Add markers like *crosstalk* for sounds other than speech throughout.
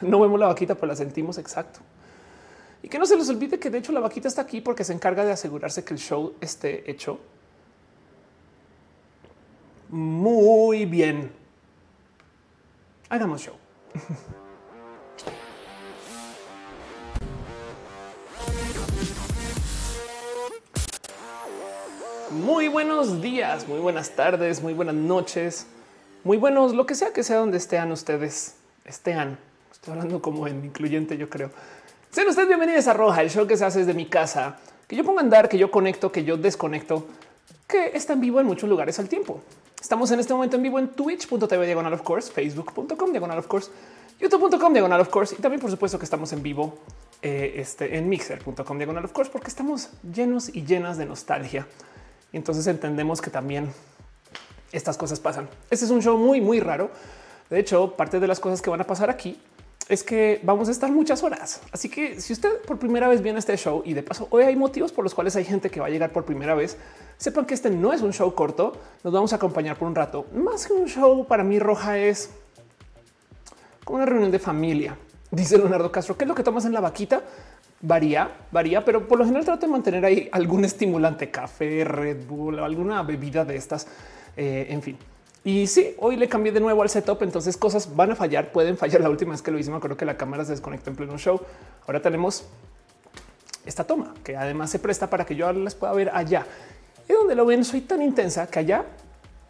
No vemos la vaquita, pero la sentimos exacto. Y que no se les olvide que de hecho la vaquita está aquí porque se encarga de asegurarse que el show esté hecho muy bien. Hagamos show. *laughs* Muy buenos días, muy buenas tardes, muy buenas noches, muy buenos, lo que sea que sea donde estén ustedes, estén. Estoy hablando como en incluyente, yo creo. Sean ustedes bienvenidos a Roja, el show que se hace desde mi casa, que yo pongo a andar, que yo conecto, que yo desconecto, que está en vivo en muchos lugares al tiempo. Estamos en este momento en vivo en twitch.tv diagonal of course, facebook.com diagonal of course, youtube.com diagonal of course y también por supuesto que estamos en vivo eh, este, en mixer.com diagonal of course porque estamos llenos y llenas de nostalgia. Y entonces entendemos que también estas cosas pasan. Este es un show muy, muy raro. De hecho, parte de las cosas que van a pasar aquí es que vamos a estar muchas horas. Así que si usted por primera vez viene a este show y de paso hoy hay motivos por los cuales hay gente que va a llegar por primera vez, sepan que este no es un show corto. Nos vamos a acompañar por un rato. Más que un show para mí roja es como una reunión de familia. Dice Leonardo Castro, ¿qué es lo que tomas en la vaquita? Varía, varía, pero por lo general trato de mantener ahí algún estimulante, café, Red Bull alguna bebida de estas. Eh, en fin. Y sí, hoy le cambié de nuevo al setup, entonces cosas van a fallar, pueden fallar. *laughs* La última vez que lo hice, me acuerdo que la cámara se desconectó en pleno show. Ahora tenemos esta toma que además se presta para que yo les pueda ver allá. Y donde lo ven, soy tan intensa que allá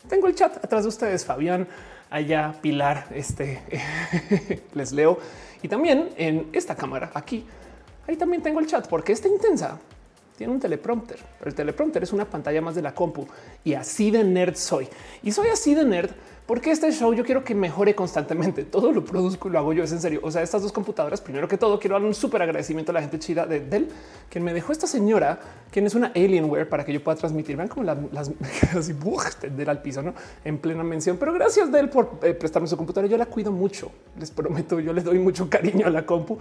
tengo el chat atrás de ustedes, Fabián, allá Pilar, este *laughs* les leo y también en esta cámara aquí Ahí también tengo el chat porque está intensa. Tiene un teleprompter, el teleprompter es una pantalla más de la compu y así de nerd soy. Y soy así de nerd porque este show yo quiero que mejore constantemente. *laughs* Todo lo produzco y lo hago yo. Es en serio. O sea, estas dos computadoras, primero que todo, quiero dar un súper agradecimiento a la gente chida de Dell, quien me dejó esta señora, quien es una Alienware para que yo pueda transmitir. Vean como las, *laughs* así del al piso, no en plena mención. Pero gracias Dell por eh, prestarme su computadora. Yo la cuido mucho. Les prometo, yo les doy mucho cariño a la compu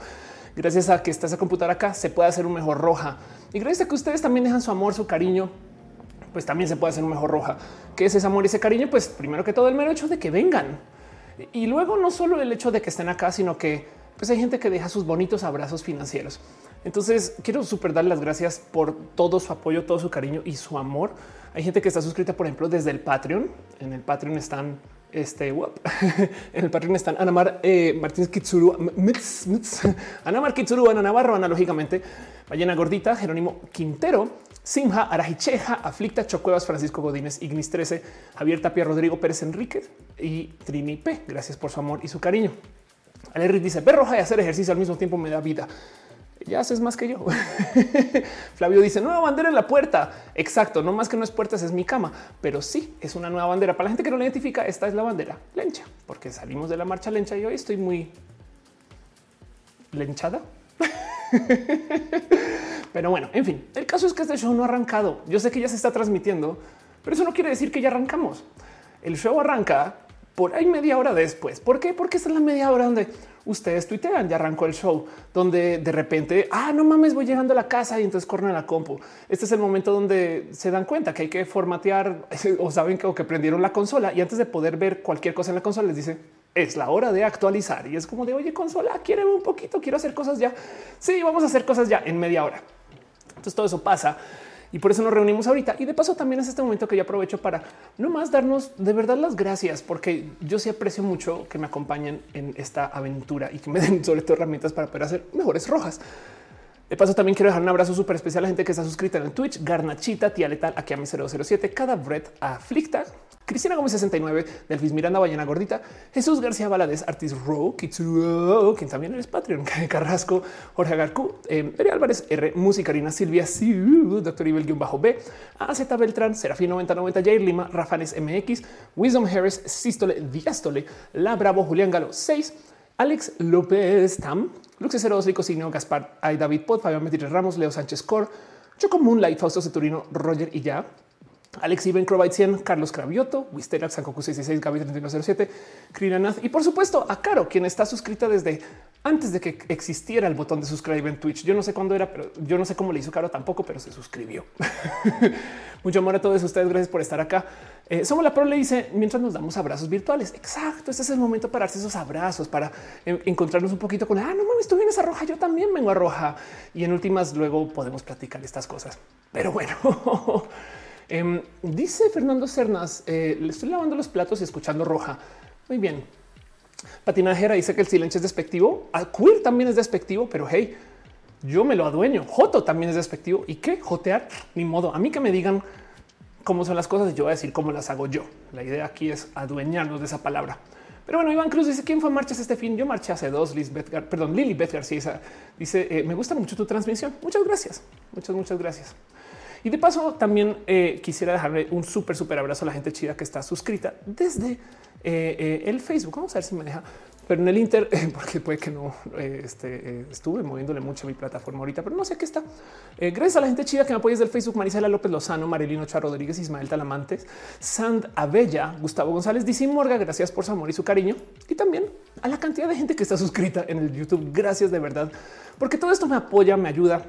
gracias a que está esa computadora acá, se puede hacer un mejor roja. Y gracias a que ustedes también dejan su amor, su cariño, pues también se puede hacer un mejor roja. ¿Qué es ese amor y ese cariño? Pues primero que todo el mero hecho de que vengan. Y luego no solo el hecho de que estén acá, sino que pues hay gente que deja sus bonitos abrazos financieros. Entonces quiero super darle las gracias por todo su apoyo, todo su cariño y su amor. Hay gente que está suscrita, por ejemplo, desde el Patreon. En el Patreon están este *laughs* en el Patreon están Anamar eh, Martínez Kitsuru, *laughs* Anamar Kitsuru, Ana Navarro, analógicamente, Ballena Gordita, Jerónimo Quintero, Simja, Arajicheja, Aflicta, Chocuevas, Francisco Godínez, Ignis 13, Javier Tapia, Rodrigo Pérez Enríquez y Trini P. Gracias por su amor y su cariño. Alerri dice: Ver roja y hacer ejercicio al mismo tiempo me da vida ya haces más que yo. *laughs* Flavio dice nueva bandera en la puerta. Exacto, no más que no es puertas, es mi cama, pero sí es una nueva bandera. Para la gente que no la identifica, esta es la bandera lencha, porque salimos de la marcha lencha y hoy estoy muy lenchada. *laughs* pero bueno, en fin, el caso es que este show no ha arrancado. Yo sé que ya se está transmitiendo, pero eso no quiere decir que ya arrancamos. El show arranca por ahí media hora después. ¿Por qué? Porque esta es la media hora donde ustedes tuitean, ya arrancó el show, donde de repente, ah, no mames, voy llegando a la casa y entonces corren a la compu. Este es el momento donde se dan cuenta que hay que formatear *laughs* o saben que, o que prendieron la consola y antes de poder ver cualquier cosa en la consola les dice es la hora de actualizar y es como de oye consola, quiere un poquito, quiero hacer cosas ya. Sí, vamos a hacer cosas ya en media hora. Entonces todo eso pasa y por eso nos reunimos ahorita. Y de paso también es este momento que yo aprovecho para no más darnos de verdad las gracias, porque yo sí aprecio mucho que me acompañen en esta aventura y que me den sobre todo herramientas para poder hacer mejores rojas. De paso, también quiero dejar un abrazo súper especial a la gente que está suscrita en Twitch, Garnachita, Tía Letal, aquí a mi 007, cada Brett Aflicta, Cristina Gómez 69, Delfis Miranda, Ballena Gordita, Jesús García Valadez, Artis Row, Kitsuru, quien también eres Patreon, Carrasco, Jorge Agarcu, eh, Álvarez, R, Musicarina, Silvia, Siu, Doctor Ibel bajo B, AZ Beltrán, Serafín 9090, Jair Lima, Rafanes MX, Wisdom Harris, Sístole, Diástole, La Bravo, Julián Galo 6, Alex López Tam, Lux 02, Rico Signo, Gaspar, Ay David Pod, Fabián Metir Ramos, Leo Sánchez Cor, Choco Moonlight, Fausto Ceturino, Roger y ya, Alex Iben Crovite 100, Carlos Cravioto, Wisterax, Sankoku 66, Gaby 3107, Krinath y por supuesto a Caro, quien está suscrita desde antes de que existiera el botón de suscribir en Twitch. Yo no sé cuándo era, pero yo no sé cómo le hizo Caro tampoco, pero se suscribió. *laughs* Mucho amor a todos ustedes. Gracias por estar acá. Eh, Somos la Pro le dice mientras nos damos abrazos virtuales. Exacto. Este es el momento para darse esos abrazos, para encontrarnos un poquito con ah, no mames, tú vienes a roja. Yo también vengo a roja y en últimas luego podemos platicar estas cosas. Pero bueno, *laughs* em, dice Fernando Cernas, eh, le estoy lavando los platos y escuchando roja. Muy bien. Patinajera dice que el silencio es despectivo. Ah, queer también es despectivo, pero hey, yo me lo adueño. Joto también es despectivo. ¿Y qué? Jotear, ni modo. A mí que me digan cómo son las cosas, yo voy a decir cómo las hago yo. La idea aquí es adueñarnos de esa palabra. Pero bueno, Iván Cruz dice quién fue a marchas este fin. Yo marché hace dos. Liz Gar perdón, Lili Beth García dice eh, me gusta mucho tu transmisión. Muchas gracias. Muchas, muchas gracias. Y de paso, también eh, quisiera dejarle un súper, súper abrazo a la gente chida que está suscrita desde eh, eh, el Facebook. Vamos a ver si me deja, pero en el Inter, *laughs* porque puede que no este, estuve moviéndole mucho mi plataforma ahorita, pero no sé qué está. gracias a la gente chida que me apoya desde el Facebook: Marisela López Lozano, Marilino Chá Rodríguez, Ismael Talamantes, Sand Abella, Gustavo González, Dici Morga. Gracias por su amor y su cariño. Y también a la cantidad de gente que está suscrita en el YouTube. Gracias de verdad, porque todo esto me apoya, me ayuda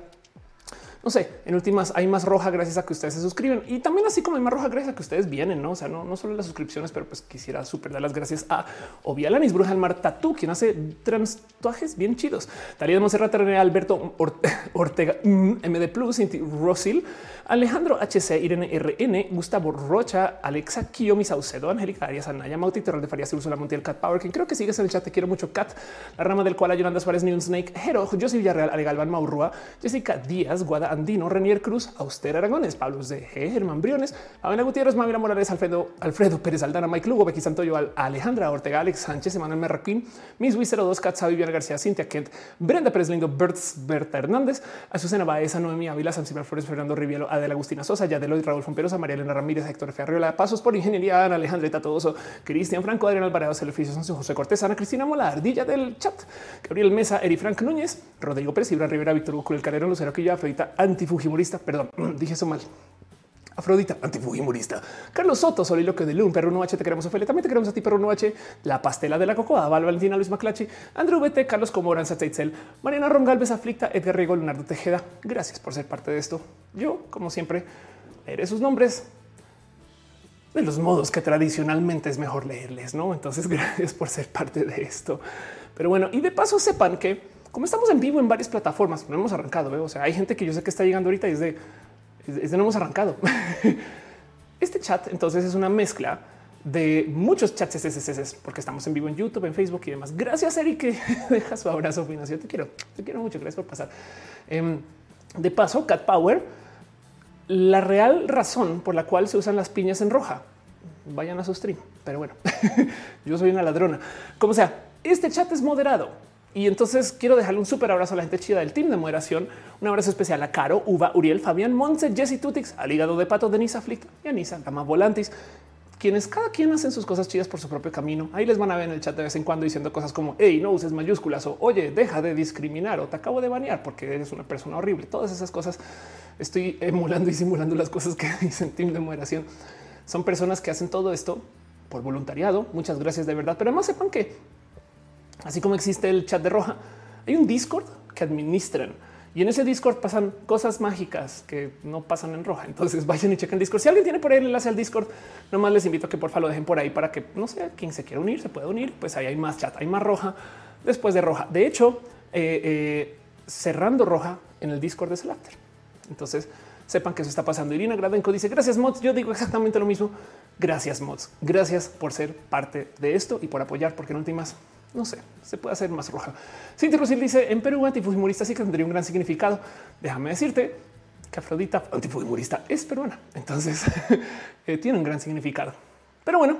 no sé, en últimas hay más roja gracias a que ustedes se suscriben y también así como hay más roja gracias a que ustedes vienen, no? O sea, no, no solo las suscripciones, pero pues quisiera super dar las gracias a Ovialanis Bruja del Mar Tatú, quien hace transtuajes bien chidos. Talía de Monserrat Alberto *laughs* Ortega MD Plus, Rosil, Alejandro HC, Irene RN, Gustavo Rocha, Alexa Kiyomi Saucedo, Angélica Arias Anaya, Mauti Terror de Farías, Ursula Montiel, Cat Power, quien creo que sigues en el chat. Te quiero mucho, Cat, la rama del cual Yolanda Suárez, New Snake, Hero, José Villarreal, Ale Galván Jessica Díaz, Guada Andino, Renier Cruz, Auster Aragones, Pablo de G, Germán Briones, Abena Gutiérrez, Mavira Morales, Alfredo, Alfredo Pérez Aldana, Mike Lugo, Becky Santoyo, Alejandra Ortega, Alex Sánchez, Emanuel Merraquín, Miss Wii 02, Katza, Viviana García, Cintia Kent, Brenda Pérez Lindo, Bertz, Berta Hernández, Azucena Baeza, Noemí Ávila, Sancibal Flores, Fernando Rivielo, Adela Agustina Sosa, Yadeloy, Raúl Fomperosa, María Elena Ramírez, Héctor Ferriola, Pasos por Ingeniería, Ana Alejandra Tatoso, Cristian Franco, Adrián Alvarado, Celefisio, José Cortés, Ana Cristina Mola, Ardilla del chat, Gabriel Mesa, Eri Frank Núñez, Rodrigo Pérez, Ibra Rivera, Víctor Hugo, el Calero, Lucero Quilla, Afrodita, antifujimorista, perdón, *clears throat* dije eso mal. Afrodita, antifujimorista. Carlos Soto, Soliloquio de Lun, Perro H, te queremos Ophelia, también te queremos a ti, Perro H, La Pastela de la Cocoa, Val Valentina, Luis Maclachi, Andrew BT, Carlos Comoranza, Teitzel, Mariana Rongalves, Aflicta, Edgar Riego, Leonardo Tejeda. Gracias por ser parte de esto. Yo, como siempre, leeré sus nombres de los modos que tradicionalmente es mejor leerles, ¿no? Entonces, *laughs* gracias por ser parte de esto. Pero bueno, y de paso sepan que como estamos en vivo en varias plataformas, no hemos arrancado, ¿eh? o sea, hay gente que yo sé que está llegando ahorita y es de no hemos arrancado. *laughs* este chat entonces es una mezcla de muchos chats SSS porque estamos en vivo en YouTube, en Facebook y demás. Gracias, Eric, *laughs* deja su abrazo financiero. Te quiero, te quiero mucho. Gracias por pasar. Em, de paso, Cat Power, la real razón por la cual se usan las piñas en roja. Vayan a su stream, pero bueno, *laughs* yo soy una ladrona. Como sea, este chat es moderado y entonces quiero dejarle un súper abrazo a la gente chida del team de moderación. Un abrazo especial a Caro, Uva, Uriel, Fabián, Montse, Jesse Tutix, al hígado de pato, Denise Aflicta y Anisa, Gama Volantis, quienes cada quien hacen sus cosas chidas por su propio camino. Ahí les van a ver en el chat de vez en cuando diciendo cosas como hey, no uses mayúsculas o oye, deja de discriminar o te acabo de banear porque eres una persona horrible. Todas esas cosas estoy emulando y simulando las cosas que *laughs* dicen team de moderación. Son personas que hacen todo esto por voluntariado. Muchas gracias de verdad, pero además sepan que Así como existe el chat de roja, hay un Discord que administran y en ese Discord pasan cosas mágicas que no pasan en roja. Entonces *laughs* vayan y chequen Discord. Si alguien tiene por ahí el enlace al Discord, nomás les invito a que por favor lo dejen por ahí para que no sé quién se quiera unir, se puede unir. Pues ahí hay más chat, hay más roja después de roja. De hecho, eh, eh, cerrando roja en el Discord es el. Entonces sepan que eso está pasando. Irina Gradenko dice gracias mods. Yo digo exactamente lo mismo. Gracias mods. Gracias por ser parte de esto y por apoyar, porque en últimas no sé, se puede hacer más roja. Cintia Rosil dice en Perú antifujimorista sí que tendría un gran significado. Déjame decirte que Afrodita antifujimorista es peruana, entonces *laughs* eh, tiene un gran significado. Pero bueno,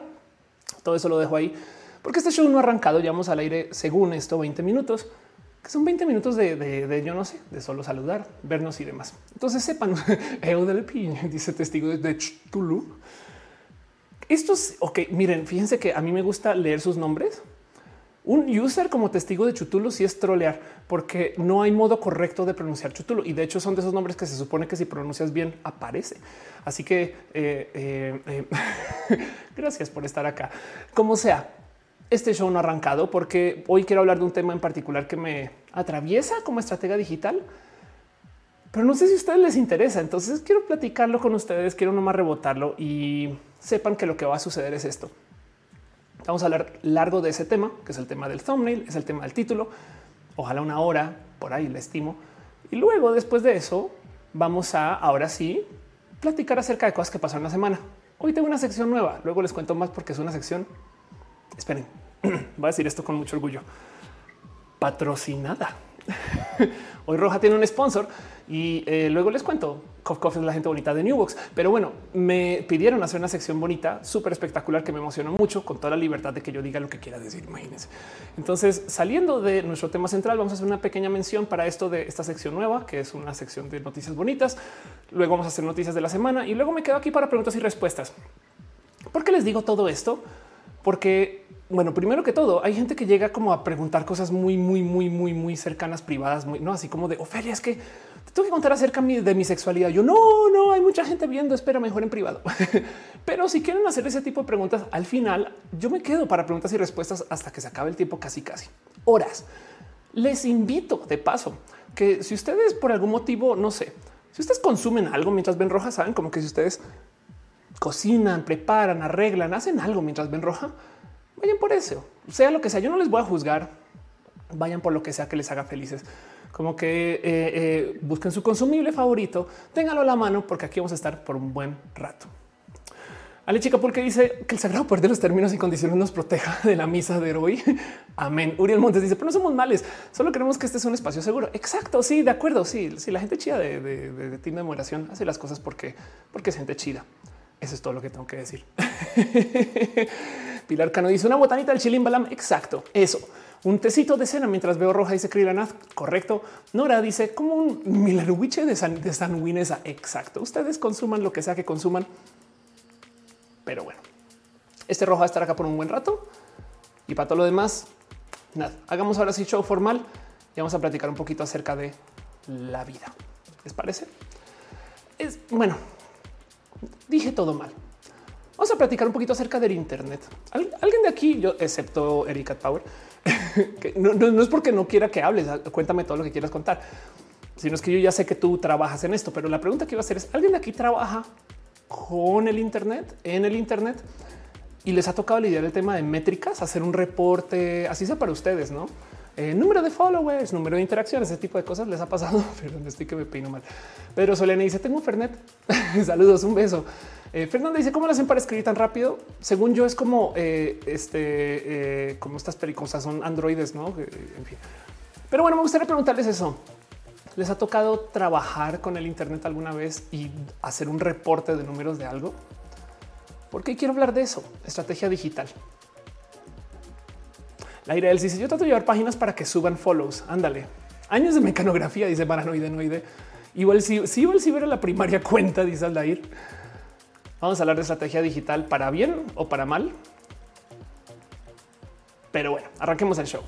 todo eso lo dejo ahí porque este show no ha arrancado. Llevamos al aire según esto 20 minutos, que son 20 minutos de, yo no sé, de solo saludar, vernos y demás. Entonces sepan, *laughs* *laughs* dice testigo de Tulu. Estos, ok, miren, fíjense que a mí me gusta leer sus nombres un user como testigo de Chutulo sí es trolear porque no hay modo correcto de pronunciar Chutulo y de hecho son de esos nombres que se supone que si pronuncias bien aparece. Así que eh, eh, eh, *laughs* gracias por estar acá. Como sea, este show no ha arrancado porque hoy quiero hablar de un tema en particular que me atraviesa como estratega digital. Pero no sé si a ustedes les interesa. Entonces quiero platicarlo con ustedes, quiero nomás rebotarlo y sepan que lo que va a suceder es esto. Vamos a hablar largo de ese tema, que es el tema del thumbnail, es el tema del título. Ojalá una hora por ahí, le estimo. Y luego, después de eso, vamos a ahora sí platicar acerca de cosas que pasaron la semana. Hoy tengo una sección nueva. Luego les cuento más porque es una sección. Esperen, *clears throat* voy a decir esto con mucho orgullo. Patrocinada. *laughs* Hoy Roja tiene un sponsor y eh, luego les cuento. Cof es la gente bonita de Newbox. Pero bueno, me pidieron hacer una sección bonita, súper espectacular, que me emocionó mucho, con toda la libertad de que yo diga lo que quiera decir. Imagínense. Entonces, saliendo de nuestro tema central, vamos a hacer una pequeña mención para esto de esta sección nueva, que es una sección de noticias bonitas. Luego vamos a hacer noticias de la semana y luego me quedo aquí para preguntas y respuestas. ¿Por qué les digo todo esto? Porque bueno, primero que todo, hay gente que llega como a preguntar cosas muy, muy, muy, muy, muy cercanas, privadas, muy, no así como de Ofelia, es que te tengo que contar acerca de mi sexualidad. Yo no, no hay mucha gente viendo, espera mejor en privado. *laughs* Pero si quieren hacer ese tipo de preguntas, al final yo me quedo para preguntas y respuestas hasta que se acabe el tiempo, casi, casi horas. Les invito de paso que si ustedes por algún motivo, no sé, si ustedes consumen algo mientras ven roja, saben como que si ustedes cocinan, preparan, arreglan, hacen algo mientras ven roja, vayan por eso, sea lo que sea. Yo no les voy a juzgar. Vayan por lo que sea que les haga felices. Como que eh, eh, busquen su consumible favorito, ténganlo a la mano, porque aquí vamos a estar por un buen rato. Ale Chica porque dice que el sagrado poder de los términos y condiciones nos proteja de la misa de hoy. *laughs* Amén. Uriel Montes dice, pero no somos males, solo queremos que este es un espacio seguro. Exacto, sí, de acuerdo. Sí, sí, la gente chida de, de, de, de Team de Moderación hace las cosas porque, porque es gente chida. Eso es todo lo que tengo que decir. *laughs* Pilar Cano dice una botanita del chilín balam. Exacto, eso. Un tecito de cena mientras veo roja, dice Krilanath. Correcto. Nora dice como un milarubiche de, san. Exacto. Ustedes consuman lo que sea que consuman. Pero bueno, este rojo va a estar acá por un buen rato. Y para todo lo demás, nada. Hagamos ahora sí show formal y vamos a platicar un poquito acerca de la vida. ¿Les parece? Es bueno, dije todo mal. Vamos a platicar un poquito acerca del Internet. Alguien de aquí, yo excepto Erika Power, *laughs* que no, es porque no quiera que hables, cuéntame todo lo que quieras contar, sino es que yo ya sé que tú trabajas en esto, pero la pregunta que iba a hacer es, ¿alguien de aquí trabaja con el Internet, en el Internet? Y les ha tocado lidiar el tema de métricas, hacer un reporte, así sea para ustedes, ¿no? Eh, número de followers, número de interacciones, ese tipo de cosas les ha pasado. *laughs* Perdón, estoy que me peino mal. Pero Solene dice: Tengo Fernet. *laughs* Saludos, un beso. Eh, Fernanda dice: ¿Cómo lo hacen para escribir tan rápido? Según yo, es como eh, este, eh, como estas pericosas son androides, no? En fin. Pero bueno, me gustaría preguntarles eso. ¿Les ha tocado trabajar con el Internet alguna vez y hacer un reporte de números de algo? Porque quiero hablar de eso, estrategia digital. La idea dice yo trato de llevar páginas para que suban follows. Ándale. Años de mecanografía, dice paranoide, noide. Igual si, si igual si ver la primaria cuenta, dice Aldair. Vamos a hablar de estrategia digital para bien o para mal. Pero bueno, arranquemos el show.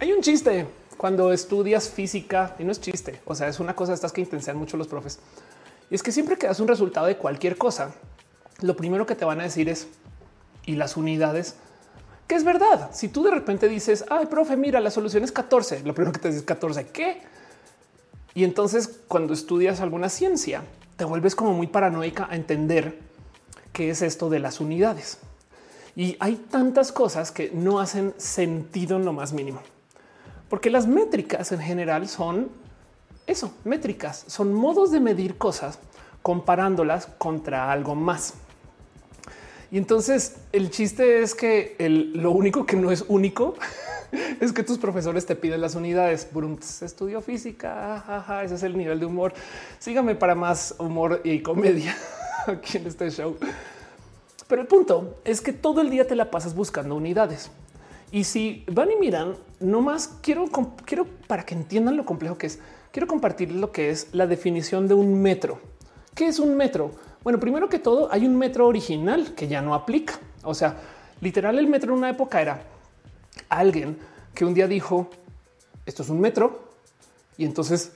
Hay un chiste cuando estudias física y no es chiste. O sea, es una cosa de estas que intensean mucho los profes. Y es que siempre que das un resultado de cualquier cosa, lo primero que te van a decir es y las unidades, que es verdad. Si tú de repente dices, ay, profe, mira, la solución es 14, lo primero que te dices es 14, ¿qué? Y entonces cuando estudias alguna ciencia, te vuelves como muy paranoica a entender qué es esto de las unidades. Y hay tantas cosas que no hacen sentido en lo más mínimo. Porque las métricas en general son eso, métricas, son modos de medir cosas comparándolas contra algo más. Y entonces el chiste es que lo único que no es único *laughs* es que tus profesores te piden las unidades. Brunts estudio física. ese es el nivel de humor. Sígame para más humor y comedia *laughs* aquí en este show. Pero el punto es que todo el día te la pasas buscando unidades. Y si van y miran, no más quiero, quiero para que entiendan lo complejo que es, quiero compartir lo que es la definición de un metro. ¿Qué es un metro? Bueno, primero que todo, hay un metro original que ya no aplica. O sea, literal, el metro en una época era alguien que un día dijo esto es un metro. Y entonces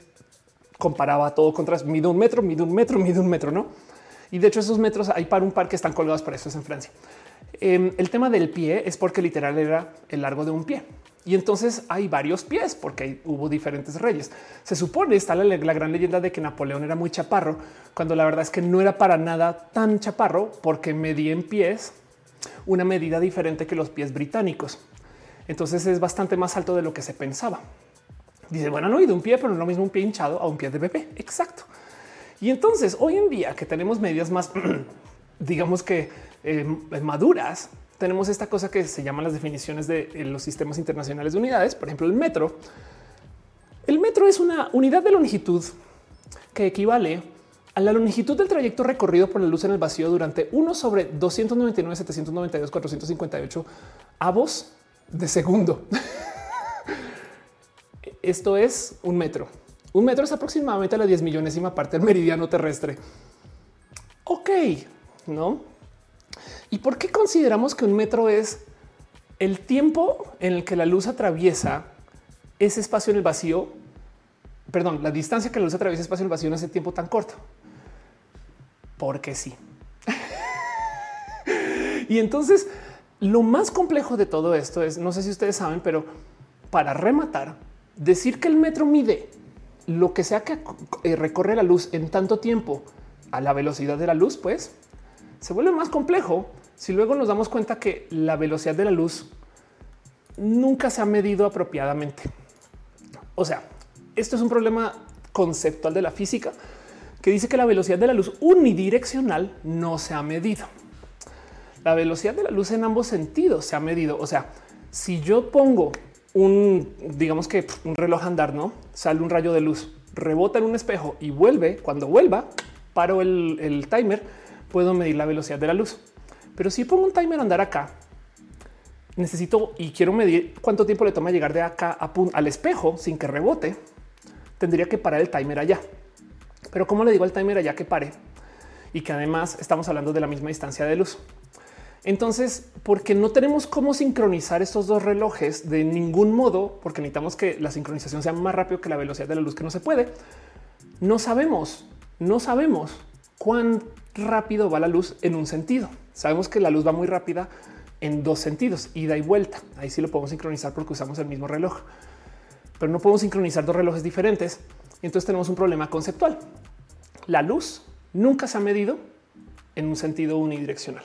comparaba todo contra mide un metro, mide un metro, mide un metro, no? Y de hecho, esos metros hay para un par que están colgados para eso es en Francia. Em, el tema del pie es porque literal era el largo de un pie. Y entonces hay varios pies porque hubo diferentes reyes. Se supone está la, la, gran leyenda de que Napoleón era muy chaparro, cuando la verdad es que no era para nada tan chaparro porque medía en pies una medida diferente que los pies británicos. Entonces es bastante más alto de lo que se pensaba. Dice, bueno, no, y de un pie, pero no lo mismo un pie hinchado a un pie de bebé. Exacto. Y entonces hoy en día que tenemos medidas más, *clears throat* digamos que eh, maduras, tenemos esta cosa que se llaman las definiciones de eh, los sistemas internacionales de unidades. Por ejemplo, el metro. El metro es una unidad de longitud que equivale a la longitud del trayecto recorrido por la luz en el vacío durante 1 sobre 299, 792, 458 avos de segundo. *laughs* Esto es un metro. Un metro es aproximadamente la 10 millonésima parte del meridiano terrestre. Ok, no? ¿Y por qué consideramos que un metro es el tiempo en el que la luz atraviesa ese espacio en el vacío? Perdón, la distancia que la luz atraviesa espacio en el vacío en ese tiempo tan corto. Porque sí. *laughs* y entonces lo más complejo de todo esto es, no sé si ustedes saben, pero para rematar, decir que el metro mide lo que sea que eh, recorre la luz en tanto tiempo a la velocidad de la luz, pues se vuelve más complejo si luego nos damos cuenta que la velocidad de la luz nunca se ha medido apropiadamente. O sea, esto es un problema conceptual de la física que dice que la velocidad de la luz unidireccional no se ha medido. La velocidad de la luz en ambos sentidos se ha medido. O sea, si yo pongo un, digamos que un reloj andar, no sale un rayo de luz, rebota en un espejo y vuelve. Cuando vuelva, paro el, timer, puedo medir la velocidad de la luz. Pero si pongo un timer andar acá, necesito y quiero medir cuánto tiempo le toma llegar de acá al espejo sin que rebote. Tendría que parar el timer allá. Pero cómo le digo al timer allá que pare y que además estamos hablando de la misma distancia de luz. Entonces, porque no tenemos cómo sincronizar estos dos relojes de ningún modo, porque necesitamos que la sincronización sea más rápido que la velocidad de la luz que no se puede. No sabemos, no sabemos cuán rápido va la luz en un sentido. Sabemos que la luz va muy rápida en dos sentidos, ida y vuelta. Ahí sí lo podemos sincronizar porque usamos el mismo reloj, pero no podemos sincronizar dos relojes diferentes. Entonces tenemos un problema conceptual. La luz nunca se ha medido en un sentido unidireccional.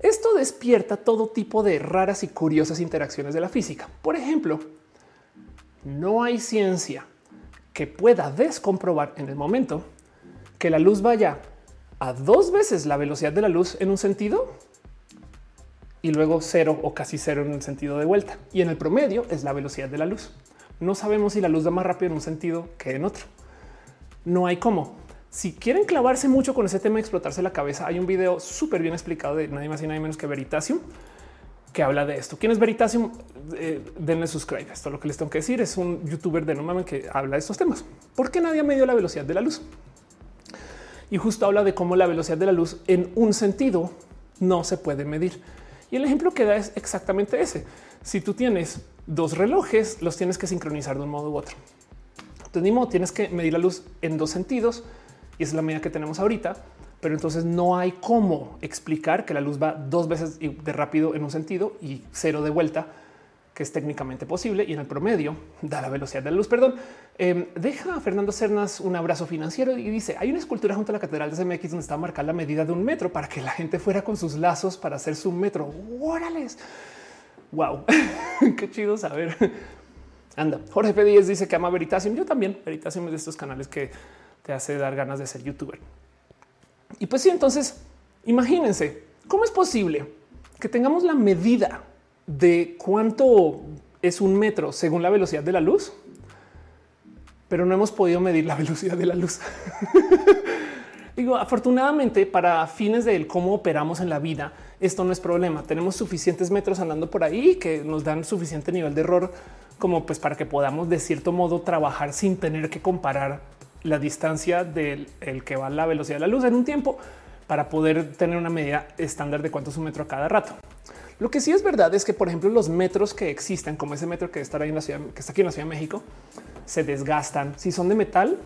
Esto despierta todo tipo de raras y curiosas interacciones de la física. Por ejemplo, no hay ciencia que pueda descomprobar en el momento que la luz vaya a dos veces la velocidad de la luz en un sentido y luego cero o casi cero en el sentido de vuelta. Y en el promedio es la velocidad de la luz. No sabemos si la luz da más rápido en un sentido que en otro. No hay cómo. Si quieren clavarse mucho con ese tema, explotarse la cabeza, hay un video súper bien explicado de nadie más y nadie menos que Veritasium que habla de esto. ¿Quién es Veritasium? Eh, denle subscribe. Esto lo que les tengo que decir es un youtuber de no mames que habla de estos temas. ¿Por qué nadie ha medido la velocidad de la luz? Y justo habla de cómo la velocidad de la luz en un sentido no se puede medir. Y el ejemplo que da es exactamente ese. Si tú tienes dos relojes, los tienes que sincronizar de un modo u otro. Entonces, modo, tienes que medir la luz en dos sentidos y es la medida que tenemos ahorita. Pero entonces no hay cómo explicar que la luz va dos veces de rápido en un sentido y cero de vuelta, que es técnicamente posible y en el promedio da la velocidad de la luz. Perdón, em, deja a Fernando Cernas un abrazo financiero y dice hay una escultura junto a la catedral de CMX donde está marcada la medida de un metro para que la gente fuera con sus lazos para hacer su metro. Órales. *laughs* Wow, qué chido saber. Anda, Jorge P. dice que ama Veritasium. Yo también. Veritasium es de estos canales que te hace dar ganas de ser youtuber. Y pues sí, entonces imagínense cómo es posible que tengamos la medida de cuánto es un metro según la velocidad de la luz, pero no hemos podido medir la *laughs* velocidad de la luz. *laughs* Digo, afortunadamente para fines de cómo operamos en la vida, esto no es problema. Tenemos suficientes metros andando por ahí que nos dan suficiente nivel de error como pues para que podamos de cierto modo trabajar sin tener que comparar la distancia del que va la velocidad de la luz en un tiempo para poder tener una medida estándar de cuánto es un metro a cada rato. Lo que sí es verdad es que, por ejemplo, los metros que existen, como ese metro que está en la ciudad, que está aquí en la Ciudad de México, se desgastan. Si son de metal,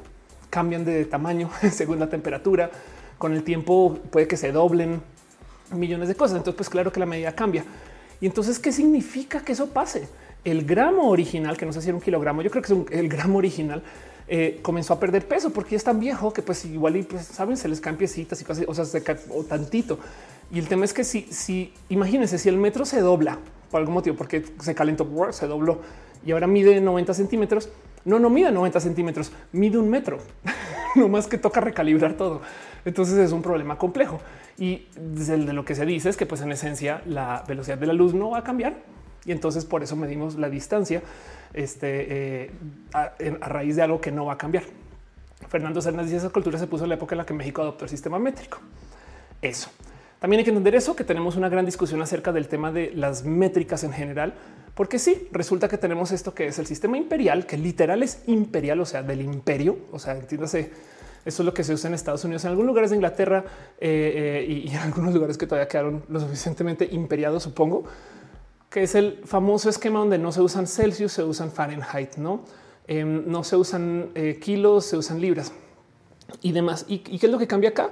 cambian de tamaño *laughs* según la temperatura. Con el tiempo puede que se doblen millones de cosas. Entonces, pues claro que la medida cambia. Y entonces, ¿qué significa que eso pase? El gramo original, que no sé si era un kilogramo, yo creo que es el gramo original, eh, comenzó a perder peso porque es tan viejo que pues igual y pues saben, se les caen piecitas y cosas, o sea, se cae o tantito. Y el tema es que si, si imagínense, si el metro se dobla por algún motivo, porque se calentó, se dobló y ahora mide 90 centímetros, no, no mide 90 centímetros, mide un metro, *laughs* no más que toca recalibrar todo. Entonces es un problema complejo. Y de lo que se dice es que pues en esencia la velocidad de la luz no va a cambiar. Y entonces por eso medimos la distancia este, eh, a, raíz de algo que no va a cambiar. Fernando Cernas dice esa cultura se puso en la época en la que México adoptó el sistema métrico. Eso. También hay que entender eso, que tenemos una gran discusión acerca del tema de las métricas en general, porque sí, resulta que tenemos esto que es el sistema imperial, que literal es imperial, o sea, del imperio, o sea, entiéndase, eso es lo que se usa en Estados Unidos, en algunos lugares de Inglaterra eh, eh, y, en algunos lugares que todavía quedaron lo suficientemente imperiados, supongo, que es el famoso esquema donde no se usan Celsius, se usan Fahrenheit, no, em, no se usan eh, kilos, se usan libras y demás. ¿Y, ¿Y qué es lo que cambia acá?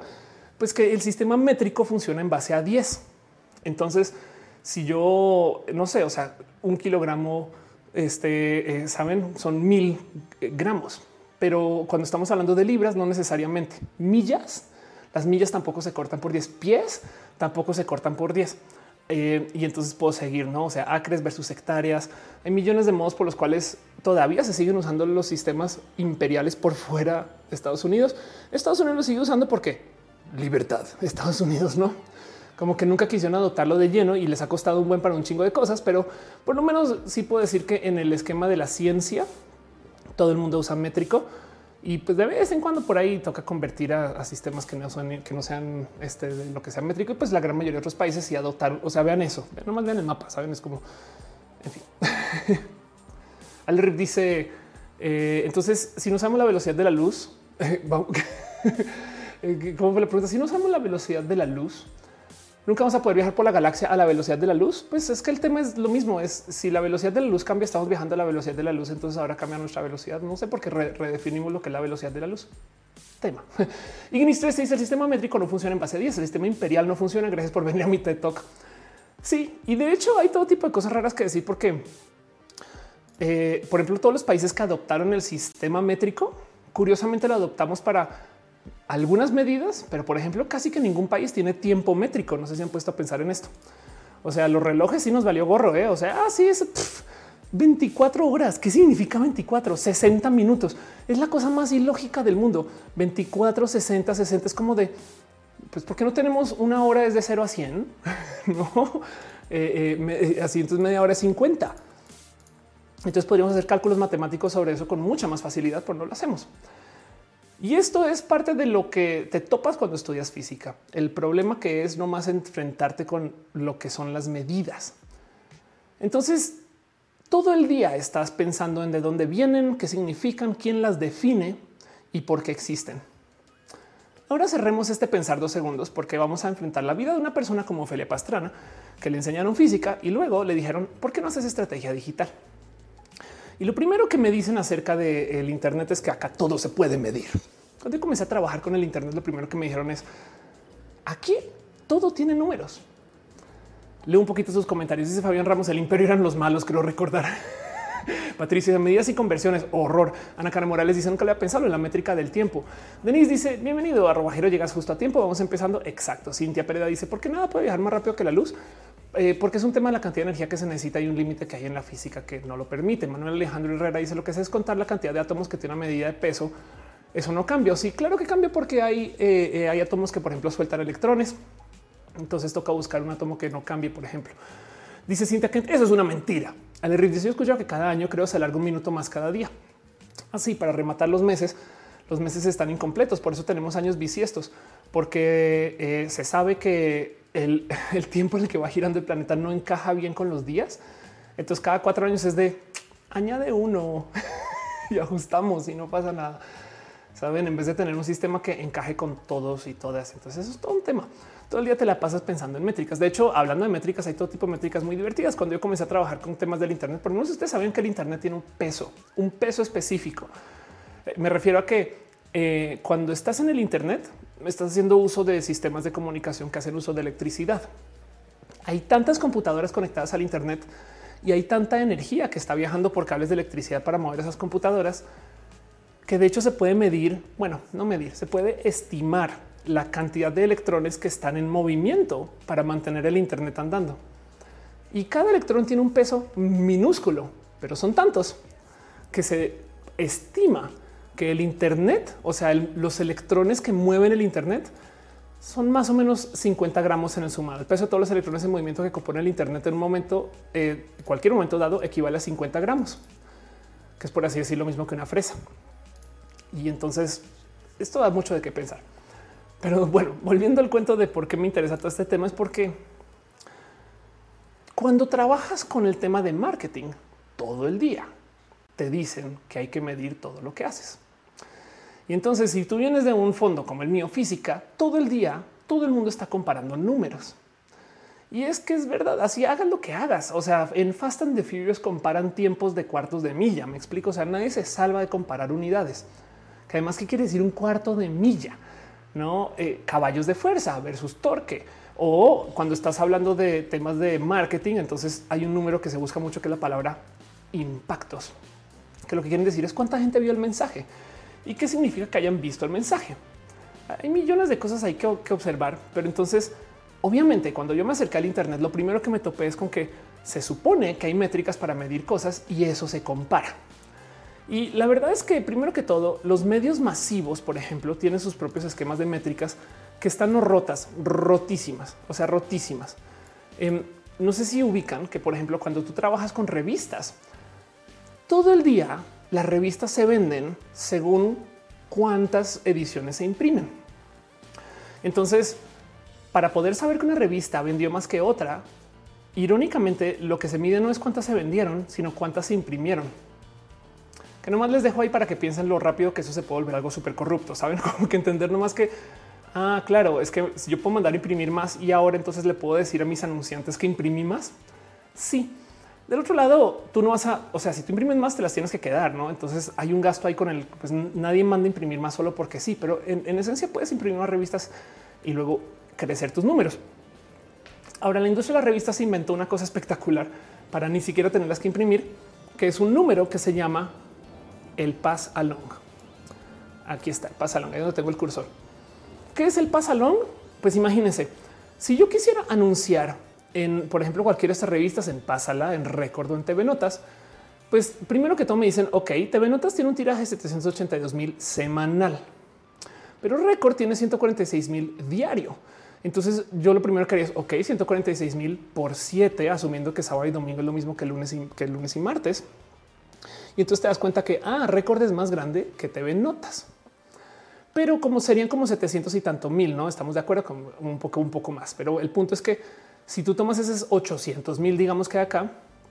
Pues que el sistema métrico funciona en base a 10. Entonces, si yo no sé, o sea, un kilogramo, este eh, saben, son mil eh, gramos, pero cuando estamos hablando de libras, no necesariamente millas. Las millas tampoco se cortan por 10 pies, tampoco se cortan por 10. Eh, y entonces puedo seguir, no? O sea, acres versus hectáreas. Hay millones de modos por los cuales todavía se siguen usando los sistemas imperiales por fuera de Estados Unidos. Estados Unidos lo sigue usando porque libertad. Estados Unidos no como que nunca quisieron adoptarlo de lleno y les ha costado un buen para un chingo de cosas, pero por lo menos sí puedo decir que en el esquema de la ciencia todo el mundo usa métrico y pues de vez en cuando por ahí toca convertir a, sistemas que no son que no sean este lo que sea métrico y pues la gran mayoría de otros países sí adoptaron. O sea, vean eso, nomás vean el mapa, saben, es como en fin. *laughs* Al dice eh, entonces si no usamos la velocidad de la luz, *laughs* vamos Eh, ¿Cómo le pregunta? Si no usamos la velocidad de la luz, nunca vamos a poder viajar por la galaxia a la velocidad de la luz. Pues es que el tema es lo mismo. Es si la velocidad de la luz cambia, estamos viajando a la velocidad de la luz. Entonces ahora cambia nuestra velocidad. No sé por qué redefinimos lo que es la velocidad de la luz. Tema. *laughs* Ignis 3 dice el sistema métrico no funciona en base a 10. El sistema imperial no funciona. Gracias por venir a mi TED Talk. Sí, y de hecho hay todo tipo de cosas raras que decir porque, eh, por ejemplo, todos los países que adoptaron el sistema métrico, curiosamente lo adoptamos para algunas medidas, pero por ejemplo, casi que ningún país tiene tiempo métrico. No sé si han puesto a pensar en esto. O sea, los relojes sí nos valió gorro. ¿eh? O sea, así ah, es 24 horas. ¿Qué significa 24? 60 minutos. Es la cosa más ilógica del mundo. 24, 60, 60 es como de pues, ¿por qué no tenemos una hora desde 0 a 100? *laughs* no eh, eh, así, entonces media hora es 50. Entonces podríamos hacer cálculos matemáticos sobre eso con mucha más facilidad, pero no lo hacemos. Y esto es parte de lo que te topas cuando estudias física. El problema que es no más enfrentarte con lo que son las medidas. Entonces, todo el día estás pensando en de dónde vienen, qué significan, quién las define y por qué existen. Ahora cerremos este pensar dos segundos porque vamos a enfrentar la vida de una persona como Ophelia Pastrana que le enseñaron física y luego le dijeron por qué no haces estrategia digital. Y lo primero que me dicen acerca del Internet es que acá todo se puede medir. Cuando comencé a trabajar con el Internet, lo primero que me dijeron es aquí todo tiene números. Leo un poquito sus comentarios. Dice Fabián Ramos, el imperio eran los malos, creo recordar. *laughs* Patricia, medidas y conversiones, horror. Ana Cara Morales dice nunca le había pensado en la métrica del tiempo. Denise dice bienvenido a llegas justo a tiempo. Vamos empezando. Exacto. Cintia Pereda dice por qué nada puede viajar más rápido que la luz. Eh, porque es un tema de la cantidad de energía que se necesita y un límite que hay en la física que no lo permite. Manuel Alejandro Herrera dice lo que se es contar la cantidad de átomos que tiene una medida de peso. Eso no cambia. Sí, claro que cambia porque hay, eh, eh, hay átomos que, por ejemplo, sueltan electrones. Entonces toca buscar un átomo que no cambie, por ejemplo. Dice Cintia que eso es una mentira. Al dice yo escucho que cada año creo se alarga un minuto más cada día. Así para rematar los meses, los meses están incompletos. Por eso tenemos años bisiestos, porque se sabe que *laughs* el, tiempo en el que va girando el planeta no encaja bien con los días. Entonces cada cuatro años es de añade uno *laughs* y ajustamos y no pasa nada. saben, en vez de tener un sistema que encaje con todos y todas. Entonces eso es todo un tema. Todo el día te la pasas pensando en métricas. De hecho, hablando de métricas, hay todo tipo de métricas muy divertidas. Cuando yo comencé a trabajar con temas del Internet, por lo menos ustedes saben que el Internet tiene un peso, un peso específico. Eh, me refiero a que eh, cuando estás en el Internet, estás haciendo uso de sistemas de comunicación que hacen uso de electricidad. Hay tantas computadoras conectadas al Internet y hay tanta energía que está viajando por cables de electricidad para mover esas computadoras que de hecho se puede medir, bueno, no medir, se puede estimar la cantidad de electrones que están en movimiento para mantener el Internet andando. Y cada electrón tiene un peso minúsculo, pero son tantos que se estima que el Internet, o sea, los electrones que mueven el Internet, son más o menos 50 gramos en el sumado. El peso de todos los electrones en movimiento que compone el Internet en un momento, eh, cualquier momento dado, equivale a 50 gramos, que es por así decir lo mismo que una fresa. Y entonces esto da mucho de qué pensar. Pero bueno, volviendo al cuento de por qué me interesa todo este tema, es porque cuando trabajas con el tema de marketing todo el día, te dicen que hay que medir todo lo que haces. Y entonces, si tú vienes de un fondo como el mío, física, todo el día, todo el mundo está comparando números. Y es que es verdad, así hagas lo que hagas. O sea, en Fast and the Furious comparan tiempos de cuartos de milla. Me explico. O sea, nadie se salva de comparar unidades. Que además, ¿qué quiere decir un cuarto de milla? No eh, caballos de fuerza versus torque. O cuando estás hablando de temas de marketing, entonces hay un número que se busca mucho que es la palabra impactos, que lo que quieren decir es cuánta gente vio el mensaje y qué significa que hayan visto el mensaje. Hay millones de cosas hay que, observar, pero entonces, obviamente, cuando yo me acerqué al Internet, lo primero que me topé es con que se supone que hay métricas para medir cosas y eso se compara. Y la verdad es que primero que todo, los medios masivos, por ejemplo, tienen sus propios esquemas de métricas que están rotas, rotísimas, o sea, rotísimas. Em, no sé si ubican que, por ejemplo, cuando tú trabajas con revistas, todo el día las revistas se venden según cuántas ediciones se imprimen. Entonces, para poder saber que una revista vendió más que otra, irónicamente lo que se mide no es cuántas se vendieron, sino cuántas se imprimieron. Que nomás les dejo ahí para que piensen lo rápido que eso se puede volver algo súper corrupto. Saben *laughs* como que entender nomás que, ah, claro, es que yo puedo mandar a imprimir más y ahora entonces le puedo decir a mis anunciantes que imprimí más. Sí, del otro lado, tú no vas a, o sea, si tú imprimes más, te las tienes que quedar, no? Entonces hay un gasto ahí con el, pues nadie manda imprimir más solo porque sí, pero en, esencia puedes imprimir más revistas y luego crecer tus números. Ahora, la industria de las revistas inventó una cosa espectacular para ni siquiera tenerlas que imprimir, que es un número que se llama el pass along. Aquí está el pass along, ahí donde tengo el cursor. ¿Qué es el pass along? Pues imagínense, si yo quisiera anunciar en, por ejemplo, cualquiera de estas revistas, en Pásala, en Récord o en TV Notas, pues primero que todo me dicen, ok, TV Notas tiene un tiraje de 782 mil semanal, pero Récord tiene 146 mil diario. Entonces yo lo primero que haría es, ok, 146 mil por 7, asumiendo que sábado y domingo es lo mismo que lunes y, que lunes y martes. Y entonces te das cuenta que, ah, Récord es más grande que TV Notas. Pero como serían como 700 y tanto mil, ¿no? Estamos de acuerdo con un poco, un poco más. Pero el punto es que si tú tomas esos 800 mil, digamos que acá,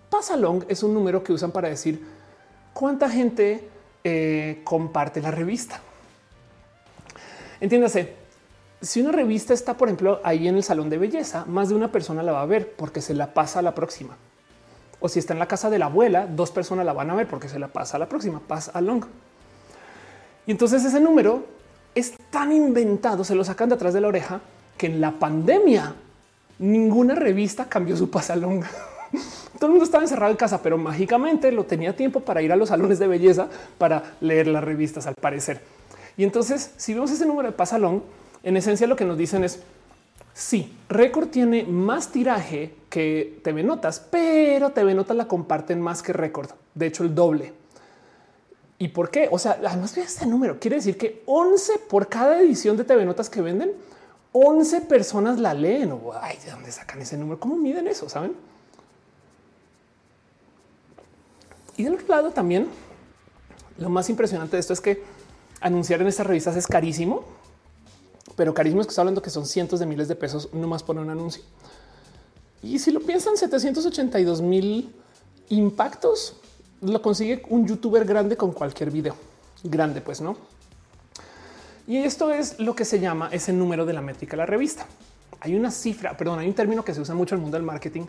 Pasalong es un número que usan para decir cuánta gente eh, comparte la revista. Entiéndase, si una revista está, por ejemplo, ahí en el salón de belleza, más de una persona la va a ver porque se la pasa a la próxima. O si está en la casa de la abuela, dos personas la van a ver porque se la pasa a la próxima, pasa along. Y entonces ese número es tan inventado, se lo sacan de atrás de la oreja, que en la pandemia ninguna revista cambió su pasalón. *laughs* Todo el mundo estaba encerrado en casa, pero mágicamente lo tenía tiempo para ir a los salones de belleza para leer las revistas, al parecer. Y entonces, si vemos ese número de pasalón, en esencia lo que nos dicen es sí, Record tiene más tiraje que TV Notas, pero TV Notas la comparten más que Record. De hecho, el doble. ¿Y por qué? O sea, además de este número quiere decir que 11 por cada edición de TV Notas que venden 11 personas la leen. O ay, de dónde sacan ese número? ¿Cómo miden eso? Saben? Y del otro lado también lo más impresionante de esto es que anunciar en estas revistas es carísimo, pero carísimo es que está hablando que son cientos de miles de pesos nomás por un anuncio. Y si lo piensan, 782 mil impactos lo consigue un youtuber grande con cualquier video grande, pues no. Y esto es lo que se llama ese número de la métrica de la revista. Hay una cifra, perdón, hay un término que se usa mucho en el mundo del marketing,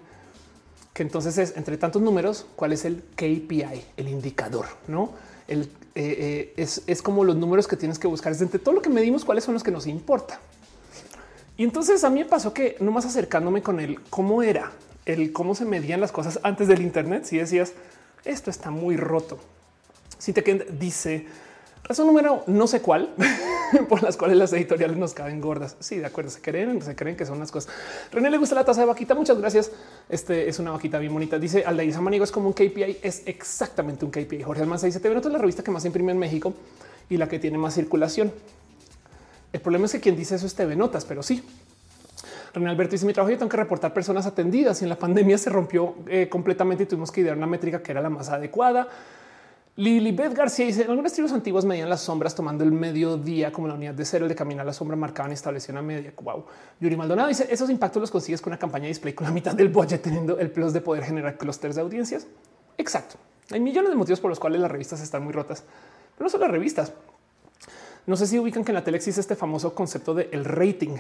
que entonces es entre tantos números, cuál es el KPI, el indicador, no? Eh, eh, es, como los números que tienes que buscar. Es entre todo lo que medimos, cuáles son los que nos importa. Y entonces a mí me pasó que no más acercándome con el cómo era, el cómo se medían las cosas antes del Internet. Si decías esto está muy roto, si te dice razón número no sé cuál *laughs* por las cuales las editoriales nos caen gordas. Sí, de acuerdo. Se creen, se creen que son las cosas. René le gusta la taza de vaquita. Muchas gracias. Este es una vaquita bien bonita. Dice Aldair Manigo es como un KPI. Es exactamente un KPI. Jorge Almanza dice: Te ven la revista que más imprime en México y la que tiene más circulación. El problema es que quien dice eso es TV Notas, pero sí. René Alberto dice mi trabajo. Yo tengo que reportar personas atendidas y en la pandemia se rompió eh, completamente y tuvimos que idear una métrica que era la más adecuada. Lilibeth García dice en algunas tribus antiguas medían las sombras tomando el mediodía como la unidad de cero, de caminar la sombra marcaban y establecían una media. Wow. Yuri Maldonado dice esos impactos los consigues con una campaña de display con la mitad del budget, teniendo el plus de poder generar clústeres de audiencias. Exacto. Hay millones de motivos por los cuales las revistas están muy rotas, pero no solo las revistas. No sé si ubican que en la tele existe este famoso concepto de el rating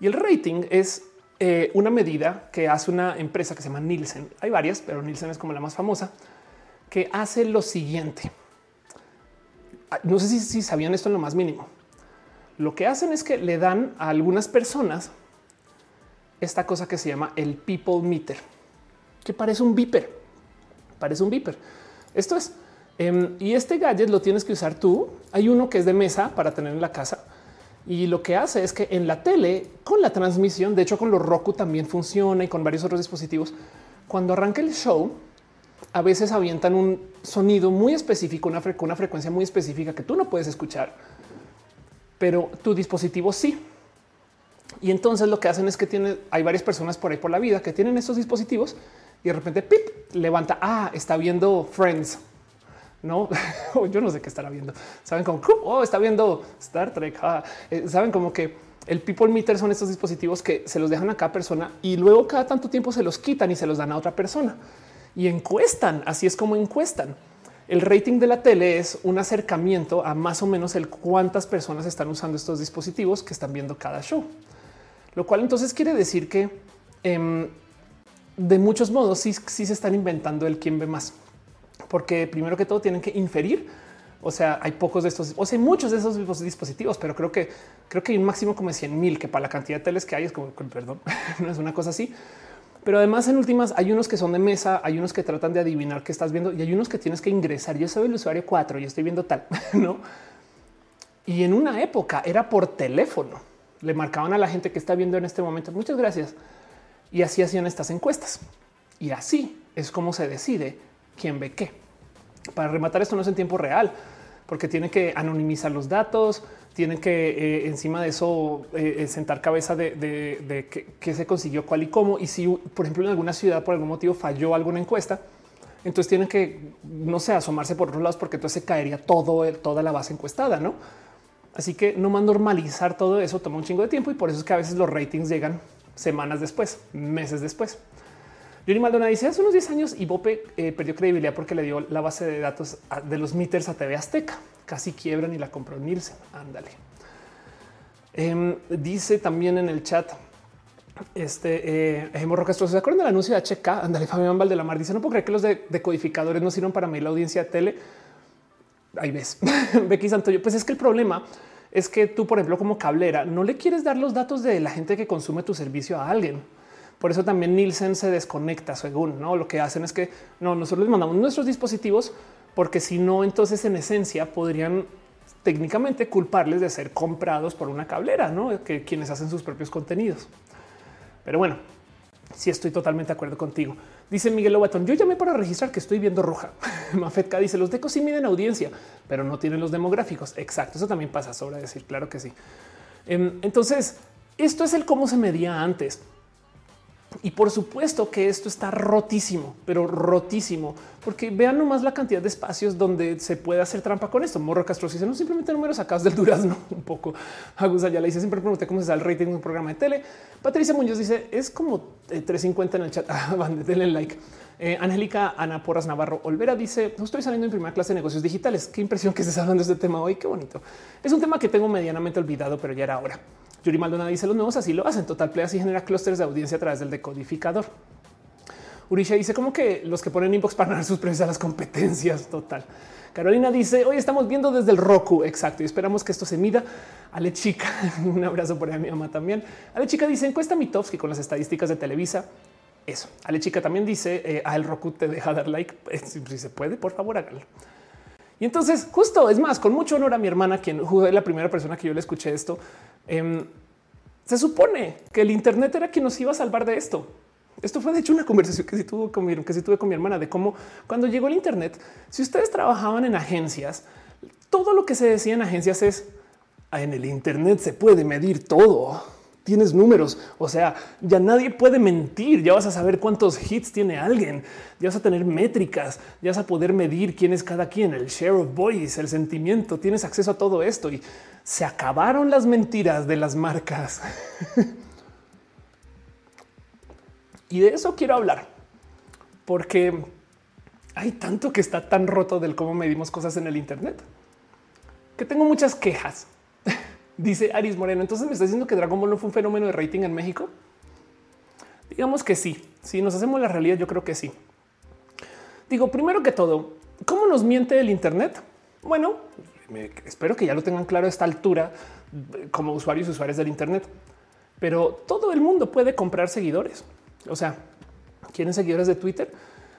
y el rating es eh, una medida que hace una empresa que se llama Nielsen. Hay varias, pero Nielsen es como la más famosa que hace lo siguiente. Ah, no sé si, sabían esto en lo más mínimo. Lo que hacen es que le dan a algunas personas esta cosa que se llama el people meter, que parece un beeper. Parece un beeper. Esto es, em, y este gadget lo tienes que usar tú. Hay uno que es de mesa para tener en la casa. Y lo que hace es que en la tele, con la transmisión, de hecho con los Roku también funciona y con varios otros dispositivos, cuando arranca el show, a veces avientan un sonido muy específico, una, frecuencia muy específica que tú no puedes escuchar, pero tu dispositivo sí. Y entonces lo que hacen es que tiene, hay varias personas por ahí por la vida que tienen estos dispositivos y de repente pip, levanta, ah, está viendo Friends. No, *laughs* yo no sé qué estará viendo. Saben como, oh, está viendo Star Trek. Ah, eh, saben como que el people meter son estos dispositivos que se los dejan a cada persona y luego cada tanto tiempo se los quitan y se los dan a otra persona y encuestan. Así es como encuestan. El rating de la tele es un acercamiento a más o menos el cuántas personas están usando estos dispositivos que están viendo cada show. Lo cual entonces quiere decir que em, de muchos modos sí, sí se están inventando el quién ve más. Porque primero que todo tienen que inferir o sea, hay pocos de estos, o sea, hay muchos de esos dispositivos, pero creo que creo que hay un máximo como de 100 mil que para la cantidad de teles que hay es como perdón, *laughs* no es una cosa así. Pero además en últimas hay unos que son de mesa, hay unos que tratan de adivinar qué estás viendo y hay unos que tienes que ingresar. Yo soy el usuario 4 y estoy viendo tal, *laughs* ¿no? Y en una época era por teléfono. Le marcaban a la gente que está viendo en este momento. Muchas gracias. Y así hacían estas encuestas. Y así es como se decide quién ve qué. Para rematar esto no es en tiempo real, porque tiene que anonimizar los datos, tienen que eh, encima de eso eh, eh, sentar cabeza de, qué se consiguió, cuál y cómo. Y si, por ejemplo, en alguna ciudad por algún motivo falló alguna encuesta, entonces tienen que, no sé, asomarse por otros lados porque entonces se caería todo, toda la base encuestada, ¿no? Así que no más normalizar todo eso toma un chingo de tiempo y por eso es que a veces los ratings llegan semanas después, meses después. Yuri Maldonado dice hace unos 10 años y Bope perdió credibilidad porque le dio la base de datos de los meters a TV Azteca casi quiebran y la compró Nielsen. Ándale. Em, dice también en el chat este eh, Castro, ¿se acuerdan del anuncio de HK? Ándale, Fabián Valdelamar dice: No puedo creer que los decodificadores no sirvan para mí la audiencia de tele. Ahí ves, *laughs* Becky Santoyo. Pues es que el problema es que tú, por ejemplo, como cablera, no le quieres dar los datos de la gente que consume tu servicio a alguien. Por eso también Nielsen se desconecta según no lo que hacen es que no, nosotros les mandamos nuestros dispositivos porque si no, entonces en esencia podrían técnicamente culparles de ser comprados por una cablera, ¿no? que quienes hacen sus propios contenidos. Pero bueno, sí estoy totalmente de acuerdo contigo. Dice Miguel Lobatón, yo llamé para registrar que estoy viendo roja. *laughs* Mafetka dice, los decos sí miden audiencia, pero no tienen los demográficos. Exacto, eso también pasa, sobra decir, claro que sí. Em, entonces, esto es el cómo se medía antes. Y por supuesto que esto está rotísimo, pero rotísimo, porque vean nomás la cantidad de espacios donde se puede hacer trampa con esto. Morro Castro dice no simplemente números sacados del durazno *laughs* un poco. Agus ya le dice siempre pregunté cómo se da el rating de un programa de tele. Patricia Muñoz dice es como 350 eh, en el chat. *laughs* Ah, denle like. Eh, Angélica Ana Porras Navarro Olvera dice: No estoy saliendo en primera clase de negocios digitales. Qué impresión que estés hablando de este tema hoy. Qué bonito. Es un tema que tengo medianamente olvidado, pero ya era hora. Yuri Maldonado dice: Los nuevos así lo hacen. Total Play así genera clústeres de audiencia a través del decodificador. Urisha dice como que los que ponen inbox para ganar sus precios a las competencias. Total. Carolina dice hoy estamos viendo desde el Roku. Exacto. Y esperamos que esto se mida. Ale Chica, *laughs* un abrazo por ahí mi mamá también. Ale Chica dice encuesta Mitofsky con las estadísticas de Televisa. Eso. Ale Chica también dice eh, a el Roku te deja dar like. *laughs* Eh, si se puede, por favor, hágalo. Y entonces, justo es más, con mucho honor a mi hermana, quien fue *laughs* la primera persona que yo le escuché esto. Em, se supone que el Internet era quien nos iba a salvar de esto. Esto fue de hecho una conversación que sí tuvo con mi, que sí tuve con mi hermana de cómo cuando llegó el Internet, si ustedes trabajaban en agencias, todo lo que se decía en agencias es ah, en el Internet se puede medir todo. Tienes números, o sea, ya nadie puede mentir. Ya vas a saber cuántos hits tiene alguien, ya vas a tener métricas, ya vas a poder medir quién es cada quien, el share of voice, el sentimiento. Tienes acceso a todo esto y se acabaron las mentiras de las marcas. *laughs* Y de eso quiero hablar, porque hay tanto que está tan roto del cómo medimos cosas en el Internet que tengo muchas quejas. *laughs* Dice Aris Moreno. Entonces me está diciendo que Dragon Ball no fue un fenómeno de rating en México. Digamos que sí. Si nos hacemos la realidad, yo creo que sí. Digo, primero que todo, ¿cómo nos miente el Internet? Bueno, espero que ya lo tengan claro a esta altura como usuarios y usuarios del Internet. Pero todo el mundo puede comprar seguidores. O sea, quieren seguidores de Twitter.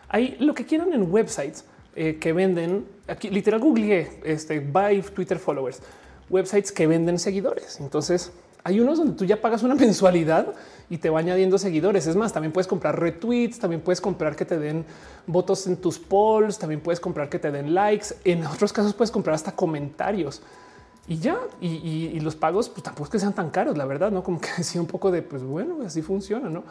Hay lo que quieran en websites eh, que venden. Aquí literal googleé este buy Twitter followers, websites que venden seguidores. Entonces hay unos donde tú ya pagas una *laughs* mensualidad y te va añadiendo seguidores. Es más, también puedes comprar retweets, también puedes comprar que te den votos en tus polls, también puedes comprar que te den likes. En otros casos puedes comprar hasta comentarios y ya. Y, los pagos pues tampoco es que sean tan caros, la verdad, no como que *laughs* decía un poco de pues bueno, así funciona, no?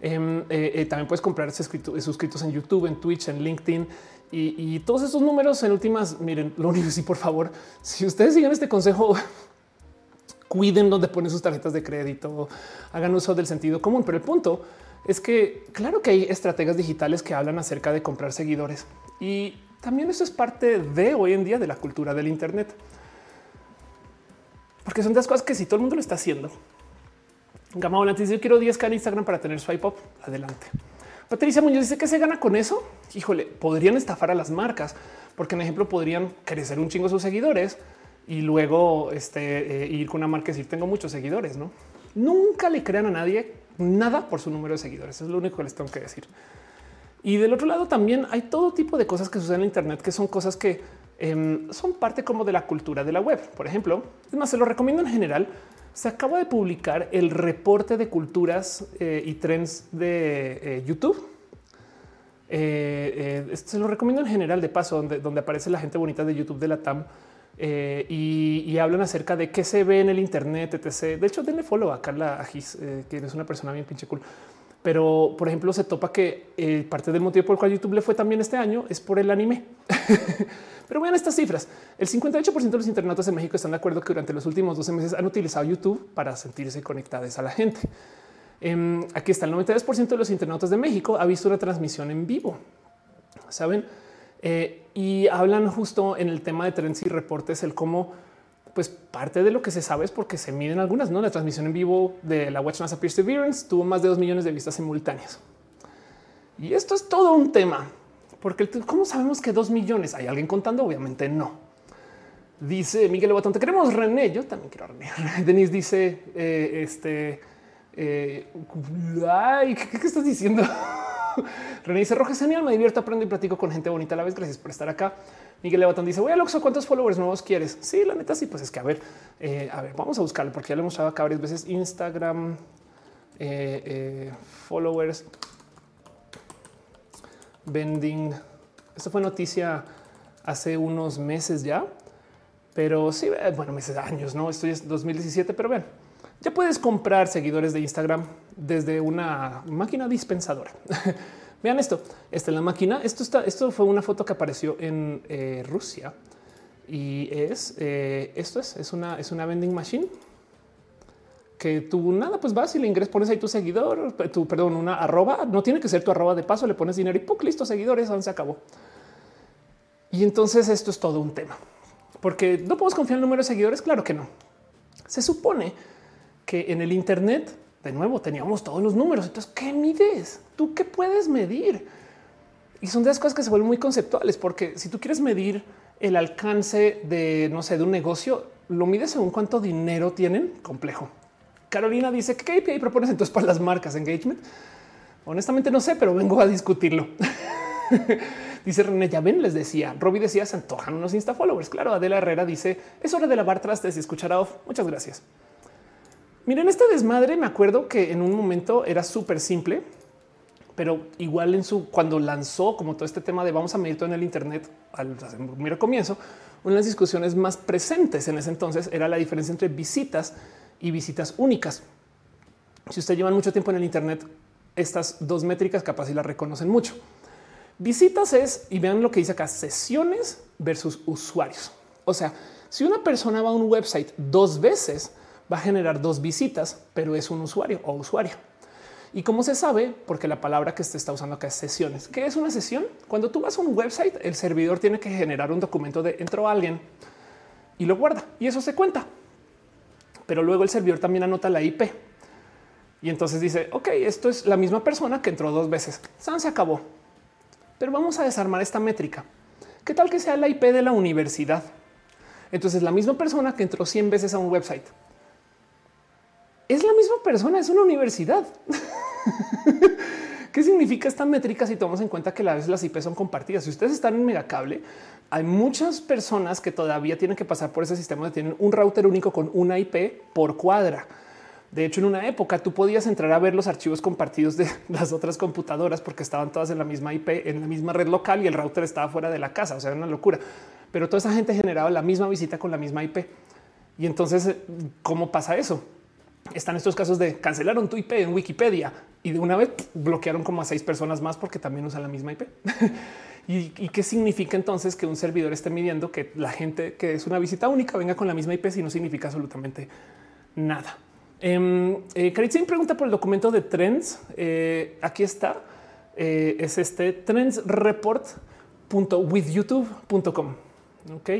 Em, eh, eh, también puedes comprar suscritos en YouTube, en Twitch, en LinkedIn y, todos esos números en últimas. Miren, lo único *laughs* sí, por favor, si ustedes siguen este consejo, *laughs* cuiden donde ponen sus tarjetas de crédito, hagan uso del sentido común. Pero el punto es que claro que hay estrategias digitales que hablan acerca de comprar seguidores y también eso es parte de hoy en día de la cultura del Internet. Porque son de las cosas que si todo el mundo lo está haciendo, Gama Volante dice: Yo quiero 10k en Instagram para tener swipe up. Adelante. Patricia Muñoz dice que se gana con eso. Híjole, podrían estafar a las marcas, porque en ejemplo podrían crecer un chingo sus seguidores y luego este, eh, ir con una marca y decir tengo muchos seguidores. No, nunca le crean a nadie nada por su número de seguidores. Es lo único que les tengo que decir. Y del otro lado también hay todo tipo de cosas que suceden en Internet que son cosas que em, son parte como de la cultura de la web. Por ejemplo, es más, se lo recomiendo en general se acaba de publicar el reporte de culturas eh, y trends de eh. Eh, se lo recomiendo en general de paso, donde, donde aparece la gente bonita de YouTube de la TAM y, hablan acerca de qué se ve en el Internet, etc. De hecho, denle follow a Carla Agis, que es una persona bien pinche cool. Pero, por ejemplo, se topa que parte del motivo por el cual YouTube le fue también este año es por el anime. *laughs* Pero vean estas cifras. El 58% de los internautas en México están de acuerdo que durante los últimos 12 meses han utilizado YouTube para sentirse conectados a la gente. Em, aquí está el 92% de los internautas de México ha visto una transmisión en vivo. Saben? Eh, y hablan justo en el tema de trends y reportes, el cómo pues parte de lo que se sabe es porque se miden algunas, ¿no? La transmisión en vivo de la Watch NASA Perseverance tuvo más de dos millones de vistas simultáneas. Y esto es todo un tema. Porque cómo sabemos que dos millones hay alguien contando? Obviamente no. Dice Miguel Botón, te queremos René. Yo también quiero René. *laughs* Denise dice eh, este. Eh, ay, ¿qué, estás diciendo? *laughs* René dice Roja genial, me divierto, aprendo y platico con gente bonita a la vez. Gracias por estar acá. Miguel Levatón dice: Voy a Loxo, ¿cuántos followers nuevos quieres? Sí, la neta, sí, pues es que a ver, eh, a ver, vamos a buscarlo porque ya lo hemos usado acá varias veces. Instagram, followers vending. Esto fue noticia hace unos meses ya, pero sí, eh, bueno, meses, años, no? Esto es 2017, pero vean, ya puedes comprar seguidores de Instagram desde una máquina dispensadora. *laughs* Vean esto. Esta es la máquina. Esto está. Esto fue una foto que apareció en eh, Rusia y es eh, esto es, es una, es una vending machine que tú nada, pues vas y le ingresas, pones ahí tu seguidor, tu perdón, una arroba, no tiene que ser tu arroba de paso, le pones dinero y ¡puc! listo, seguidores, se acabó. Y entonces esto es todo un tema, porque no podemos confiar en el número de seguidores. Claro que no. Se supone que en el Internet, de nuevo, teníamos todos los números. Entonces, ¿qué mides? ¿Tú qué puedes medir? Y son de las cosas que se vuelven muy conceptuales, porque si tú quieres medir el alcance de, no sé, de un negocio, lo mides según cuánto dinero tienen. Complejo. Carolina dice qué API propones entonces para las marcas engagement. Honestamente no sé, pero vengo a discutirlo. *laughs* dice René, ya ven, les decía, Robbie decía, se antojan unos Insta followers. Claro, Adela Herrera dice, es hora de lavar trastes y escuchar a off. Muchas gracias. Miren, este desmadre me acuerdo que en un momento era súper simple, pero igual en su cuando lanzó como todo este tema de vamos a medir todo en el Internet al primer comienzo, una de las discusiones más presentes en ese entonces era la diferencia entre visitas y visitas únicas. Si usted lleva mucho tiempo en el Internet, estas dos métricas capaz si las reconocen mucho. Visitas es, y vean lo que dice acá, sesiones versus usuarios. O sea, si una persona va a un website dos veces, va a generar dos visitas, pero es un usuario o usuario. Y cómo se sabe, porque la palabra que se está usando acá es sesiones. ¿Qué es una sesión? Cuando tú vas a un website, el servidor tiene que generar un documento de entró alguien y lo guarda y eso se cuenta pero luego el servidor también anota la IP. Y entonces dice, ok, esto es la misma persona que entró dos veces. San se acabó. Pero vamos a desarmar esta métrica. ¿Qué tal que sea la IP de la universidad? Entonces la misma persona que entró 100 veces a un website. Es la misma persona, es una universidad. *laughs* ¿Qué significa esta métrica si tomamos en cuenta que las IP son compartidas? Si ustedes están en megacable, hay muchas personas que todavía tienen que pasar por ese sistema de tienen un router único con una IP por cuadra. De hecho, en una época tú podías entrar a ver los archivos compartidos de *laughs* las otras computadoras porque estaban todas en la misma IP, en la misma red local y el router estaba fuera de la casa. O sea, era una locura. Pero toda esa gente generaba la misma visita con la misma IP. Y entonces, ¿cómo pasa eso? Están estos casos de cancelaron tu IP en Wikipedia y de una vez bloquearon como a seis personas más porque también usan la misma IP. *laughs* ¿Y, qué significa entonces que un servidor esté midiendo que la gente que es una visita única venga con la misma IP si no significa absolutamente nada? Eh, eh, pregunta por el documento de trends. Eh, aquí está. Eh, es este trendsreport.withyoutube.com. Ok.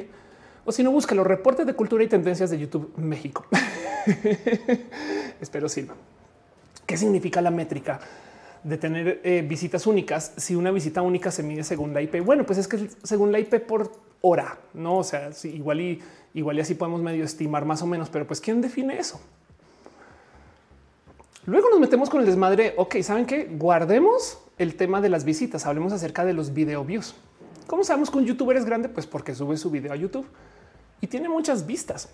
O si no, busca los reportes de cultura y tendencias de YouTube México. *laughs* Espero sirva. ¿Qué significa la métrica? de tener eh, visitas únicas, si una visita única se mide según la IP, bueno, pues es que según la IP por hora, no? O sea, igual y igual y así podemos medio estimar más o menos, pero pues quién define eso? Luego nos metemos con el desmadre. Ok, saben que guardemos el tema de las visitas. Hablemos acerca de los video views. ¿Cómo sabemos que un youtuber es grande? Pues porque sube su video a YouTube y tiene muchas vistas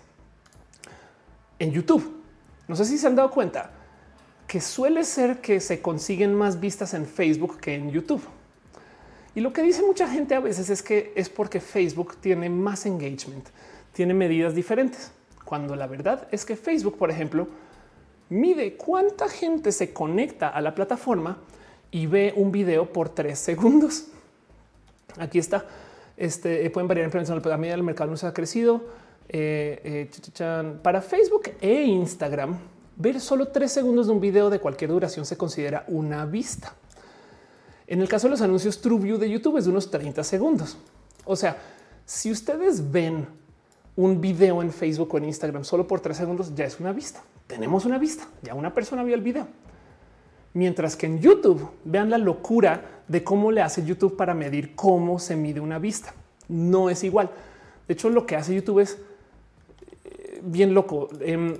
en YouTube. No sé si se han dado cuenta que suele ser que se consiguen más vistas en Facebook que en YouTube. Y lo que dice mucha gente a veces es que es porque Facebook tiene más engagement, tiene medidas diferentes, cuando la verdad es que Facebook, por ejemplo, mide cuánta gente se conecta a la plataforma y ve un video por tres segundos. Aquí está. Este pueden variar en prevención. La medida del mercado no se ha crecido. Eh, eh, para Facebook e Instagram Ver solo tres segundos de un video de cualquier duración se considera una vista. En el caso de los anuncios TrueView de YouTube es de unos 30 segundos. O sea, si ustedes ven un video en Facebook o en Instagram solo por tres segundos, ya es una vista. Tenemos una vista, ya una persona vio el video. Mientras que en YouTube vean la locura de cómo le hace YouTube para medir cómo se mide una vista. No es igual. De hecho, lo que hace YouTube es eh, bien loco. Em,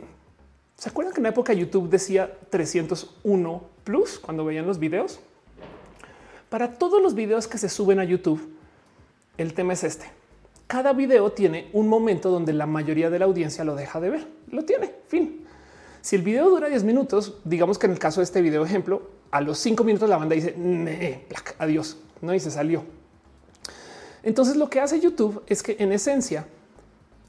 ¿Se acuerdan que en la época YouTube decía 301 plus cuando veían los videos? Para todos los videos que se suben a YouTube, el tema es este. Cada video tiene un momento donde la mayoría de la audiencia lo deja de ver. Lo tiene, fin. Si el video dura 10 minutos, digamos que en el caso de este video ejemplo, a los 5 minutos la banda dice, adiós, no, y se salió. Entonces lo que hace YouTube es que en esencia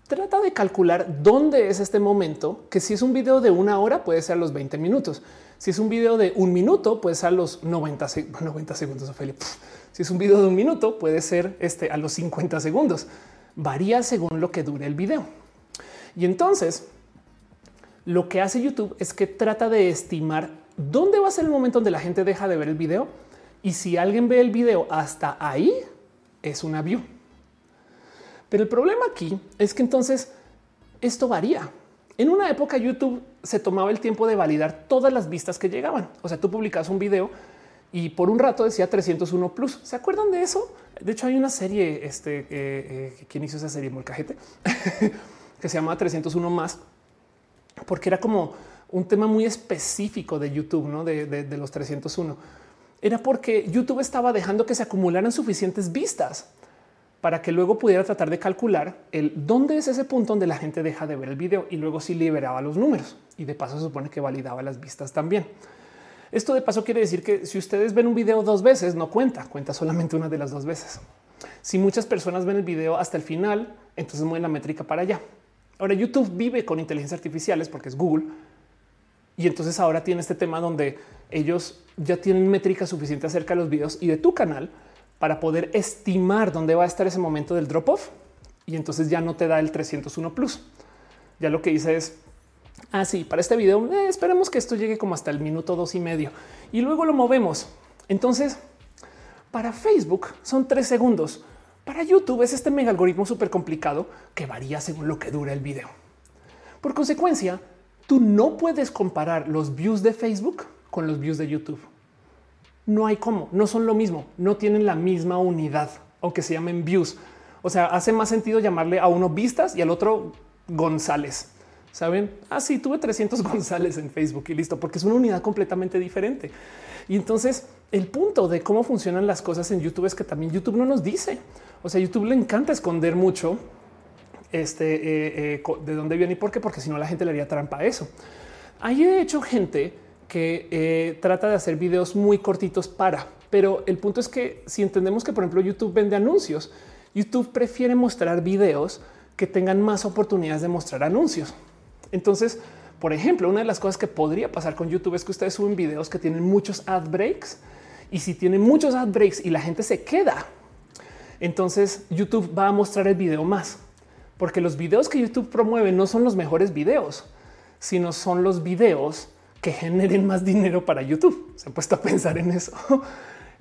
trata de calcular dónde es este momento, que si es un video de una hora puede ser a los 20 minutos. Si es un video de un minuto, puede ser a los 90, 90 *laughs* segundos. Ophelia. Si es un video de un minuto, puede ser este a los 50 segundos. Varía según lo que dure el video. Y entonces, lo que hace YouTube es que trata de estimar dónde va a ser el momento donde la gente deja de ver el video y si alguien ve el video hasta ahí es una view. Pero el problema aquí es que entonces esto varía. En una época YouTube se tomaba el tiempo de validar todas las vistas que llegaban. O sea, tú publicas un video y por un rato decía 301 plus. ¿Se acuerdan de eso? De hecho, hay una serie, este, eh, eh, ¿quién hizo esa serie? Molcajete, *laughs* que se llama 301 más, porque era como un tema muy específico de YouTube, ¿no? De, de los 301. Era porque YouTube estaba dejando que se acumularan suficientes vistas para que luego pudiera tratar de calcular el dónde es ese punto donde la gente deja de ver el video y luego sí liberaba los números y de paso supone que validaba las vistas también. Esto de paso quiere decir que si ustedes ven un video dos veces no cuenta, cuenta solamente una de las dos veces. Si muchas personas ven el video hasta el final, entonces mueven la métrica para allá. Ahora YouTube vive con inteligencia artificiales porque es Google y entonces ahora tiene este tema donde ellos ya tienen métrica suficiente acerca de los videos y de tu canal para poder estimar dónde va a estar ese momento del drop off y entonces ya no te da el 301 plus. Ya lo que dice es así ah, para este video. Eh, esperemos que esto llegue como hasta el minuto dos y medio y luego lo movemos. Entonces, para Facebook son tres segundos. Para YouTube es este mega algoritmo súper complicado que varía según lo que dura el video. Por consecuencia, tú no puedes comparar los views de Facebook con los views de YouTube no hay cómo, no son lo mismo, no tienen la misma unidad, aunque se llamen views. O sea, hace más sentido llamarle a uno vistas y al otro González. Saben? Ah, sí, tuve 300 *laughs* González en Facebook y listo, porque es una unidad completamente diferente. Y entonces el punto de cómo funcionan las cosas en YouTube es que también YouTube no nos dice. O sea, YouTube le encanta esconder mucho este eh, eh, de dónde viene y por qué, porque si no la gente le haría trampa a eso. Hay de hecho gente que eh, trata de hacer videos muy cortitos para, pero el punto es que si entendemos que por ejemplo YouTube vende anuncios, YouTube prefiere mostrar videos que tengan más oportunidades de mostrar anuncios. Entonces, por ejemplo, una de las cosas que podría pasar con YouTube es que ustedes suben videos que tienen muchos ad breaks y si tienen muchos ad breaks y la gente se queda, entonces YouTube va a mostrar el video más, porque los videos que YouTube promueve no son los mejores videos, sino son los videos que generen más dinero para YouTube. Se han puesto a pensar en eso. *laughs*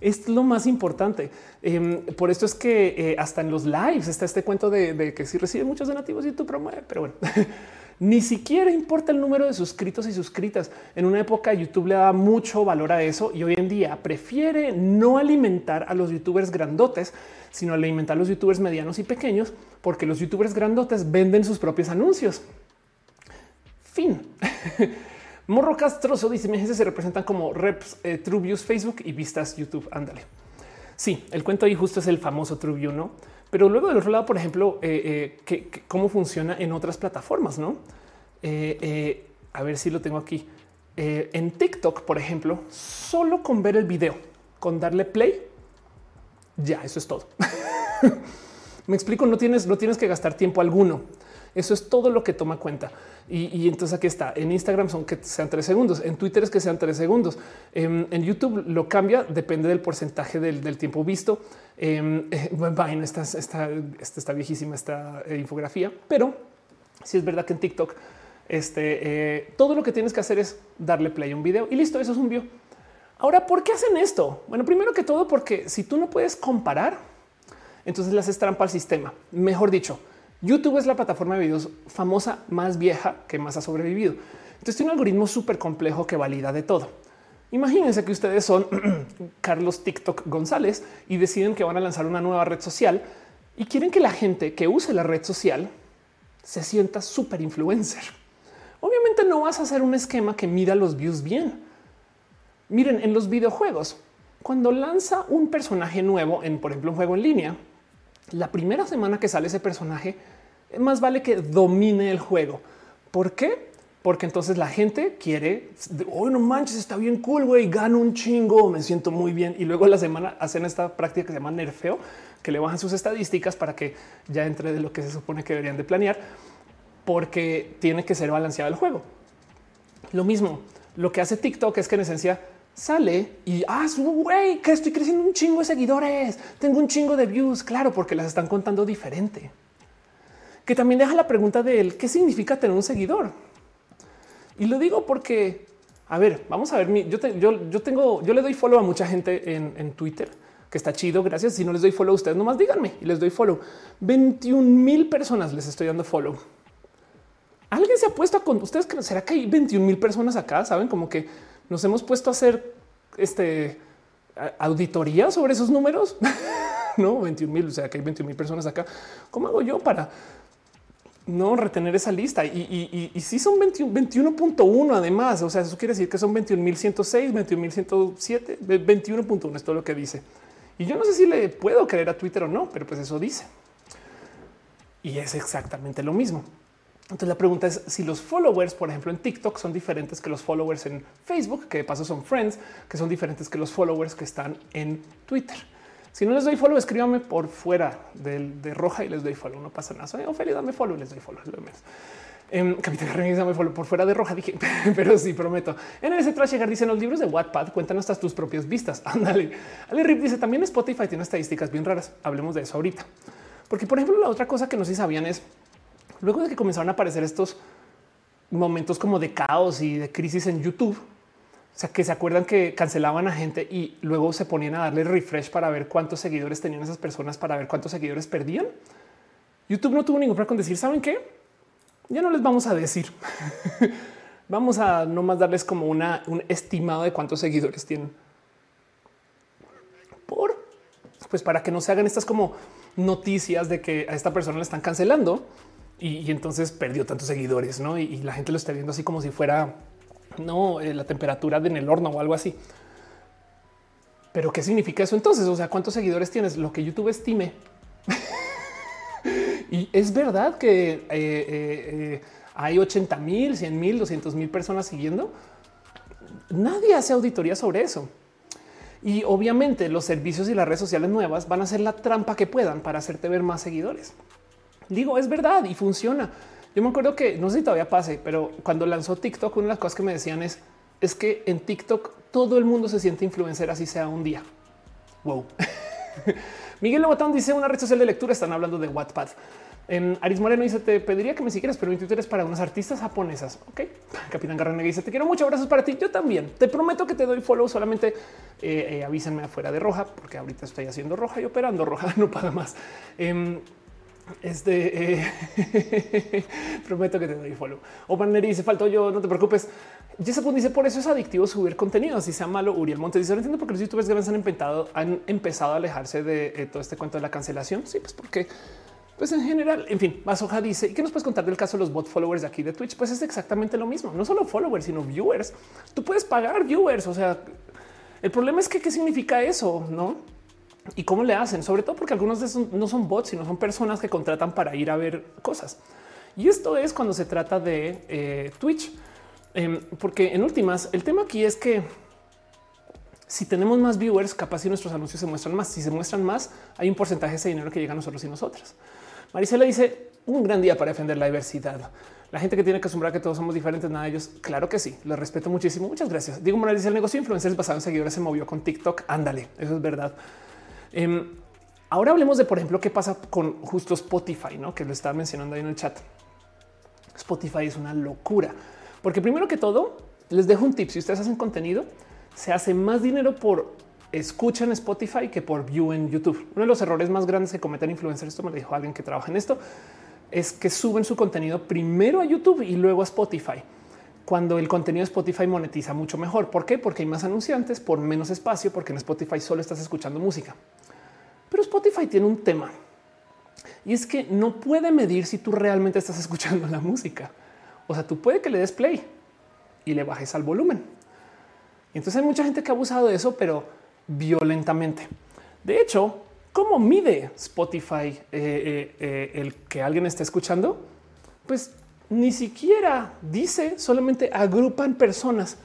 Es lo más importante. Em, por esto es que eh, hasta en los lives está este cuento de, que si recibe muchos donativos YouTube promueve, pero bueno, *laughs* ni siquiera importa el número de suscritos y suscritas. En una época YouTube le daba mucho valor a eso y hoy en día prefiere no alimentar a los youtubers grandotes, sino alimentar a los youtubers medianos y pequeños, porque los youtubers grandotes venden sus propios anuncios. Fin. *laughs* Morro Castroso dice: Mi se representan como reps eh, Facebook y vistas YouTube. Ándale. Sí, el cuento ahí justo es el famoso True no? Pero luego del otro lado, por ejemplo, eh, eh, cómo funciona en otras plataformas, no? a ver si lo tengo aquí. en TikTok, por ejemplo, solo con ver el video, con darle play, ya eso es todo. *laughs* Me explico, no tienes, no tienes que gastar tiempo alguno. Eso es todo lo que toma cuenta. Y, entonces aquí está. En Instagram son que sean tres segundos. En Twitter es que sean tres segundos. En, YouTube lo cambia, depende del porcentaje del, tiempo visto. *laughs* Eh, esta, esta, esta, viejísima esta eh, infografía, pero si es verdad que en TikTok este, eh, todo lo que tienes que hacer es darle play a un video y listo. Eso es un view. Ahora, ¿por qué hacen esto? Bueno, primero que todo, porque si tú no puedes comparar, entonces le haces trampa al sistema. Mejor dicho, YouTube es la plataforma de videos famosa más vieja que más ha sobrevivido. Entonces tiene un algoritmo súper complejo que valida de todo. Imagínense que ustedes son *clears throat* Carlos TikTok González y deciden que van a lanzar una nueva red social y quieren que la gente que use la red social se sienta súper influencer. Obviamente no vas a hacer un esquema que mida los views bien. Miren, en los videojuegos, cuando lanza un personaje nuevo en, por ejemplo, un juego en línea, la primera semana que sale ese personaje, más vale que domine el juego. ¿Por qué? Porque entonces la gente quiere, hoy no manches, está bien cool, güey, gano un chingo, me siento muy bien. Y luego la semana hacen esta práctica que se llama nerfeo, que le bajan sus estadísticas para que ya entre de lo que se supone que deberían de planear, porque tiene que ser balanceado el juego. Lo mismo, lo que hace TikTok es que en esencia sale y ah, güey, que estoy creciendo un chingo de seguidores, tengo un chingo de views, claro, porque las están contando diferente. Que también deja la pregunta de él, ¿qué significa tener un seguidor? Y lo digo porque, a ver, vamos a ver, yo, yo, yo tengo, yo le doy follow a mucha gente en, en Twitter que está chido. Gracias. Si no les doy follow a ustedes, nomás díganme y les doy follow. 21 mil personas les estoy dando follow. Alguien se ha puesto a con ustedes será que hay 21 mil personas acá. Saben como que nos hemos puesto a hacer este auditoría sobre esos números. *laughs* no 21 mil, o sea que hay 21 mil personas acá. ¿Cómo hago yo para no retener esa lista? Y, si son 21.1 además, o sea, eso quiere decir que son 21.106, 21.107, 21.1 es todo lo que dice. Y yo no sé si le puedo creer a Twitter o no, pero pues eso dice. Y es exactamente lo mismo. Entonces la pregunta es si los followers, por ejemplo, en TikTok son diferentes que los followers en Facebook, que de paso son friends, que son diferentes que los followers que están en Twitter. Si no les doy follow, escríbame por fuera de roja y les doy follow. No pasa nada. Ophelia, dame follow, les doy follow. Lo menos. Eh, Capitán follow por fuera de roja. Dije, *laughs* pero sí, prometo. En ese trash llegar dicen los libros de Wattpad cuentan hasta tus propias vistas. *laughs* Ándale. Ale Rip dice también Spotify tiene estadísticas bien raras. Hablemos de eso ahorita. Porque, por ejemplo, la otra cosa que no sé si sabían es luego de que comenzaron a aparecer estos momentos como de caos y de crisis en YouTube, o sea, que se acuerdan que cancelaban a gente y luego se ponían a darle refresh para ver cuántos seguidores tenían esas personas, para ver cuántos seguidores perdían. YouTube no tuvo ningún problema con decir, ¿saben qué? Ya no les vamos a decir. *laughs* vamos a no más darles como una, un estimado de cuántos seguidores tienen. Por, pues para que no se hagan estas como noticias de que a esta persona le están cancelando y, entonces perdió tantos seguidores, ¿no? Y, la gente lo está viendo así como si fuera no eh, la temperatura en el horno o algo así. Pero qué significa eso entonces? O sea, ¿cuántos seguidores tienes? Lo que YouTube estime. *laughs* y es verdad que eh, eh, hay 80 mil, 100 mil, 200 mil personas siguiendo. Nadie hace auditoría sobre eso. Y obviamente los servicios y las redes sociales nuevas van a hacer la trampa que puedan para hacerte ver más seguidores. Digo, es verdad y funciona. Yo me acuerdo que no sé si todavía pase, pero cuando lanzó TikTok, una de las cosas que me decían es, es que en TikTok todo el mundo se siente influencer así sea un día. Wow. *laughs* Miguel Lobotón dice una red social de lectura. Están hablando de Wattpad. En Aris Moreno dice te pediría que me siguieras, pero mi Twitter es para unas artistas japonesas. Ok. Capitán Garrone dice te quiero mucho. Abrazos para ti. Yo también te prometo que te doy follow. Solamente eh, eh, avísenme afuera de roja, porque ahorita estoy haciendo roja y operando roja. *laughs* No paga más. Em, este eh, *laughs* prometo que te doy follow. O Banner dice faltó yo, no te preocupes. Jessica dice por eso es adictivo subir contenido, así sea malo. Uriel Montes dice no entiendo por qué los youtubers grandes han empezado, han empezado a alejarse de eh, todo este cuento de la cancelación. Sí, pues porque pues en general, en fin, Masoja dice, ¿y qué nos puedes contar del caso de los bot followers de aquí de Twitch? Pues es exactamente lo mismo, no solo followers, sino viewers. Tú puedes pagar viewers, o sea, el problema es que qué significa eso, ¿no? Y cómo le hacen, sobre todo porque algunos de esos no son bots, sino son personas que contratan para ir a ver cosas. Y esto es cuando se trata de eh, Twitch, em, porque en últimas el tema aquí es que si tenemos más viewers, capaz si nuestros anuncios se muestran más. Si se muestran más, hay un porcentaje de ese dinero que llega a nosotros y nosotras. Marisela dice un gran día para defender la diversidad. La gente que tiene que asombrar que todos somos diferentes, nada de ellos. Claro que sí, lo respeto muchísimo. Muchas gracias. Digo, Morales el negocio de influencers basado en seguidores se movió con TikTok. Ándale, eso es verdad. Em, ahora hablemos de, por ejemplo, qué pasa con justo Spotify, ¿no? que lo estaba mencionando ahí en el chat. Spotify es una locura, porque primero que todo, les dejo un tip. Si ustedes hacen contenido, se hace más dinero por escucha en Spotify que por view en YouTube. Uno de los errores más grandes que cometen influencers, esto me lo dijo alguien que trabaja en esto, es que suben su contenido primero a YouTube y luego a Spotify cuando el contenido de Spotify monetiza mucho mejor. ¿Por qué? Porque hay más anunciantes por menos espacio, porque en Spotify solo estás escuchando música. Pero Spotify tiene un tema y es que no puede medir si tú realmente estás escuchando la música. O sea, tú puede que le des play y le bajes al volumen. entonces hay mucha gente que ha abusado de eso, pero violentamente. De hecho, ¿cómo mide Spotify eh, eh, eh, el que alguien esté escuchando? Pues ni siquiera dice, solamente agrupan personas.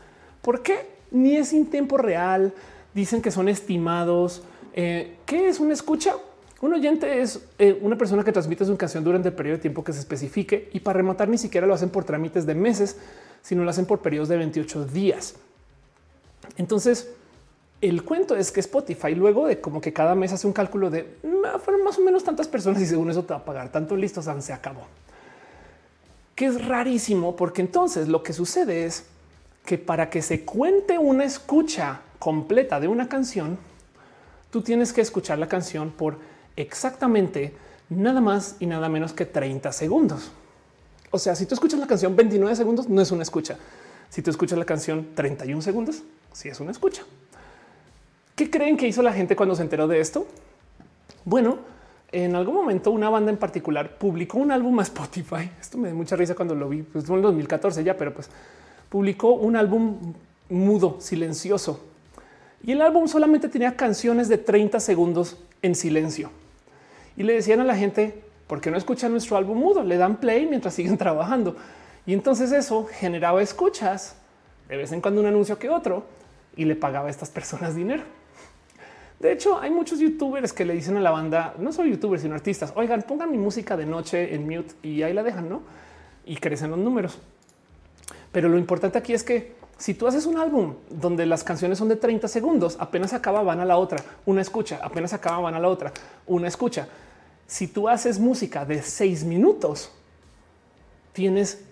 ¿Por qué? Ni es en tiempo real. Dicen que son estimados. Eh, ¿Qué es una escucha? Un oyente es eh, una persona que transmite su canción durante el periodo de tiempo que se especifique y para rematar ni siquiera lo hacen por trámites de meses, sino lo hacen por periodos de 28 días. Entonces, el cuento es que Spotify luego de como que cada mes hace un cálculo de mm, fueron más o menos tantas personas y según eso te va a pagar tanto listo, se acabó. Que es rarísimo porque entonces lo que sucede es que para que se cuente una escucha completa de una canción, tú tienes que escuchar la canción por exactamente nada más y nada menos que 30 segundos. O sea, si tú escuchas la canción 29 segundos, no es una escucha. Si tú escuchas la canción 31 segundos, sí es una escucha. ¿Qué creen que hizo la gente cuando se enteró de esto? Bueno, en algún momento una banda en particular publicó un álbum a Spotify. Esto me da mucha risa cuando lo vi, pues fue en 2014 ya, pero pues publicó un álbum mudo, silencioso. Y el álbum solamente tenía canciones de 30 segundos en silencio. Y le decían a la gente, ¿por qué no escuchan nuestro álbum mudo? Le dan play mientras siguen trabajando. Y entonces eso generaba escuchas, de vez en cuando un anuncio que otro, y le pagaba a estas personas dinero. De hecho, hay muchos youtubers que le dicen a la banda, no solo youtubers, sino artistas, oigan, pongan mi música de noche en mute y ahí la dejan, ¿no? Y crecen los números. Pero lo importante aquí es que si tú haces un álbum donde las canciones son de 30 segundos, apenas acaba, van a la otra, una escucha, apenas acaba, van a la otra, una escucha. Si tú haces música de seis minutos, tienes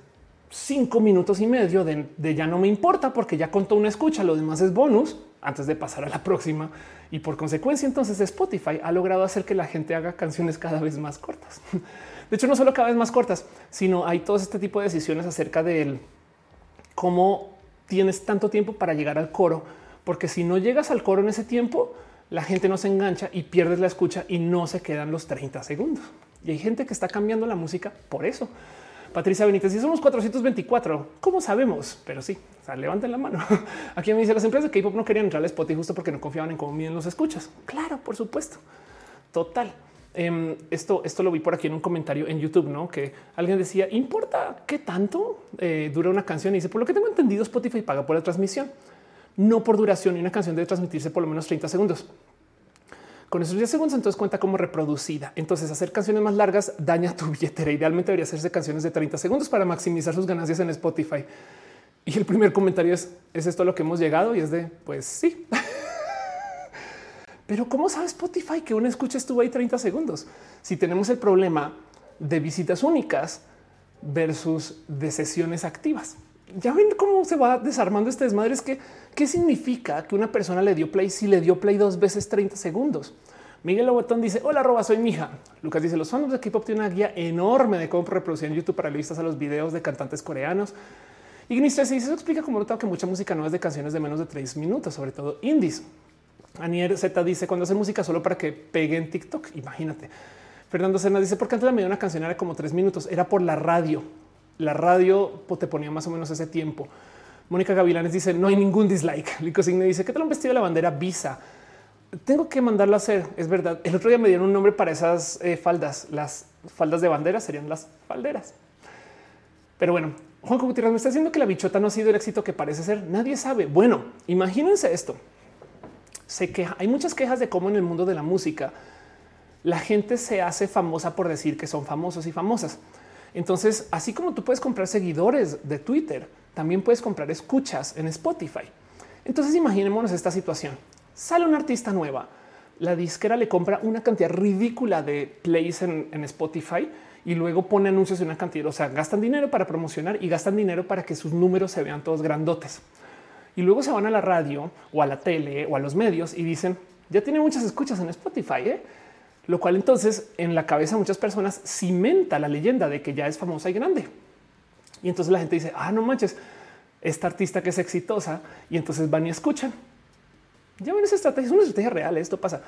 cinco minutos y medio de, de, ya no me importa porque ya contó una escucha, lo demás es bonus antes de pasar a la próxima. Y por consecuencia, entonces Spotify ha logrado hacer que la gente haga canciones cada vez más cortas. De hecho, no solo cada vez más cortas, sino hay todo este tipo de decisiones acerca de cómo tienes tanto tiempo para llegar al coro, porque si no llegas al coro en ese tiempo, la gente no se engancha y pierdes la escucha y no se quedan los 30 segundos. Y hay gente que está cambiando la música por eso. Patricia Benítez, si somos 424, ¿cómo sabemos? Pero sí, levanten la mano. *laughs* Aquí me dice las empresas de K-pop no querían entrar al Spotify justo porque no confiaban en cómo miden los escuchas. Claro, por supuesto. Total. Um, esto, esto lo vi por aquí en un comentario en YouTube, no que alguien decía: importa qué tanto eh, dura una canción. Y dice: Por lo que tengo entendido, Spotify paga por la transmisión, no por duración. Y una canción debe transmitirse por lo menos 30 segundos. Con esos 10 segundos, entonces cuenta como reproducida. Entonces, hacer canciones más largas daña tu billetera. Idealmente debería hacerse canciones de 30 segundos para maximizar sus ganancias en Spotify. Y el primer comentario es: ¿Es esto lo que hemos llegado? Y es de pues sí. *laughs* Pero ¿cómo sabe Spotify que una escucha estuvo ahí 30 segundos? Si tenemos el problema de visitas únicas versus de sesiones activas. Ya ven cómo se va desarmando este desmadre. Es que qué significa que una persona le dio play si le dio play dos veces 30 segundos. Miguel Lobotón dice: Hola, Roba, soy mi hija. Lucas dice: Los fans de K-pop tienen una guía enorme de cómo reproducir en YouTube para listas a los videos de cantantes coreanos. Ignis dice: Eso explica cómo notado que mucha música no es de canciones de menos de tres minutos, sobre todo indies. Anier Z dice cuando hace música solo para que pegue en TikTok. Imagínate. Fernando Sena dice porque antes la media una canción era como tres minutos, era por la radio. La radio te ponía más o menos ese tiempo. Mónica Gavilanes dice no hay ningún dislike. *laughs* Lico Signe dice que lo han vestido de la bandera Visa. Tengo que mandarlo a hacer. Es verdad. El otro día me dieron un nombre para esas eh, faldas. Las faldas de bandera serían las falderas. Pero bueno, Juan Gutiérrez me está diciendo que la bichota no ha sido el éxito que parece ser. Nadie sabe. Bueno, imagínense esto se queja. Hay muchas quejas de cómo en el mundo de la música la gente se hace famosa por decir que son famosos y famosas. Entonces, así como tú puedes comprar seguidores de Twitter, también puedes comprar escuchas en Spotify. Entonces, imaginémonos esta situación. Sale una artista nueva, la disquera le compra una cantidad ridícula de plays en, Spotify y luego pone anuncios de una cantidad. O sea, gastan dinero para promocionar y gastan dinero para que sus números se vean todos grandotes y luego se van a la radio o a la tele o a los medios y dicen ya tiene muchas escuchas en Spotify, ¿eh? lo cual entonces en la cabeza de muchas personas cimenta la leyenda de que ya es famosa y grande. Y entonces la gente dice, ah, no manches, esta artista que es exitosa y entonces van y escuchan. Ya ven esa estrategia, es una estrategia real, esto pasa.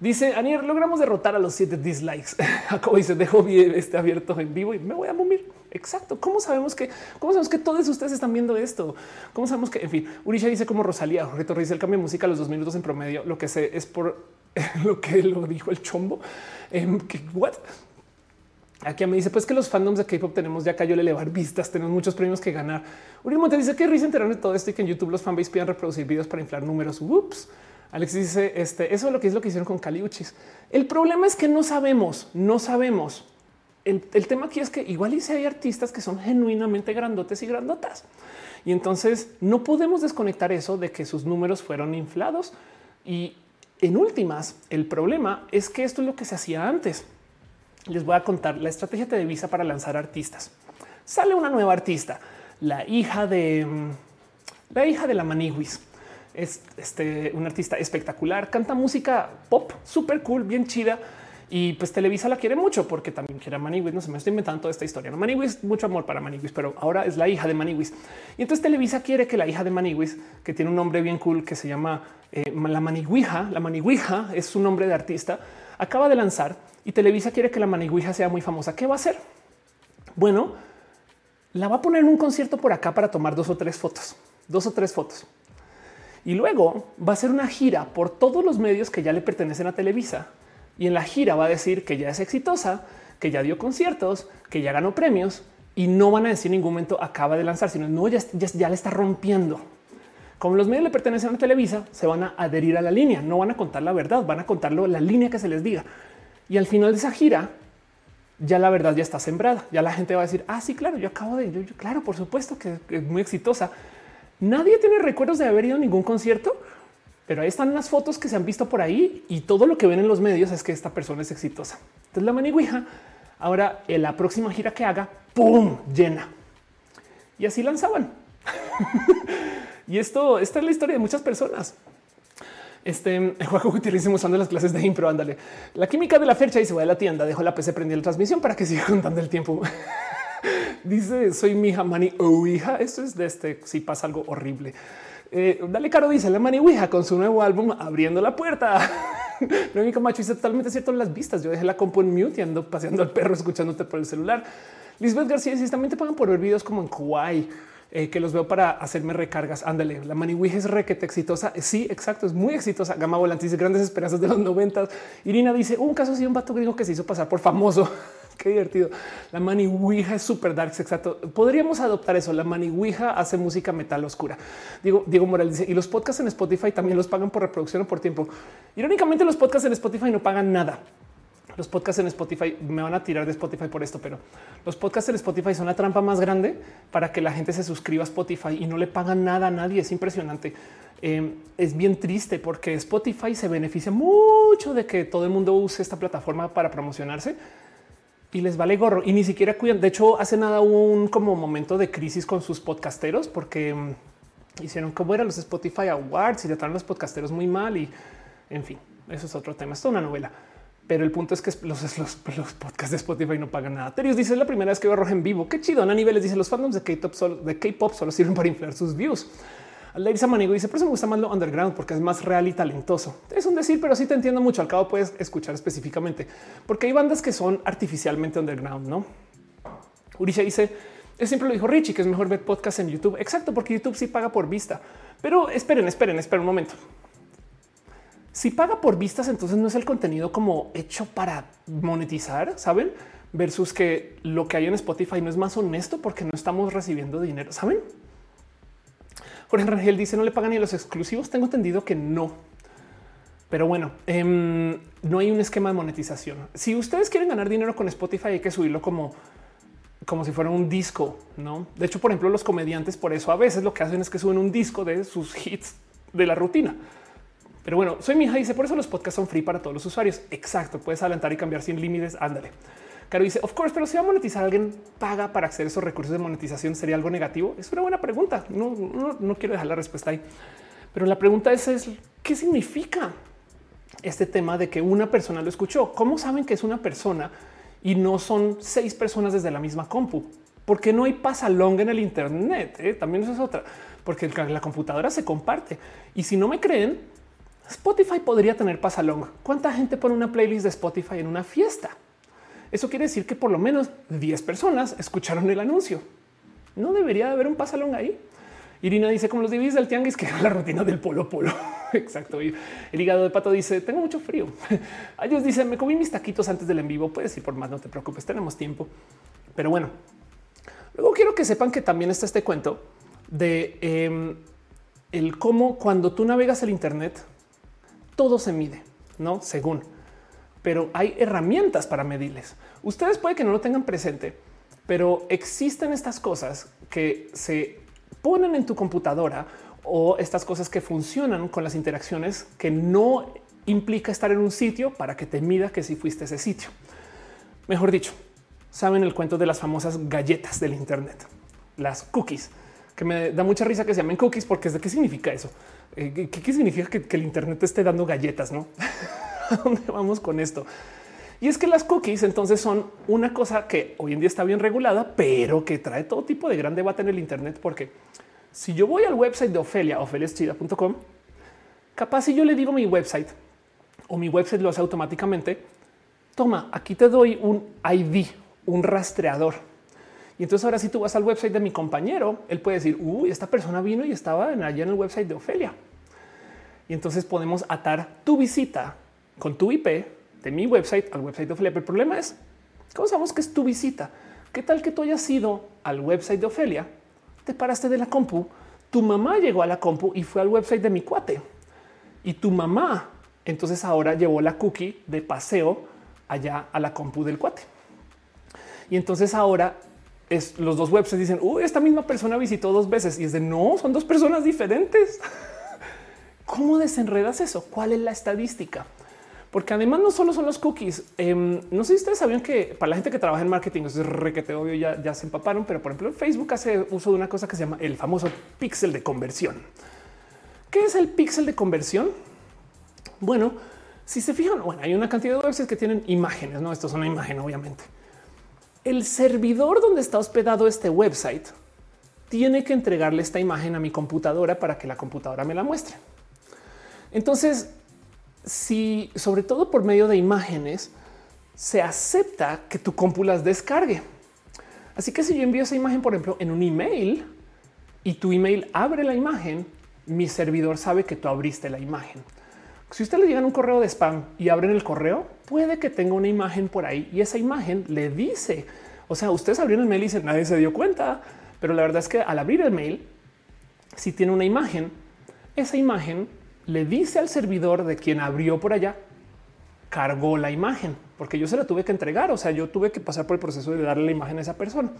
Dice Anier, logramos derrotar a los siete dislikes. *laughs* Como dice, dejo este abierto en vivo y me voy a momir. Exacto. ¿Cómo sabemos que, cómo sabemos que todos ustedes están viendo esto? ¿Cómo sabemos que, en fin, Urisha dice como Rosalía, Jorge Torres dice el cambio de música a los dos minutos en promedio. Lo que sé es por *laughs* lo que lo dijo el chombo. Em, what? Aquí me dice pues que los fandoms de K-pop tenemos ya cayó el elevar vistas, tenemos muchos premios que ganar. Uri te dice que risa enteraron de todo esto y que en YouTube los fanbase pidan reproducir videos para inflar números. Ups. Alex dice este, eso es lo que es lo que hicieron con Caliuchis. El problema es que no sabemos, no sabemos. El, tema aquí es que igual y si hay artistas que son genuinamente grandotes y grandotas. Y entonces no podemos desconectar eso de que sus números fueron inflados. Y en últimas, el problema es que esto es lo que se hacía antes. Les voy a contar la estrategia de Visa para lanzar artistas. sale una nueva artista, la hija de mm, la hija de la Maniwis. Es este, un artista espectacular, canta música pop súper cool, bien chida. Y pues Televisa la quiere mucho porque también quiere a Maniwis. No se me estoy inventando toda esta historia. No, Maniwis, mucho amor para Maniwis, pero ahora es la hija de Maniwis. Y entonces Televisa quiere que la hija de Maniwis, que tiene un nombre bien cool que se llama eh, la Maniguija, la Maniguija es su nombre de artista, acaba de lanzar y Televisa quiere que la Maniguija sea muy famosa. ¿Qué va a hacer? Bueno, la va a poner en un concierto por acá para tomar dos o tres fotos, dos o tres fotos. Y luego va a hacer una gira por todos los medios que ya le pertenecen a Televisa. Y en la gira va a decir que ya es exitosa, que ya dio conciertos, que ya ganó premios y no van a decir en ningún momento acaba de lanzar, sino no, ya, ya, ya le está rompiendo. Como los medios le pertenecen a Televisa, se van a adherir a la línea, no van a contar la verdad, van a contarlo la línea que se les diga. Y al final de esa gira, ya la verdad ya está sembrada. Ya la gente va a decir, ah, sí, claro, yo acabo de, yo, claro, por supuesto que es muy exitosa. Nadie tiene recuerdos de haber ido a ningún concierto, pero ahí están las fotos que se han visto por ahí y todo lo que ven en los medios es que esta persona es exitosa. Entonces la maniguija ahora en la próxima gira que haga, ¡pum! llena. Y así lanzaban. *laughs* y esto, esta es la historia de muchas personas. Este juego utilizamos usando las clases de impro. Ándale la química de la fecha y se va a la tienda. Dejo la PC prendida la transmisión para que *laughs* siga contando el tiempo. *laughs* dice soy mi hija mani o hija. Esto es de este. Si pasa algo horrible, eh, dale caro, dice la mani Ouija con su nuevo álbum abriendo la puerta. *laughs* no único macho dice totalmente cierto en las vistas. Yo dejé la compu en mute y ando paseando al perro escuchándote por el celular. Lisbeth García dice también te pagan por ver videos como en Kuwait eh, que los veo para hacerme recargas. Ándale, la Maniwij es requete exitosa. Sí, exacto, es muy exitosa. Gama Volante dice grandes esperanzas de los noventas. Irina dice un caso así, un vato gringo que se hizo pasar por famoso. *laughs* Qué divertido. La Maniwija es súper dark. Exacto. Podríamos adoptar eso. La Maniwija hace música metal oscura. Diego, Diego Morales dice y los podcasts en Spotify también los pagan por reproducción o por tiempo. Irónicamente, los podcasts en Spotify no pagan nada. Los podcasts en Spotify me van a tirar de Spotify por esto, pero los podcasts en Spotify son la trampa más grande para que la gente se suscriba a Spotify y no le pagan nada a nadie. Es impresionante. Em, es bien triste porque Spotify se beneficia mucho de que todo el mundo use esta plataforma para promocionarse y les vale gorro y ni siquiera cuidan. De hecho, hace nada un como momento de crisis con sus podcasteros porque em, hicieron como eran los Spotify Awards y trataron los podcasteros muy mal y en fin, eso es otro tema. Es toda una novela. Pero el punto es que los, podcasts de Spotify no pagan nada. Terios dice la primera vez que veo rojo en vivo. Qué chido. Ana Niveles dice los fandoms de K-pop solo, K-pop solo sirven para inflar sus views. Aldairza Manigo dice, por eso me gusta más lo underground porque es más real y talentoso. Es un decir, pero sí te entiendo mucho. Al cabo puedes escuchar específicamente porque hay bandas que son artificialmente underground, no? Urisha dice, es siempre lo dijo Richie, que es mejor ver podcast en YouTube. Exacto, porque YouTube sí paga por vista. Pero esperen, esperen, esperen un momento. Si paga por vistas, entonces no es el contenido como hecho para monetizar, saben? Versus que lo que hay en Spotify no es más honesto porque no estamos recibiendo dinero, saben? Jorge Rangel dice no le pagan ni los exclusivos. Tengo entendido que no. Pero bueno, em, no hay un esquema de monetización. Si ustedes quieren ganar dinero con Spotify, hay que subirlo como como si fuera un disco, no? De hecho, por ejemplo, los comediantes por eso a veces lo que hacen es que suben un disco de sus hits de la rutina. Pero bueno, soy mi hija dice por eso los podcasts son free para todos los usuarios. Exacto. Puedes adelantar y cambiar sin límites. Ándale. Caro dice, of course, pero si va a monetizar, alguien paga para acceder a esos recursos de monetización. ¿Sería algo negativo? Es una buena pregunta. No, no, quiero dejar la respuesta ahí. Pero la pregunta es, es, ¿qué significa este tema de que una persona lo escuchó? ¿Cómo saben que es una persona y no son seis personas desde la misma compu? Porque no hay pasalong en el Internet. Eh? También eso es otra, porque la computadora se comparte. Y si no me creen, Spotify podría tener pasalong. ¿Cuánta gente pone una playlist de Spotify en una fiesta? Eso quiere decir que por lo menos 10 personas escucharon el anuncio. No debería haber un pasalong ahí. Irina dice como los divis del tianguis que *laughs* la rutina del polo polo. *laughs* Exacto. Y el hígado de pato dice tengo mucho frío. *laughs* Ellos dicen me comí mis taquitos antes del en vivo. Puedes ir por más, no te preocupes, tenemos tiempo. Pero bueno, luego quiero que sepan que también está este cuento de em, el cómo cuando tú navegas el Internet todo se mide, no según, pero hay herramientas para medirles. Ustedes puede que no lo tengan presente, pero existen estas cosas que se ponen en tu computadora o estas cosas que funcionan con las interacciones que no implica estar en un sitio para que te mida que si fuiste ese sitio. Mejor dicho, saben el cuento de las famosas galletas del Internet, las cookies, que me da mucha risa que se llamen cookies porque es de qué significa eso. Eh, ¿Qué, significa que, el Internet te esté dando galletas? No, *laughs* ¿a dónde vamos con esto? Y es que las cookies entonces son una cosa que hoy en día está bien regulada, pero que trae todo tipo de gran debate en el Internet, porque si yo voy al website de Ofelia, ofeliaschida.com, capaz si yo le digo mi website o mi website lo hace automáticamente, toma, aquí te doy un ID, un rastreador. Y entonces ahora si tú vas al website de mi compañero, él puede decir, esta persona vino y estaba allá en el website de Ofelia. Y entonces podemos atar tu visita con tu IP de mi website al website de Ofelia. Pero el problema es, ¿cómo sabemos que es tu visita? ¿Qué tal que tú hayas ido al website de Ofelia? Te paraste de la compu, tu mamá llegó a la compu y fue al website de mi cuate. Y tu mamá entonces ahora llevó la cookie de paseo allá a la compu del cuate. Y entonces ahora es, los dos websites dicen, uy, esta misma persona visitó dos veces y es de no, son dos personas diferentes. *laughs* ¿Cómo desenredas eso? ¿Cuál es la estadística? Porque además no solo son los cookies. Em, no sé si ustedes sabían que para la gente que trabaja en marketing, es requete obvio, ya, se empaparon, pero por ejemplo Facebook hace uso de una cosa que se llama el famoso píxel de conversión. ¿Qué es el píxel de conversión? Bueno, si se fijan, bueno, hay una cantidad de websites que tienen imágenes, no? Esto es una imagen, obviamente. El servidor donde está hospedado este website tiene que entregarle esta imagen a mi computadora para que la computadora me la muestre. Entonces, si sobre todo por medio de imágenes se acepta que tu compu las descargue. Así que si yo envío esa imagen, por ejemplo, en un email y tu email abre la imagen, mi servidor sabe que tú abriste la imagen. Si usted le llega un correo de spam y abren el correo, puede que tenga una imagen por ahí y esa imagen le dice, o sea, ustedes abrieron el mail y dicen nadie se dio cuenta, pero la verdad es que al abrir el mail, si tiene una imagen, esa imagen le dice al servidor de quien abrió por allá, cargó la imagen, porque yo se la tuve que entregar. O sea, yo tuve que pasar por el proceso de darle la imagen a esa persona.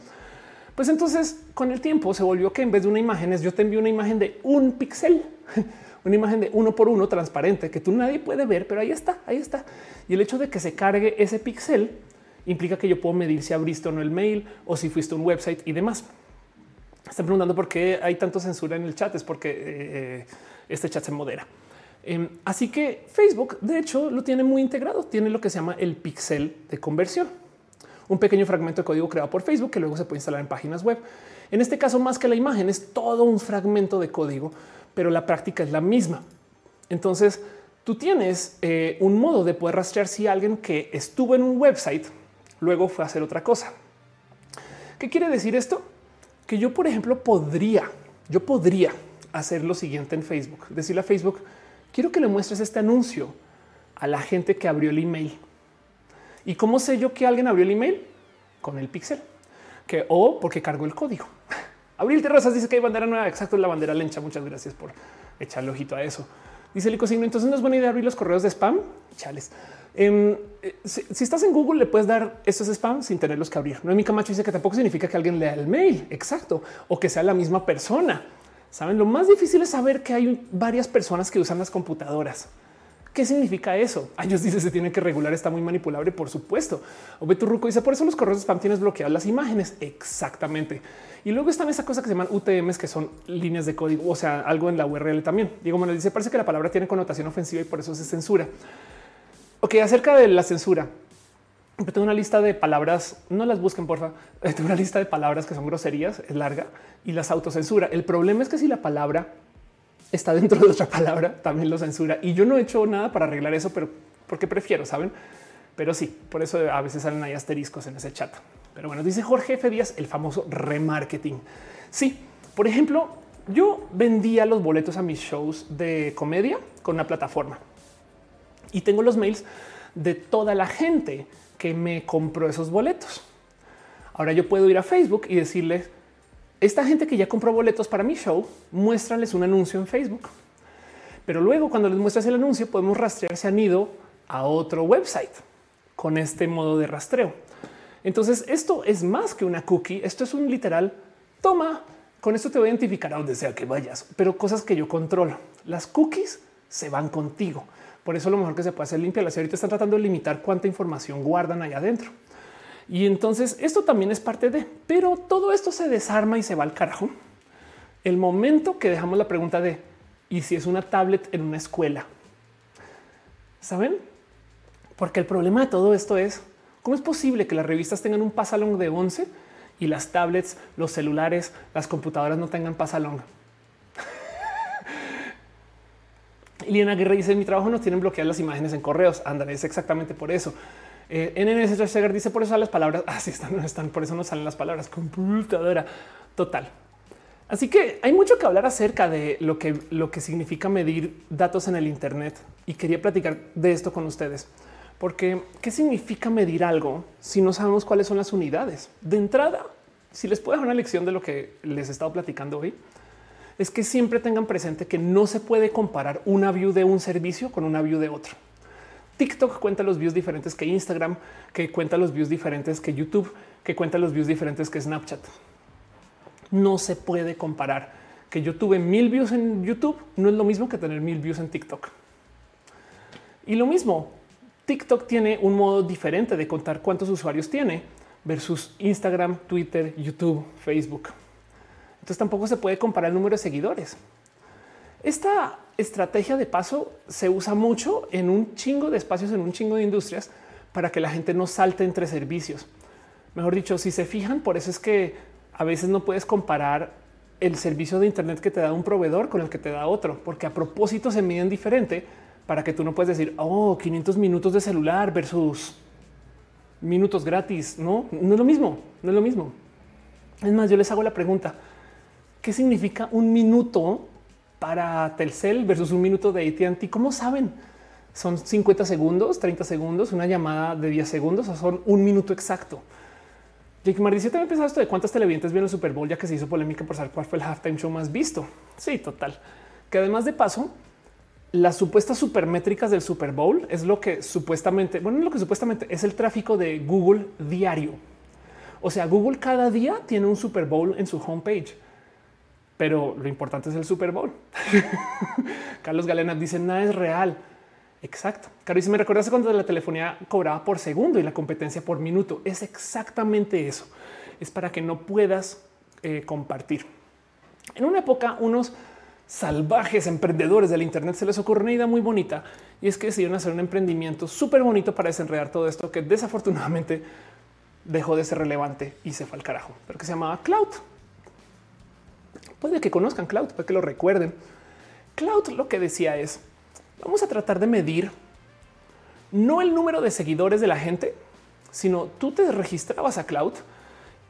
Pues entonces, con el tiempo se volvió que en vez de una imagen, yo te envío una imagen de un píxel, *laughs* una imagen de uno por uno transparente que tú nadie puede ver, pero ahí está, ahí está. Y el hecho de que se cargue ese píxel implica que yo puedo medir si abriste o no el mail o si fuiste a un website y demás. Están preguntando por qué hay tanto censura en el chat. Es porque eh, eh, este chat se modera. Em, así que Facebook, de hecho, lo tiene muy integrado. Tiene lo que se llama el pixel de conversión, un pequeño fragmento de código creado por Facebook que luego se puede instalar en páginas web. En este caso, más que la imagen, es todo un fragmento de código, pero la práctica es la misma. Entonces, tú tienes eh, un modo de poder rastrear si alguien que estuvo en un website luego fue a hacer otra cosa. ¿Qué quiere decir esto? Que yo, por ejemplo, podría, yo podría hacer lo siguiente en Facebook, decirle a Facebook, quiero que le muestres este anuncio a la gente que abrió el email. ¿Y cómo sé yo que alguien abrió el email? Con el pixel, que o porque cargó el código. Abril Terrazas dice que hay bandera nueva. Exacto, la bandera lencha. Muchas gracias por echarle ojito a eso. Dice el Signo. Entonces no es buena idea abrir los correos de spam. Chales. Em, eh, si, estás en Google, le puedes dar estos spam sin tenerlos que abrir. No mi Camacho dice que tampoco significa que alguien lea el mail. Exacto. O que sea la misma persona. Saben, lo más difícil es saber que hay varias personas que usan las computadoras. ¿Qué significa eso? *laughs* Ellos dicen se tiene que regular, está muy manipulable, por supuesto. O Beturruco dice por eso los correos spam tienes bloqueadas las imágenes. Exactamente. Y luego están esa cosa que se llaman UTMs, que son líneas de código, o sea, algo en la URL también. Diego Manuel dice parece que la palabra tiene connotación ofensiva y por eso se censura. Ok, acerca de la censura, tengo una lista de palabras, no las busquen, por favor. *laughs* Tengo una lista de palabras que son groserías, es larga y las autocensura. El problema es que si la palabra está dentro de otra palabra, también lo censura. Y yo no he hecho nada para arreglar eso, pero porque prefiero, saben? Pero sí, por eso a veces salen ahí asteriscos en ese chat. Pero bueno, dice Jorge F. Díaz, el famoso remarketing. Sí, por ejemplo, yo vendía los boletos a mis shows de comedia con una plataforma y tengo los mails de toda la gente que me compró esos boletos. Ahora yo puedo ir a Facebook y decirles, esta gente que ya compró boletos para mi show, muéstrales un anuncio en Facebook. Pero luego cuando les muestras el anuncio podemos rastrear si han ido a otro website con este modo de rastreo. Entonces esto es más que una cookie. Esto es un literal toma. Con esto te voy a identificar a donde sea que vayas, pero cosas que yo controlo. Las cookies se van contigo. Por eso lo mejor que se puede hacer limpia. Las ahorita están tratando de limitar cuánta información guardan ahí adentro. Y entonces esto también es parte de, pero todo esto se desarma y se va al carajo. El momento que dejamos la pregunta de, ¿y si es una tablet en una escuela? ¿Saben? Porque el problema de todo esto es, ¿cómo es posible que las revistas tengan un pasalón de 11 y las tablets, los celulares, las computadoras no tengan pasalón? *laughs* Liliana Guerra dice: Mi trabajo nos tienen bloqueadas las imágenes en correos. Ándale, es exactamente por eso. Eh, NNS dice: Por eso las palabras así *laughs* ah, están, no están, por eso no salen las palabras computadora total. Así que hay mucho que hablar acerca de lo que, lo que significa medir datos en el Internet y quería platicar de esto con ustedes. Porque qué significa medir algo si no sabemos cuáles son las unidades de entrada. Si les puedo dar una lección de lo que les he estado platicando hoy, es que siempre tengan presente que no se puede comparar una view de un servicio con una view de otro. TikTok cuenta los views diferentes que Instagram, que cuenta los views diferentes que YouTube, que cuenta los views diferentes que Snapchat. No se puede comparar que yo tuve mil views en YouTube, no es lo mismo que tener mil views en TikTok. Y lo mismo, TikTok tiene un modo diferente de contar cuántos usuarios tiene versus Instagram, Twitter, YouTube, Facebook. Entonces tampoco se puede comparar el número de seguidores. Esta estrategia de paso se usa mucho en un chingo de espacios, en un chingo de industrias para que la gente no salte entre servicios. Mejor dicho, si se fijan, por eso es que a veces no puedes comparar el servicio de Internet que te da un proveedor con el que te da otro, porque a propósito se miden diferente para que tú no puedes decir, oh, 500 minutos de celular versus minutos gratis. No, no es lo mismo, no es lo mismo. Es más, yo les hago la pregunta, ¿qué significa un minuto para Telcel versus un minuto de AT&T? ¿Cómo saben? ¿Son 50 segundos, 30 segundos, una llamada de 10 segundos o son un minuto exacto? Jake Mar dice, también pensado esto de cuántas televidentes vieron el Super Bowl, ya que se hizo polémica por saber cuál fue el halftime show más visto. Sí, total. Que además de paso, las supuestas supermétricas del Super Bowl es lo que supuestamente, bueno, lo que supuestamente es el tráfico de Google diario. O sea, Google cada día tiene un Super Bowl en su homepage, pero lo importante es el Super Bowl. *laughs* Carlos Galena dice nada es real. Exacto. Caro, si me recuerdas cuando la telefonía cobraba por segundo y la competencia por minuto, es exactamente eso. Es para que no puedas eh, compartir. En una época, unos salvajes emprendedores del Internet se les ocurre una idea muy bonita y es que decidieron hacer un emprendimiento súper bonito para desenredar todo esto que desafortunadamente dejó de ser relevante y se fue al carajo, pero que se llamaba Cloud. Puede que conozcan Cloud, puede que lo recuerden. Cloud lo que decía es vamos a tratar de medir no el número de seguidores de la gente, sino tú te registrabas a Cloud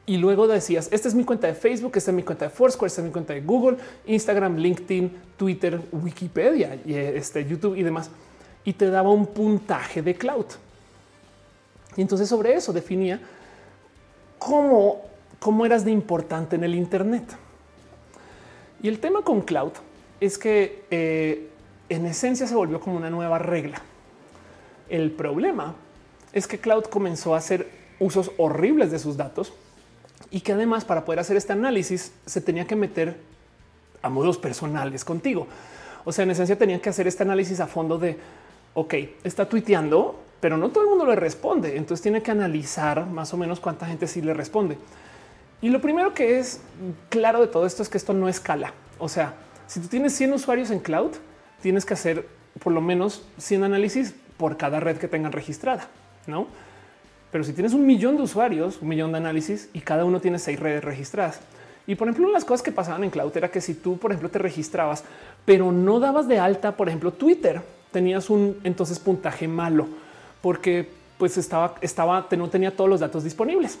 y luego decías, esta es mi cuenta de Facebook, esta es mi cuenta de Foursquare, esta es mi cuenta de Google, Instagram, LinkedIn, Twitter, Wikipedia, y este, YouTube y demás. Y te daba un puntaje de cloud. Y entonces sobre eso definía cómo, cómo eras de importante en el Internet. Y el tema con cloud es que eh, en esencia se volvió como una nueva regla. El problema es que cloud comenzó a hacer usos horribles de sus datos y que además para poder hacer este análisis se tenía que meter a modos personales contigo. O sea, en esencia tenían que hacer este análisis a fondo de, ok, está tuiteando, pero no todo el mundo le responde. Entonces tiene que analizar más o menos cuánta gente sí le responde. Y lo primero que es claro de todo esto es que esto no escala. O sea, si tú tienes 100 usuarios en cloud, tienes que hacer por lo menos 100 análisis por cada red que tengan registrada, ¿no? Pero si tienes un millón de usuarios, un millón de análisis y cada uno tiene seis redes registradas. Y por ejemplo, una de las cosas que pasaban en cloud era que si tú, por ejemplo, te registrabas, pero no dabas de alta, por ejemplo, Twitter, tenías un entonces puntaje malo porque pues estaba, estaba, no tenía todos los datos disponibles.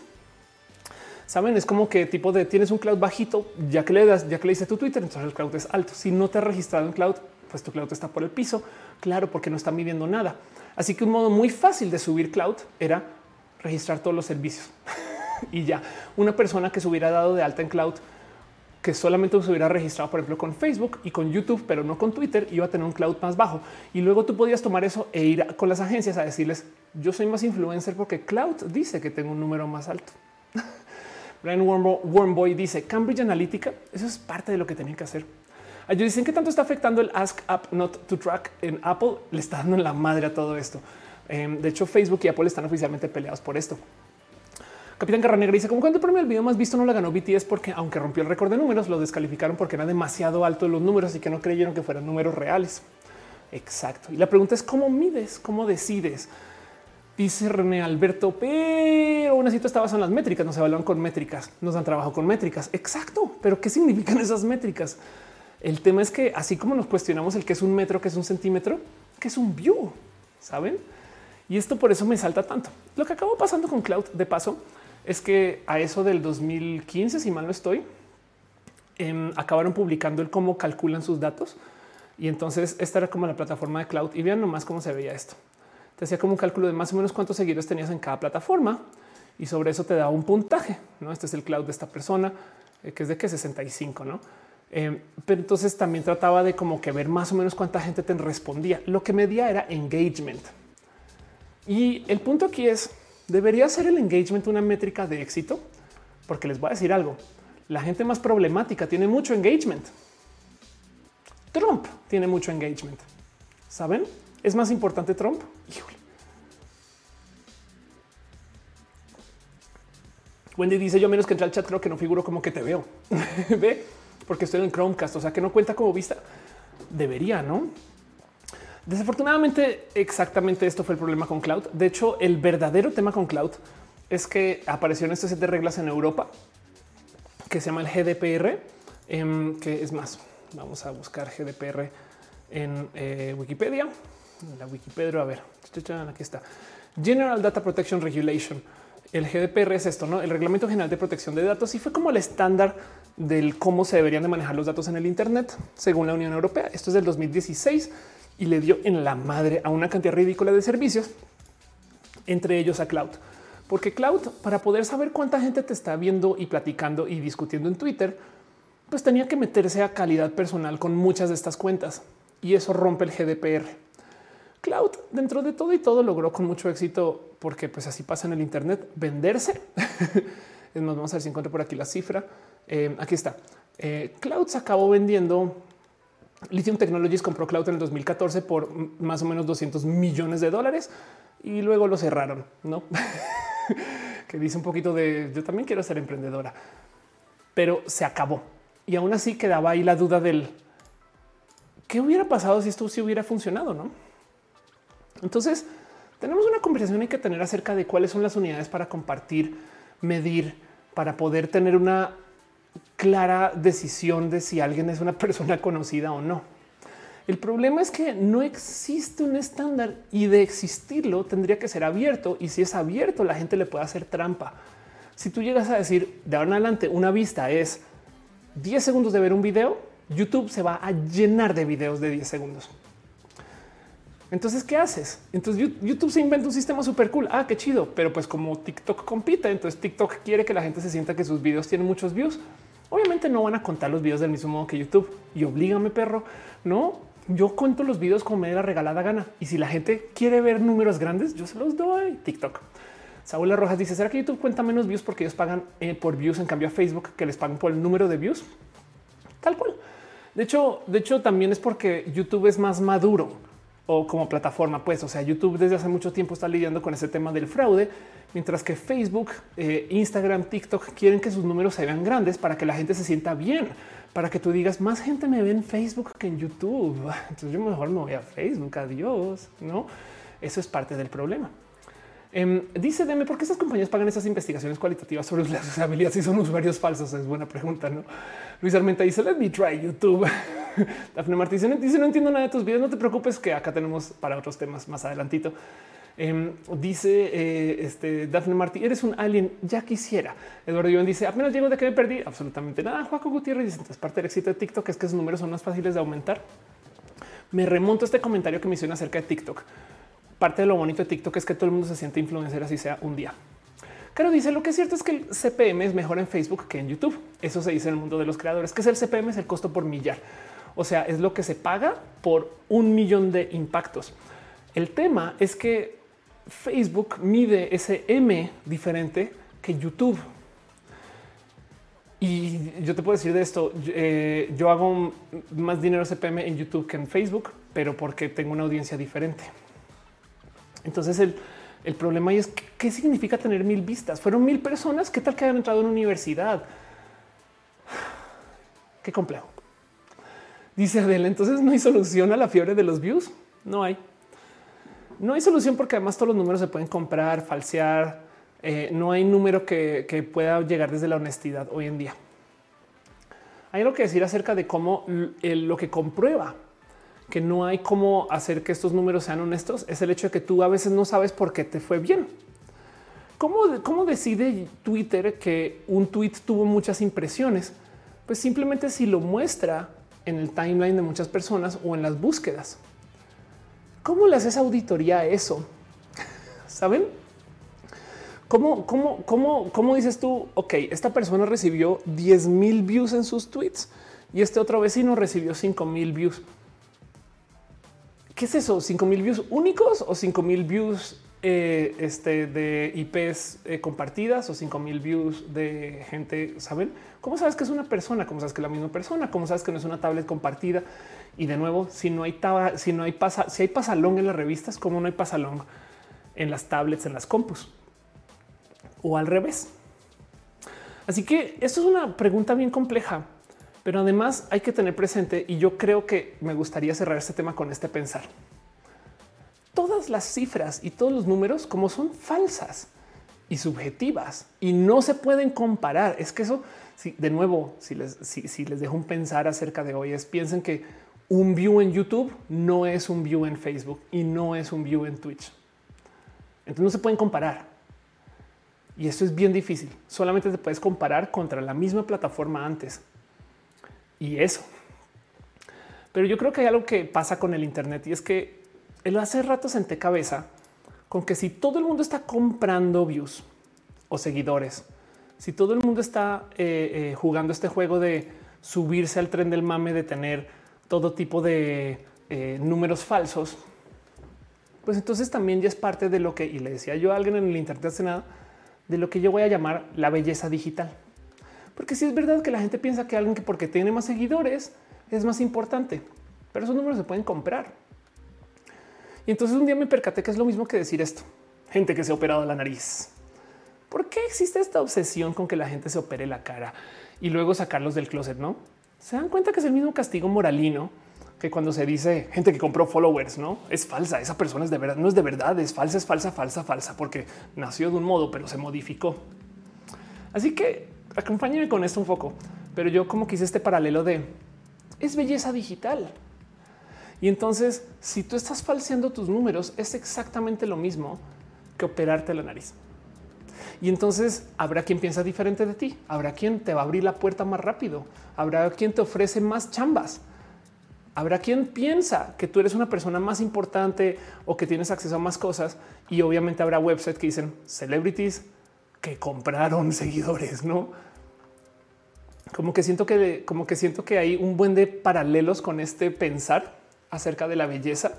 Saben, es como que tipo de tienes un cloud bajito, ya que le das, ya que le dice tu Twitter, entonces el cloud es alto. Si no te has registrado en cloud, pues tu cloud está por el piso. Claro, porque no está midiendo nada. Así que un modo muy fácil de subir cloud era registrar todos los servicios *laughs* y ya una persona que se hubiera dado de alta en cloud que solamente se hubiera registrado, por ejemplo, con Facebook y con YouTube, pero no con Twitter, iba a tener un cloud más bajo. Y luego tú podías tomar eso e ir con las agencias a decirles, yo soy más influencer porque cloud dice que tengo un número más alto. *laughs* Brian Wormboy dice, Cambridge Analytica, eso es parte de lo que tenían que hacer. Ellos dicen que tanto está afectando el Ask App Not to Track en Apple, le está dando en la madre a todo esto. Em, de hecho, Facebook y Apple están oficialmente peleados por esto. Capitán Garra Negra dice como cuando el premio video más visto no la ganó BTS porque aunque rompió el récord de números, lo descalificaron porque era demasiado alto los números y que no creyeron que fueran números reales. Exacto. Y la pregunta es cómo mides, cómo decides. Dice René Alberto, pero una cita está basada en las métricas, no se evalúan con métricas, nos dan trabajo con métricas. Exacto. Pero ¿qué significan *laughs* esas métricas? El tema es que así como nos cuestionamos el que es un metro, que es un centímetro, que es un view, saben? Y esto por eso me salta tanto. Lo que acabó pasando con Cloud de paso es que a eso del 2015, si mal no estoy, em, acabaron publicando el cómo calculan sus datos. Y entonces esta era como la plataforma de Cloud y vean nomás cómo se veía esto te hacía como un cálculo de más o menos cuántos seguidores tenías en cada plataforma y sobre eso te da un puntaje. No, este es el cloud de esta persona eh, que es de que 65, no? Eh, pero entonces también trataba de como que ver más o menos cuánta gente te respondía. Lo que medía era engagement. Y el punto aquí es, ¿debería ser el engagement una métrica de éxito? Porque les voy a decir algo. La gente más problemática tiene mucho engagement. Trump tiene mucho engagement. ¿Saben? ¿Es más importante Trump? Wendy dice yo menos que entrar al chat creo que no figuro como que te veo. *laughs* Ve, porque estoy en Chromecast, o sea que no cuenta como vista. Debería, ¿no? Desafortunadamente, exactamente esto fue el problema con Cloud. De hecho, el verdadero tema con Cloud es que apareció en este set de reglas en Europa que se llama el GDPR, em, que es más, vamos a buscar GDPR en eh, Wikipedia la Wikipedia. A ver, aquí está. General Data Protection Regulation. El GDPR es esto, no? El Reglamento General de Protección de Datos y fue como el estándar del cómo se deberían de manejar los datos en el Internet según la Unión Europea. Esto es del 2016 y le dio en la madre a una cantidad ridícula de servicios, entre ellos a Cloud. Porque Cloud, para poder saber cuánta gente te está viendo y platicando y discutiendo en Twitter, pues tenía que meterse a calidad personal con muchas de estas cuentas y eso rompe el GDPR. Cloud, dentro de todo y todo, logró con mucho éxito, porque pues así pasa en el Internet, venderse. *laughs* más, vamos a ver si encuentro por aquí la cifra. Eh, aquí está. Eh, Cloud se acabó vendiendo. Lithium Technologies compró Cloud en el 2014 por más o menos 200 millones de dólares y luego lo cerraron, no? *laughs* que dice un poquito de yo también quiero ser emprendedora, pero se acabó y aún así quedaba ahí la duda del qué hubiera pasado si esto sí hubiera funcionado, no? Entonces, tenemos una conversación hay que tener acerca de cuáles son las unidades para compartir, medir, para poder tener una clara decisión de si alguien es una *laughs* persona conocida o no. El problema es que no existe un estándar y de existirlo tendría que ser abierto y si es abierto la gente le puede hacer trampa. Si tú llegas a decir de ahora en adelante una vista es 10 segundos de ver un video, YouTube se va a llenar de videos de 10 segundos. Entonces, ¿qué haces? Entonces YouTube se inventa un sistema súper cool. Ah, qué chido. Pero pues como TikTok compite, entonces TikTok quiere que la gente se sienta que sus videos tienen muchos views. Obviamente no van a contar los videos del mismo modo que YouTube. Y oblígame, perro. No, yo cuento los videos como me da la regalada gana. Y si la gente quiere ver números grandes, yo se los doy. TikTok. Saúl Rojas dice, ¿será que YouTube cuenta menos views porque ellos pagan eh, por views en cambio a Facebook que les pagan por el número de views? Tal cual. De hecho, de hecho también es porque YouTube es más maduro o como plataforma, pues, o sea, YouTube desde hace mucho tiempo está lidiando con ese tema del fraude, mientras que Facebook, eh, Instagram, TikTok quieren que sus números se vean grandes para que la gente se sienta bien, para que tú digas más gente me ve en Facebook que en YouTube. Entonces yo mejor me voy a Facebook. Adiós. No, eso es parte del problema. Em, dice Deme, ¿por qué estas compañías pagan esas investigaciones cualitativas sobre las usabilidad si son usuarios falsos? Es buena pregunta, ¿no? Luis Armenta dice, let me try YouTube. *laughs* Dafne Martí dice, no entiendo nada de tus videos, no te preocupes que acá tenemos para otros temas más adelantito. Em, dice eh, este Dafne Martí, eres un alien, ya quisiera. Eduardo Iván dice, apenas llego de que me perdí, absolutamente nada. Juaco Gutiérrez dice, entonces parte del éxito de TikTok es que sus números son más fáciles de aumentar. Me remonto a este comentario que me hicieron acerca de TikTok parte de lo bonito de TikTok es que todo el mundo se siente influencer así sea un día. Claro, dice lo que es cierto es que el CPM es mejor en Facebook que en YouTube. Eso se dice en el mundo de los creadores, que es el CPM, es el costo por millar. O sea, es lo que se paga por un millón de impactos. El tema es que Facebook mide ese M diferente que YouTube. Y yo te puedo decir de esto, eh, yo hago más dinero CPM en YouTube que en Facebook, pero porque tengo una audiencia diferente. Entonces el, El problema es qué significa tener mil vistas. Fueron mil personas. ¿Qué tal que hayan entrado en universidad? Qué complejo. Dice Adela, entonces no hay solución a la fiebre de los views. No hay. No hay solución porque además todos los números se pueden comprar, falsear. Eh, no hay número que, pueda llegar desde la honestidad hoy en día. Hay algo que decir acerca de cómo lo que comprueba que no hay cómo hacer que estos números sean honestos es el hecho de que tú a veces no sabes por qué te fue bien. ¿Cómo, cómo decide Twitter que un tweet tuvo muchas impresiones? Pues simplemente si lo muestra en el timeline de muchas personas o en las búsquedas. ¿Cómo le haces auditoría a eso? *laughs* ¿Saben? ¿Cómo, cómo, cómo, cómo dices tú, ok, esta persona recibió 10 mil views en sus tweets y este otro vecino recibió 5 mil views? ¿Qué es eso? ¿5 mil views únicos o 5 mil views eh, este, de IPs eh, compartidas o 5 mil views de gente? ¿Saben? ¿Cómo sabes que es una persona? ¿Cómo sabes que es la misma persona? ¿Cómo sabes que no es una tablet compartida? Y de nuevo, si no hay, si no hay pasa, si hay pasalón en las revistas, ¿cómo no hay pasalón en las tablets, en las compus? O al revés. Así que esto es una pregunta bien compleja pero además hay que tener presente, y yo creo que me gustaría cerrar este tema con este pensar. Todas las cifras y todos los números como son falsas y subjetivas y no se pueden comparar. Es que eso, si, de nuevo, si les, si les dejo un pensar acerca de hoy, es piensen que un view en YouTube no es un view en Facebook y no es un view en Twitch. Entonces no se pueden comparar. Y esto es bien difícil. Solamente te puedes comparar contra la misma plataforma antes y eso. Pero yo creo que hay algo que pasa con el Internet y es que él hace rato senté cabeza con que si todo el mundo está comprando views o seguidores, si todo el mundo está eh, eh, jugando este juego de subirse al tren del mame, de tener todo tipo de eh, números falsos, pues entonces también ya es parte de lo que, y le decía yo a alguien en el Internet hace nada, de lo que yo voy a llamar la belleza digital. Porque si es verdad que la gente piensa que alguien que porque tiene más seguidores es más importante, pero esos números se pueden comprar. Y entonces un día me percaté que es lo mismo que decir esto. Gente que se ha operado la nariz. ¿Por qué existe esta obsesión con que la gente se opere la cara y luego sacarlos del closet? No se dan cuenta que es el mismo castigo moralino que cuando se dice gente que compró followers, no es falsa. Esa persona es de verdad, no es de verdad, es falsa, es falsa, falsa, falsa, porque nació de un modo, pero se modificó. Así que acompáñeme con esto un poco, pero yo como quise este paralelo de es belleza digital. Y entonces, si tú estás falseando tus números, es exactamente lo mismo que operarte la nariz. Y entonces habrá quien piensa diferente de ti, habrá quien te va a abrir la puerta más rápido, habrá quien te ofrece más chambas, habrá quien piensa que tú eres una persona más importante o que tienes acceso a más cosas y obviamente habrá websites que dicen celebrities que compraron *laughs* seguidores, no? Como que siento que, como que siento que hay un buen de paralelos con este pensar acerca de la belleza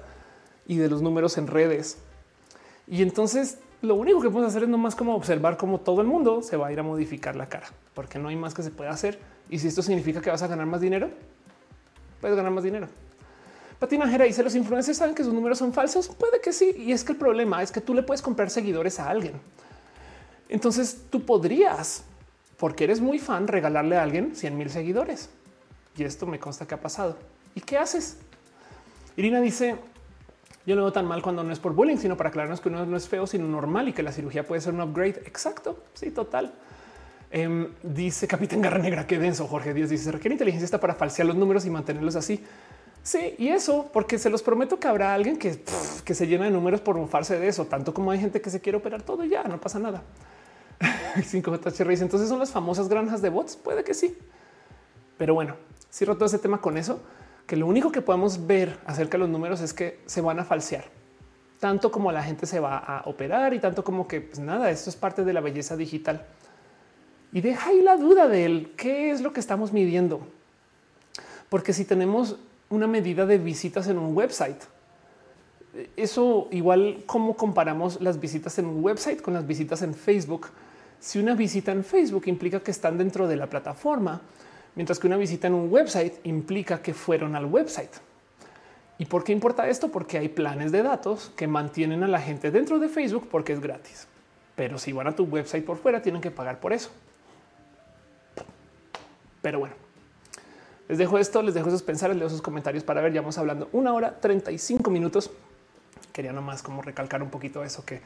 y de los números en redes. Y entonces lo único que podemos hacer es nomás como observar cómo todo el mundo se va a ir a modificar la cara, porque no hay más que se pueda hacer. Y si esto significa que vas a ganar más dinero, puedes ganar más dinero. Patinajera dice los influencers saben que sus números son falsos. Puede que sí. Y es que el problema es que tú le puedes comprar seguidores a alguien. Entonces tú podrías, porque eres muy fan, regalarle a alguien 100 mil seguidores. Y esto me consta que ha pasado. ¿Y qué haces? Irina dice, yo no veo tan mal cuando no es por bullying, sino para aclararnos que uno no es feo, sino normal y que la cirugía puede ser un upgrade. Exacto. Sí, total. Em, dice Capitán Garra Negra, qué denso. Jorge Díaz dice, requiere inteligencia para falsear los números y mantenerlos así. Sí, y eso porque se los prometo que habrá alguien que, que se llena de números por mofarse de eso, tanto como hay gente que se quiere operar todo ya, no pasa nada. *laughs* 5J dice entonces son las famosas granjas de bots. Puede que sí, pero bueno, cierro todo ese tema con eso, que lo único que podemos ver acerca de los números es que se van a falsear tanto como la gente se va a operar y tanto como que pues nada, esto es parte de la belleza digital. Y deja ahí la duda de él, qué es lo que estamos midiendo. Porque si tenemos una medida de visitas en un website, eso igual cómo comparamos las visitas en un website con las visitas en Facebook. Si una visita en Facebook implica que están dentro de la plataforma, mientras que una visita en un website implica que fueron al website. ¿Y por qué importa esto? Porque hay planes de datos que mantienen a la gente dentro de Facebook porque es gratis. Pero si van a tu website por fuera, tienen que pagar por eso. Pero bueno, les dejo esto, les dejo esos pensares, dejo sus comentarios para ver. Ya vamos hablando una hora 35 minutos. Quería nomás como recalcar un poquito eso que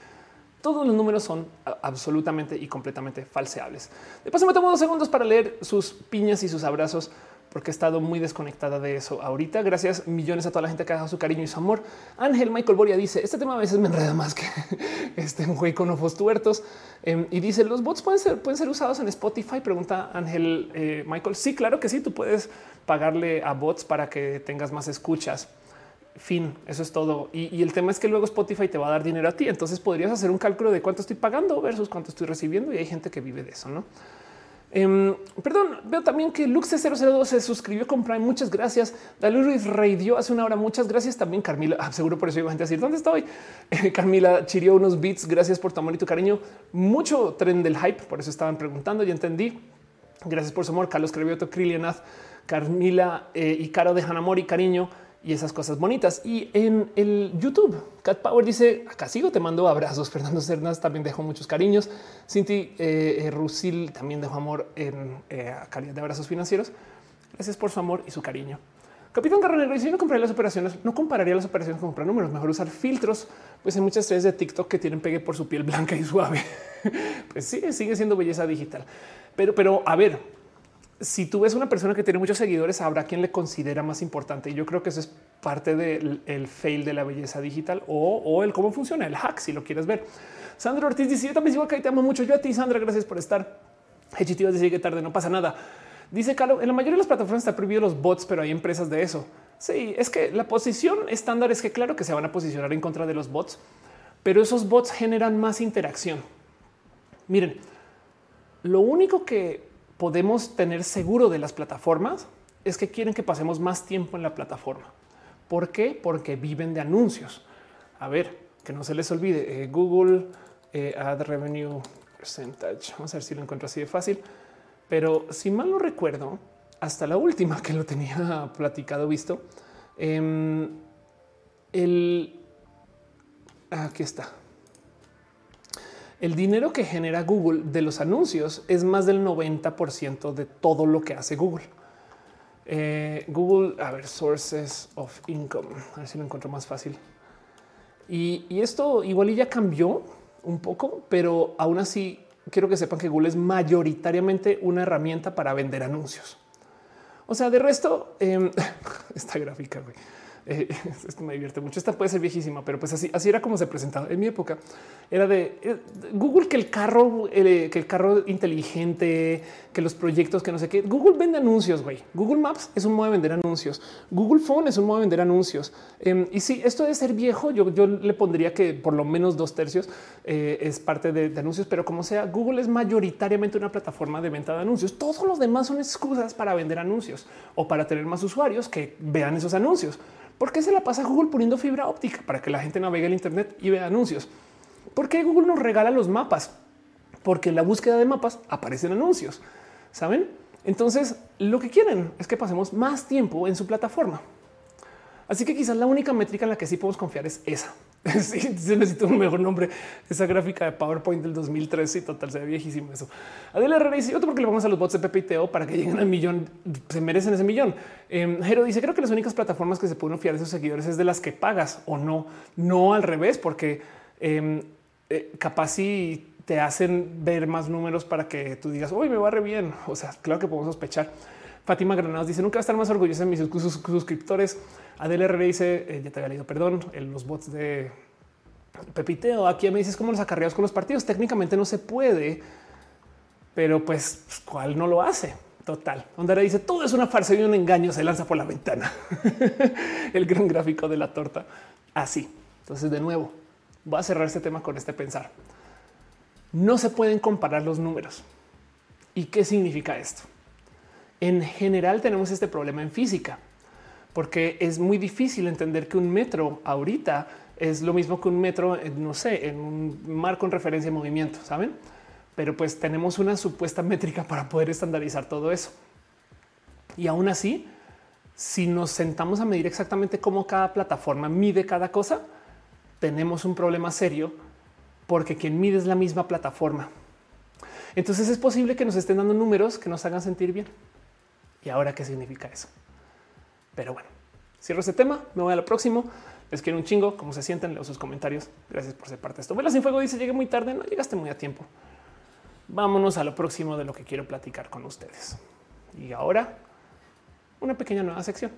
todos los números son absolutamente y completamente falseables. De paso, me tomo dos segundos para leer sus piñas y sus abrazos porque he estado muy desconectada de eso ahorita. Gracias millones a toda la gente que ha dado su cariño y su amor. Ángel Michael Boria dice este tema a veces me enreda más que *laughs* este un güey con ojos tuertos em, y dice los bots pueden ser, pueden ser usados en Spotify. Pregunta Ángel eh, Michael. Sí, claro que sí. Tú puedes pagarle a bots para que tengas más escuchas. Fin, eso es todo. Y, el tema es que luego Spotify te va a dar dinero a ti. Entonces podrías hacer un cálculo de cuánto estoy pagando versus cuánto estoy recibiendo. Y hay gente que vive de eso, no? Um, perdón, veo también que Luxe002 se suscribió con Prime. Muchas gracias. Daluriz Radio hace una hora. Muchas gracias también, Carmila. Ah, *laughs* seguro por eso iba gente a decir dónde estoy. *laughs* Carmila chirió unos beats. Gracias por tu amor y tu cariño. Mucho tren del hype. Por eso estaban preguntando. Ya entendí. Gracias por su amor. Carlos Crevioto, Krilianath, Carmila eh, y Caro de Hanamori, cariño y esas cosas bonitas. Y en el YouTube, Cat Power dice acá sigo, te mando abrazos. *laughs* Fernando Cernas también dejó muchos cariños. Cinti eh, eh, Rusil también dejó amor en eh, calidad de abrazos financieros. Gracias por su amor y su cariño. Capitán Carronero dice: No compraría las operaciones, no compararía las operaciones con comprar números. Mejor usar filtros, pues hay muchas estrellas de TikTok que tienen pegue por su piel blanca y suave. *laughs* pues sí, sigue siendo belleza digital. Pero, pero a ver, si tú ves una persona que tiene muchos seguidores, habrá quien le considera más importante. Y yo creo que eso es parte del fail de la belleza digital o, el cómo funciona el hack, si lo quieres ver. Sandra Ortiz dice: Yo también sigo acá y te amo mucho. Yo a ti, Sandra, gracias por estar. Hechitivas dice que tarde no pasa nada. Dice Carlos, en la mayoría de las plataformas está prohibido los bots, pero hay empresas de eso. Sí, es que la posición estándar es que claro que se van a posicionar en contra de los bots, pero esos bots generan más interacción. Miren, lo único que podemos tener seguro de las plataformas es que quieren que pasemos más tiempo en la plataforma. ¿Por qué? Porque viven de anuncios. A ver, que no se les olvide, eh, Google eh, Ad Revenue Percentage. Vamos a ver si lo encuentro así de fácil. Pero si mal no recuerdo, hasta la última que lo tenía *laughs* platicado, visto, em, el... Aquí está el dinero que genera Google de los anuncios es más del 90% de todo lo que hace Google. Eh, Google, a ver, sources of income, a ver si lo encuentro más fácil. Y, esto igual ya cambió un poco, pero aún así quiero que sepan que Google es mayoritariamente una herramienta para vender anuncios. O sea, de resto, eh, *laughs* esta gráfica, güey eh, *laughs* esto me divierte mucho. Esta puede ser viejísima, pero pues así, así era como se presentaba en mi época. Era de eh, Google que el carro, eh, que el carro inteligente, que los proyectos, que no sé qué. Google vende anuncios, güey. Google Maps es un modo de vender anuncios. Google Phone es un modo de vender anuncios. Em, y si esto debe ser viejo, yo, yo le pondría que por lo menos dos tercios es parte de, de anuncios, pero como sea, Google es mayoritariamente una plataforma de venta de anuncios. Todos los demás son excusas para vender anuncios o para tener más usuarios que vean esos anuncios. ¿Por qué se la pasa Google poniendo fibra óptica para que la gente navegue el Internet y vea anuncios? ¿Por qué Google nos regala los mapas? Porque en la búsqueda de mapas aparecen anuncios. ¿Saben? Entonces, lo que quieren es que pasemos más tiempo en su plataforma. Así que quizás la única métrica en la que sí podemos confiar es esa. *laughs* Sí, se necesita un mejor nombre. Esa gráfica de PowerPoint del 2003 y total se ve viejísimo eso. Adela Herrera dice otro porque le vamos a los bots de Pepe y Teo para que lleguen al millón. Se merecen ese millón. Eh, dice creo que las únicas plataformas que se pueden fiar de sus seguidores es de las que pagas o no, no al revés, porque em, eh, capaz si te hacen ver más números para que tú digas hoy me va re bien. O sea, claro que podemos sospechar. Fátima Granados dice nunca va a estar más orgullosa de mis suscriptores. Adele R dice eh, ya te había leído, perdón, en los bots de Pepiteo. Aquí me dices cómo los acarreados con los partidos. Técnicamente no se puede, pero pues cuál no lo hace. Total. Ondara dice todo es una farsa y un engaño. Se lanza por la ventana. *laughs* el gran gráfico de la torta. Así. Entonces, de nuevo, voy a cerrar este tema con este pensar. No se pueden comparar los números. ¿Y qué significa esto? En general tenemos este problema en física, porque es muy difícil entender que un metro ahorita es lo mismo que un metro, no sé, en un marco en referencia de movimiento, ¿saben? Pero pues tenemos una supuesta métrica para poder estandarizar todo eso. Y aún así, si nos sentamos a medir exactamente cómo cada plataforma mide cada cosa, tenemos un problema serio porque quien mide es la misma plataforma. Entonces es posible que nos estén dando números que nos hagan sentir bien. ¿Y ahora qué significa eso? Pero bueno, cierro este tema, me voy a lo próximo. Les quiero un chingo, cómo se sienten, leo sus comentarios. Gracias por ser parte de esto. Velas sin fuego dice, llegué muy tarde, no llegaste muy a tiempo. Vámonos a lo próximo de lo que quiero platicar con ustedes. Y ahora, una pequeña nueva sección.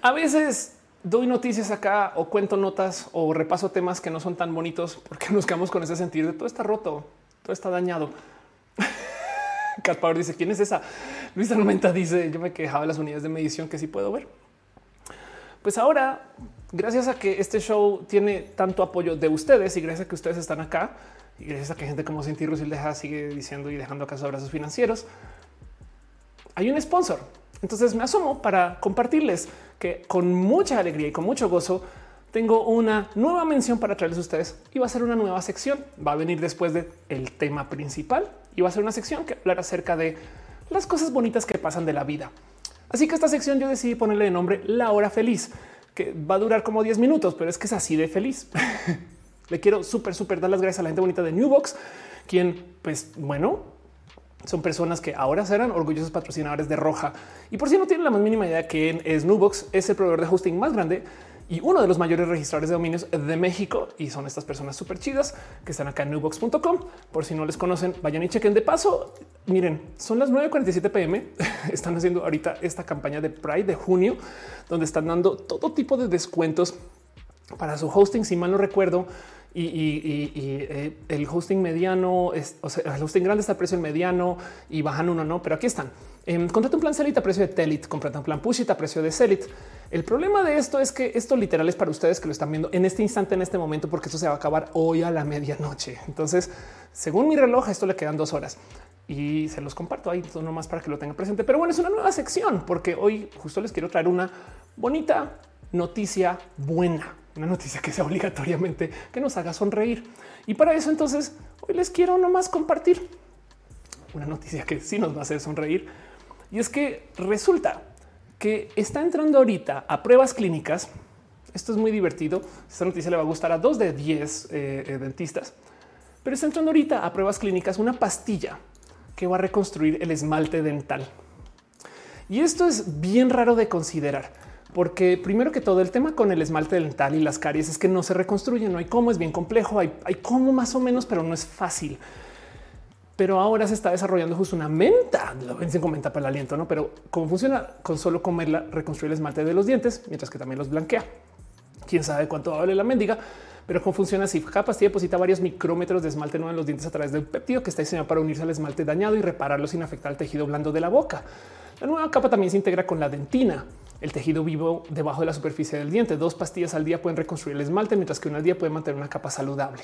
A veces doy noticias acá o cuento notas o repaso temas que no son tan bonitos porque *laughs* nos quedamos con ese sentir de todo está roto, todo está dañado. *laughs* Caspar dice quién es esa. Luisa Armenta dice yo me quejaba de las unidades de medición que sí puedo ver. Pues ahora, gracias a que este show tiene tanto apoyo de ustedes y gracias a que ustedes están acá y gracias a que gente como Cinti Rusil sigue diciendo y dejando acá sus abrazos financieros, hay un sponsor. Entonces me asomo para compartirles que con mucha alegría y con mucho gozo tengo una nueva mención para traerles a ustedes y va a ser una nueva sección. Va a venir después del el tema principal y va a ser una sección que hablará acerca de las cosas bonitas que pasan de la vida. Así que esta sección yo decidí ponerle de nombre La Hora Feliz, que va a durar como 10 minutos, pero es que es así de feliz. *laughs* Le quiero súper, súper dar las gracias a la gente bonita de Newbox, quien, pues bueno, son personas que ahora serán orgullosos patrocinadores de Roja. Y por si no tienen la más mínima idea que es Nubox, es el proveedor de hosting más grande y uno de los mayores registradores de dominios de México. Y son estas personas súper chidas que están acá en newbox.com. Por si no les conocen, vayan y chequen de paso. Miren, son las 9:47 pm. *laughs* Están haciendo ahorita esta campaña de Pride de junio, donde están dando todo tipo de descuentos para su hosting. Si mal no recuerdo, y, eh, el hosting mediano, es, o sea, el hosting grande está a precio del mediano y bajan uno, no, pero aquí están. Eh, contrata un plan Celit a precio de Telit, contrata un plan Pushit a precio de Celit. El problema de esto es que esto literal es para ustedes que lo están viendo en este instante, en este momento, porque esto se va a acabar hoy a la medianoche. Entonces, según mi reloj, esto le quedan dos horas y se los comparto ahí nomás para que lo tengan presente. Pero bueno, es una nueva sección porque hoy justo les quiero traer una bonita noticia buena una noticia que sea obligatoriamente que nos haga sonreír. Y para eso entonces hoy les quiero nomás compartir una noticia que sí nos va a hacer sonreír. Y es que resulta que está entrando ahorita a pruebas clínicas. Esto es muy divertido. Esta noticia le va a gustar a dos de 10 eh, eh, dentistas, pero está entrando ahorita a pruebas clínicas una pastilla que va a reconstruir el esmalte dental. Y esto es bien raro de considerar porque primero que todo el tema con el esmalte dental y las caries es que no se reconstruye, no hay cómo, es bien complejo, hay, cómo más o menos, pero no es fácil. Pero ahora se está desarrollando justo una menta, lo ven sin comenta para el aliento, no? Pero cómo funciona con solo comerla, reconstruir el esmalte de los dientes, mientras que también los blanquea. Quién sabe cuánto vale la mendiga, pero cómo funciona así. Cada pastilla deposita varios micrómetros de esmalte nuevo en los dientes a través de un péptido que está diseñado para unirse al esmalte dañado y repararlo sin afectar al tejido blando de la boca. La nueva capa también se integra con la dentina, el tejido vivo debajo de la superficie del diente. Dos pastillas al día pueden reconstruir el esmalte, mientras que una al día puede mantener una capa saludable.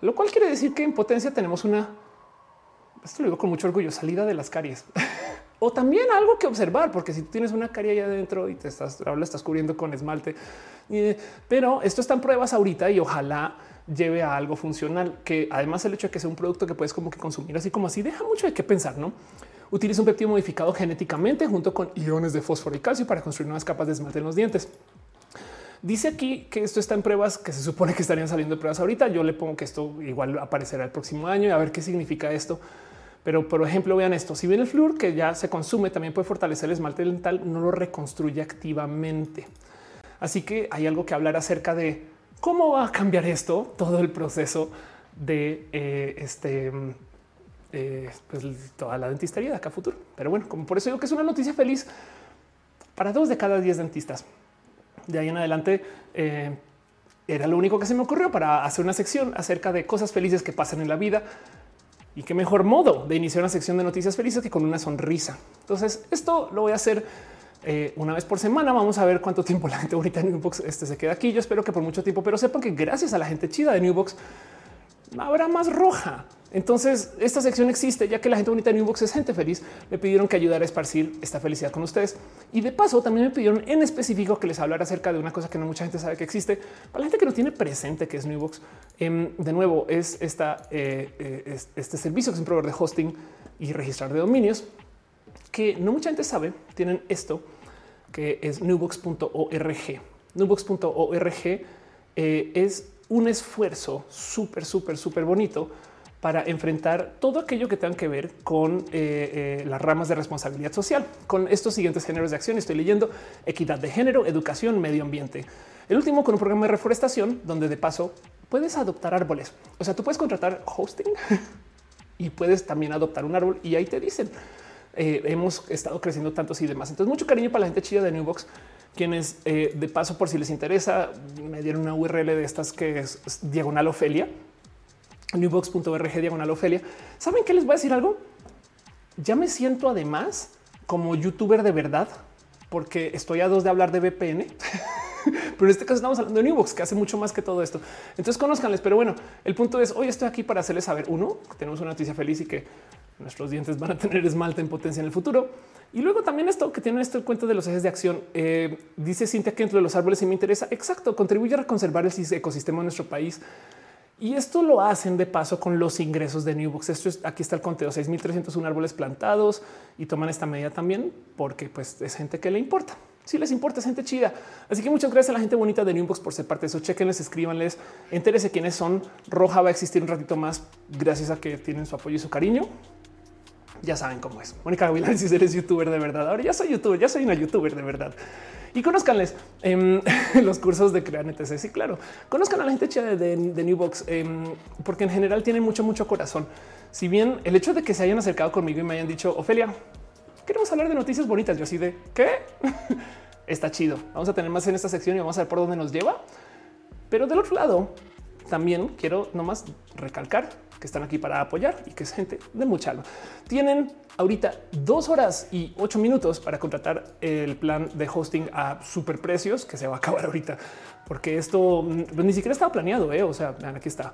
Lo cual quiere decir que en potencia tenemos una, esto lo digo con mucho orgullo, salida de las caries. *laughs* o también algo que observar, porque si tú tienes una carie allá adentro y te estás, ahora estás cubriendo con esmalte, eh, pero esto está en pruebas ahorita y ojalá lleve a algo funcional, que además el hecho de que sea un producto que puedes como que consumir así como así, deja mucho de qué pensar, ¿no? Utiliza un péptido modificado genéticamente junto con iones de fósforo y calcio para construir nuevas capas de esmalte en los dientes. Dice aquí que esto está en pruebas que se supone que estarían saliendo de pruebas ahorita. Yo le pongo que esto igual aparecerá el próximo año y a ver qué significa esto. Pero por ejemplo, vean esto. Si bien el flúor que ya se consume también puede fortalecer el esmalte dental, no lo reconstruye activamente. Así que hay algo que hablar acerca de cómo va a cambiar esto, todo el proceso de eh, este eh, pues, toda la dentistería de acá a futuro. Pero bueno, como por eso digo que es una noticia feliz para dos de cada diez dentistas. De ahí en adelante eh, era lo único que se me ocurrió para hacer una sección acerca de cosas felices que pasan en la vida. Y qué mejor modo de iniciar una sección de noticias felices que con una sonrisa. Entonces, esto lo voy a hacer eh, una vez por semana. Vamos a ver cuánto tiempo *laughs* la gente ahorita en Newbox este se queda aquí. Yo espero que por mucho tiempo, pero sepan que gracias a la gente chida de Newbox habrá más roja. Entonces, esta sección existe ya que la gente bonita de Newbox es gente feliz. Me pidieron que ayudara a esparcir esta felicidad con ustedes. Y de paso, también me pidieron en específico que les hablara acerca de una cosa que no mucha gente sabe que existe. Para la gente que no tiene presente que es Newbox, em, de nuevo, es eh, eh, este servicio que es un proveedor de hosting y registrar de dominios que no mucha gente sabe. Tienen esto que es newbox.org. Newbox.org eh, es un esfuerzo súper, súper, súper bonito para enfrentar todo aquello que tenga que ver con eh, eh, las ramas de responsabilidad social, con estos siguientes géneros de acción. Estoy leyendo equidad de género, educación, medio ambiente. El último con un programa de reforestación donde de paso puedes adoptar árboles. O sea, tú puedes contratar hosting y puedes también adoptar un árbol y ahí te dicen eh, hemos estado creciendo tantos y demás. Entonces, mucho cariño para la gente chida de Newbox, quienes de paso, por si les interesa, me dieron una URL de estas que es diagonal Ofelia newbox.org diagonal Ofelia. ¿Saben qué les voy a decir algo? Ya me siento además como youtuber de verdad, porque estoy a dos de hablar de VPN. *laughs* Pero en este caso estamos hablando de Newbox, que hace mucho más que todo esto. Entonces conozcanles. Pero bueno, el punto es hoy estoy aquí para hacerles saber uno, que tenemos una noticia feliz y que nuestros dientes van a tener esmalte en potencia en el futuro. Y luego también esto que tiene este cuento de los ejes de acción. Eh, dice Cintia que entre los árboles si me interesa. Exacto, contribuye a conservar el ecosistema de nuestro país. Y esto lo hacen de paso con los ingresos de Newbox. Esto es aquí está el conteo 6301 árboles plantados y toman esta medida también porque pues es gente que le importa. Si les importa, es gente chida. Así que muchas gracias a la gente bonita de Newbox por ser parte de eso. Chequenles, escríbanles, entérese quiénes son. Roja va a existir un ratito más gracias a que tienen su apoyo y su cariño. Ya saben cómo es. Mónica Gavilán, *laughs* si eres youtuber de verdad. Ahora ya soy youtuber, ya soy una youtuber de verdad y conozcanles em, *laughs* los cursos de Crean etc. Sí, claro, conozcan a la gente chida de, de, Newbox, em, porque en general tienen mucho, mucho corazón. Si bien el hecho de que se hayan acercado conmigo y me hayan dicho, Ofelia, queremos hablar de noticias bonitas, yo así de qué *laughs* está chido. Vamos a tener más en esta sección y vamos a ver por dónde nos lleva. Pero del otro lado, también quiero nomás recalcar que están aquí para apoyar y que es gente de mucha alma. Tienen ahorita dos horas y ocho minutos para contratar el plan de hosting a super precios que se va a acabar ahorita, porque esto pues, ni siquiera estaba planeado. ¿eh? O sea, vean, aquí está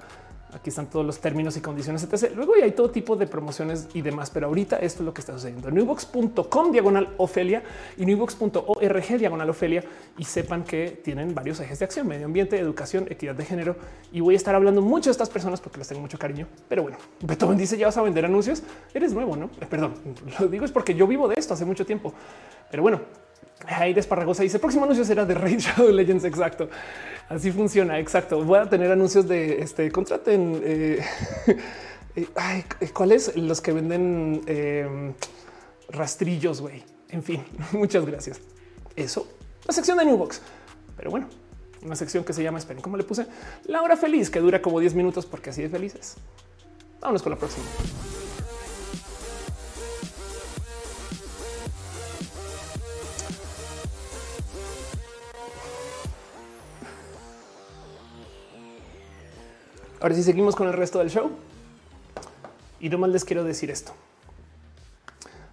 Aquí están todos los términos y condiciones, etc. Luego hay todo tipo de promociones y demás, pero ahorita esto es lo que está sucediendo. Newbox.com diagonal Ofelia y newbox.org diagonal Ofelia y sepan que tienen varios ejes de acción, medio ambiente, educación, equidad de género. Y voy a estar hablando mucho de estas personas porque les tengo mucho cariño. Pero bueno, Beethoven dice ya vas a vender anuncios. Eres nuevo, no? Eh, perdón, *laughs* lo digo es porque yo vivo de esto hace mucho tiempo. Pero bueno, Aire Esparragosa dice próximo anuncio será de Raid Shadow Legends. Exacto. Así funciona. Exacto. Voy a tener anuncios de este contraten. Eh, *laughs* eh, ay, ¿cuáles? Los que venden eh, rastrillos, güey. En fin, *laughs* muchas gracias. Eso, la sección de Newbox. Pero bueno, una sección que se llama, esperen, ¿cómo le puse? La hora feliz, que dura como 10 minutos porque así de felices. Vámonos con la próxima. Ahora sí seguimos con el resto del show. Y nomás les quiero decir esto.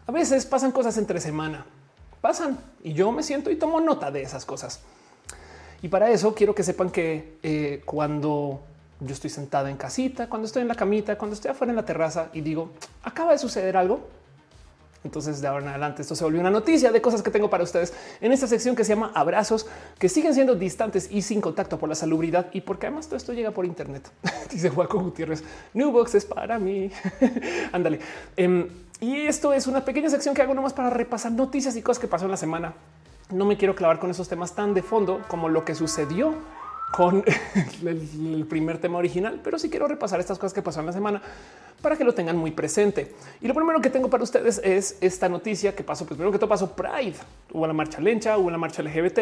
A veces pasan cosas entre semana. Pasan y yo me siento y tomo nota de esas cosas. Y para eso quiero que sepan que eh, cuando yo estoy sentada en casita, cuando estoy en la camita, cuando estoy afuera en la terraza y digo, acaba de suceder algo, entonces, de ahora en adelante, esto se volvió una noticia de cosas que tengo para ustedes en esta sección que se llama abrazos, que siguen siendo distantes y sin contacto por la salubridad y porque además todo esto llega por Internet. *laughs* Dice Juaco Gutiérrez, Newbox es para mí. *laughs* Ándale. Em, y esto es una pequeña sección que hago nomás para repasar noticias y cosas que pasó en la semana. No me quiero clavar con esos temas tan de fondo como lo que sucedió con *laughs* el, primer tema original, pero sí quiero repasar estas cosas que pasaron la semana para que lo tengan muy presente. Y lo primero que tengo para ustedes es esta noticia que pasó. Pues primero que todo pasó Pride, hubo la marcha lencha, hubo la marcha LGBT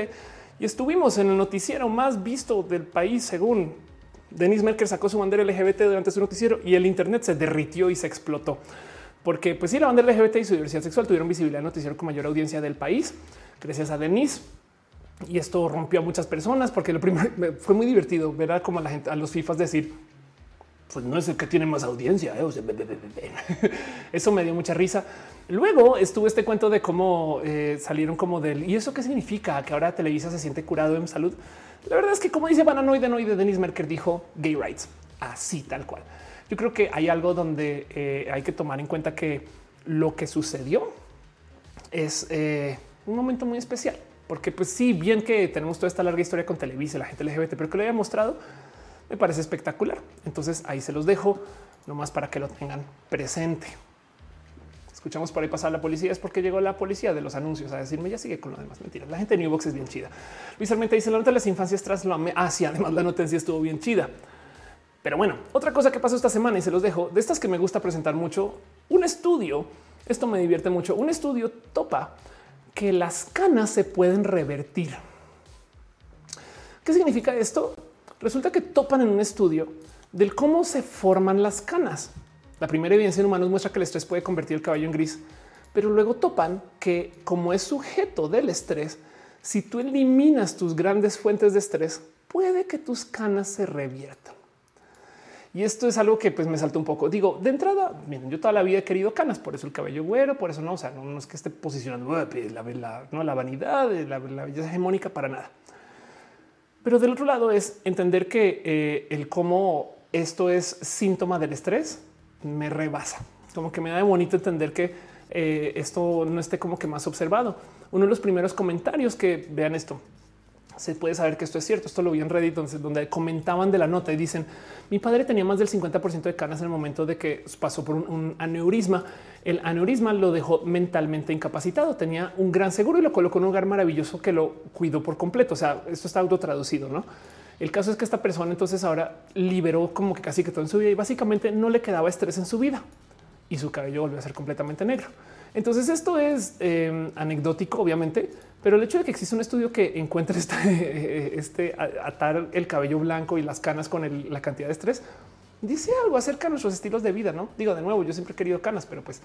y estuvimos en el noticiero más visto del país según Denis Merkel sacó su bandera LGBT durante su noticiero y el Internet se derritió y se explotó. Porque pues sí, la bandera LGBT y su diversidad sexual tuvieron visibilidad en el noticiero con mayor audiencia del país, gracias a Denis y esto rompió a muchas personas porque lo primero *laughs* fue muy divertido ver como a la gente, a los FIFAs decir, pues no es el que tiene más audiencia. ¿eh? *laughs* Eso me dio mucha risa. Luego estuvo este cuento de cómo eh, salieron como del y eso qué significa que ahora Televisa se siente curado en salud. La verdad es que como dice Bananoide, de Denis Merker dijo gay rights así tal cual. Yo creo que hay algo donde eh, hay que tomar en cuenta que lo que sucedió es un momento muy especial, porque pues sí, bien que tenemos toda esta larga historia con Televisa, la gente LGBT, pero que lo haya mostrado me parece espectacular. Entonces ahí se los dejo nomás para que lo tengan presente. Escuchamos por ahí pasar la policía, es porque llegó la policía de los anuncios a decirme ya sigue con lo demás. Mentiras. La gente de Newbox es bien chida. Luis Armenta dice la nota de las infancias tras lo amé. Ah, además la notencia estuvo bien chida. Pero bueno, otra cosa que pasó esta semana y se los dejo de estas que me gusta presentar mucho. Un estudio, esto me divierte mucho. Un estudio topa que las canas se pueden revertir. ¿Qué significa esto? Resulta que topan en un estudio del cómo se forman las canas. La primera evidencia en humanos muestra que el estrés puede convertir el cabello en gris, pero luego topan que como es sujeto del estrés, si tú eliminas tus grandes fuentes de estrés, puede que tus canas se reviertan. Y esto es algo que pues me saltó un poco. Digo, de entrada, miren, yo toda la vida he querido canas, por eso el cabello güero, por eso no, o sea, no, es que esté posicionando la, la, no, la vanidad, la, la belleza hegemónica para nada. Pero del otro lado es entender que eh, el cómo esto es síntoma del estrés me rebasa. Como que me da de bonito entender que eh, esto no esté como que más observado. Uno de los primeros comentarios que vean esto se puede saber que esto es cierto. Esto lo vi en Reddit, donde, comentaban de la nota y dicen mi padre tenía más del 50% de canas en el momento de que pasó por un, aneurisma. El aneurisma lo dejó mentalmente incapacitado. Tenía un gran seguro y lo colocó en un lugar maravilloso que lo cuidó por completo. O sea, esto está auto traducido, no? El caso es que esta persona entonces ahora liberó como que casi que todo en su vida y básicamente no le quedaba estrés en su vida y su cabello volvió a ser completamente negro. Entonces esto es em, anecdótico, obviamente, pero el hecho de que existe un estudio que encuentre este, *laughs* este atar el cabello blanco y las canas con la cantidad de estrés dice algo acerca de nuestros estilos de vida. No digo de nuevo, yo siempre he querido canas, pero pues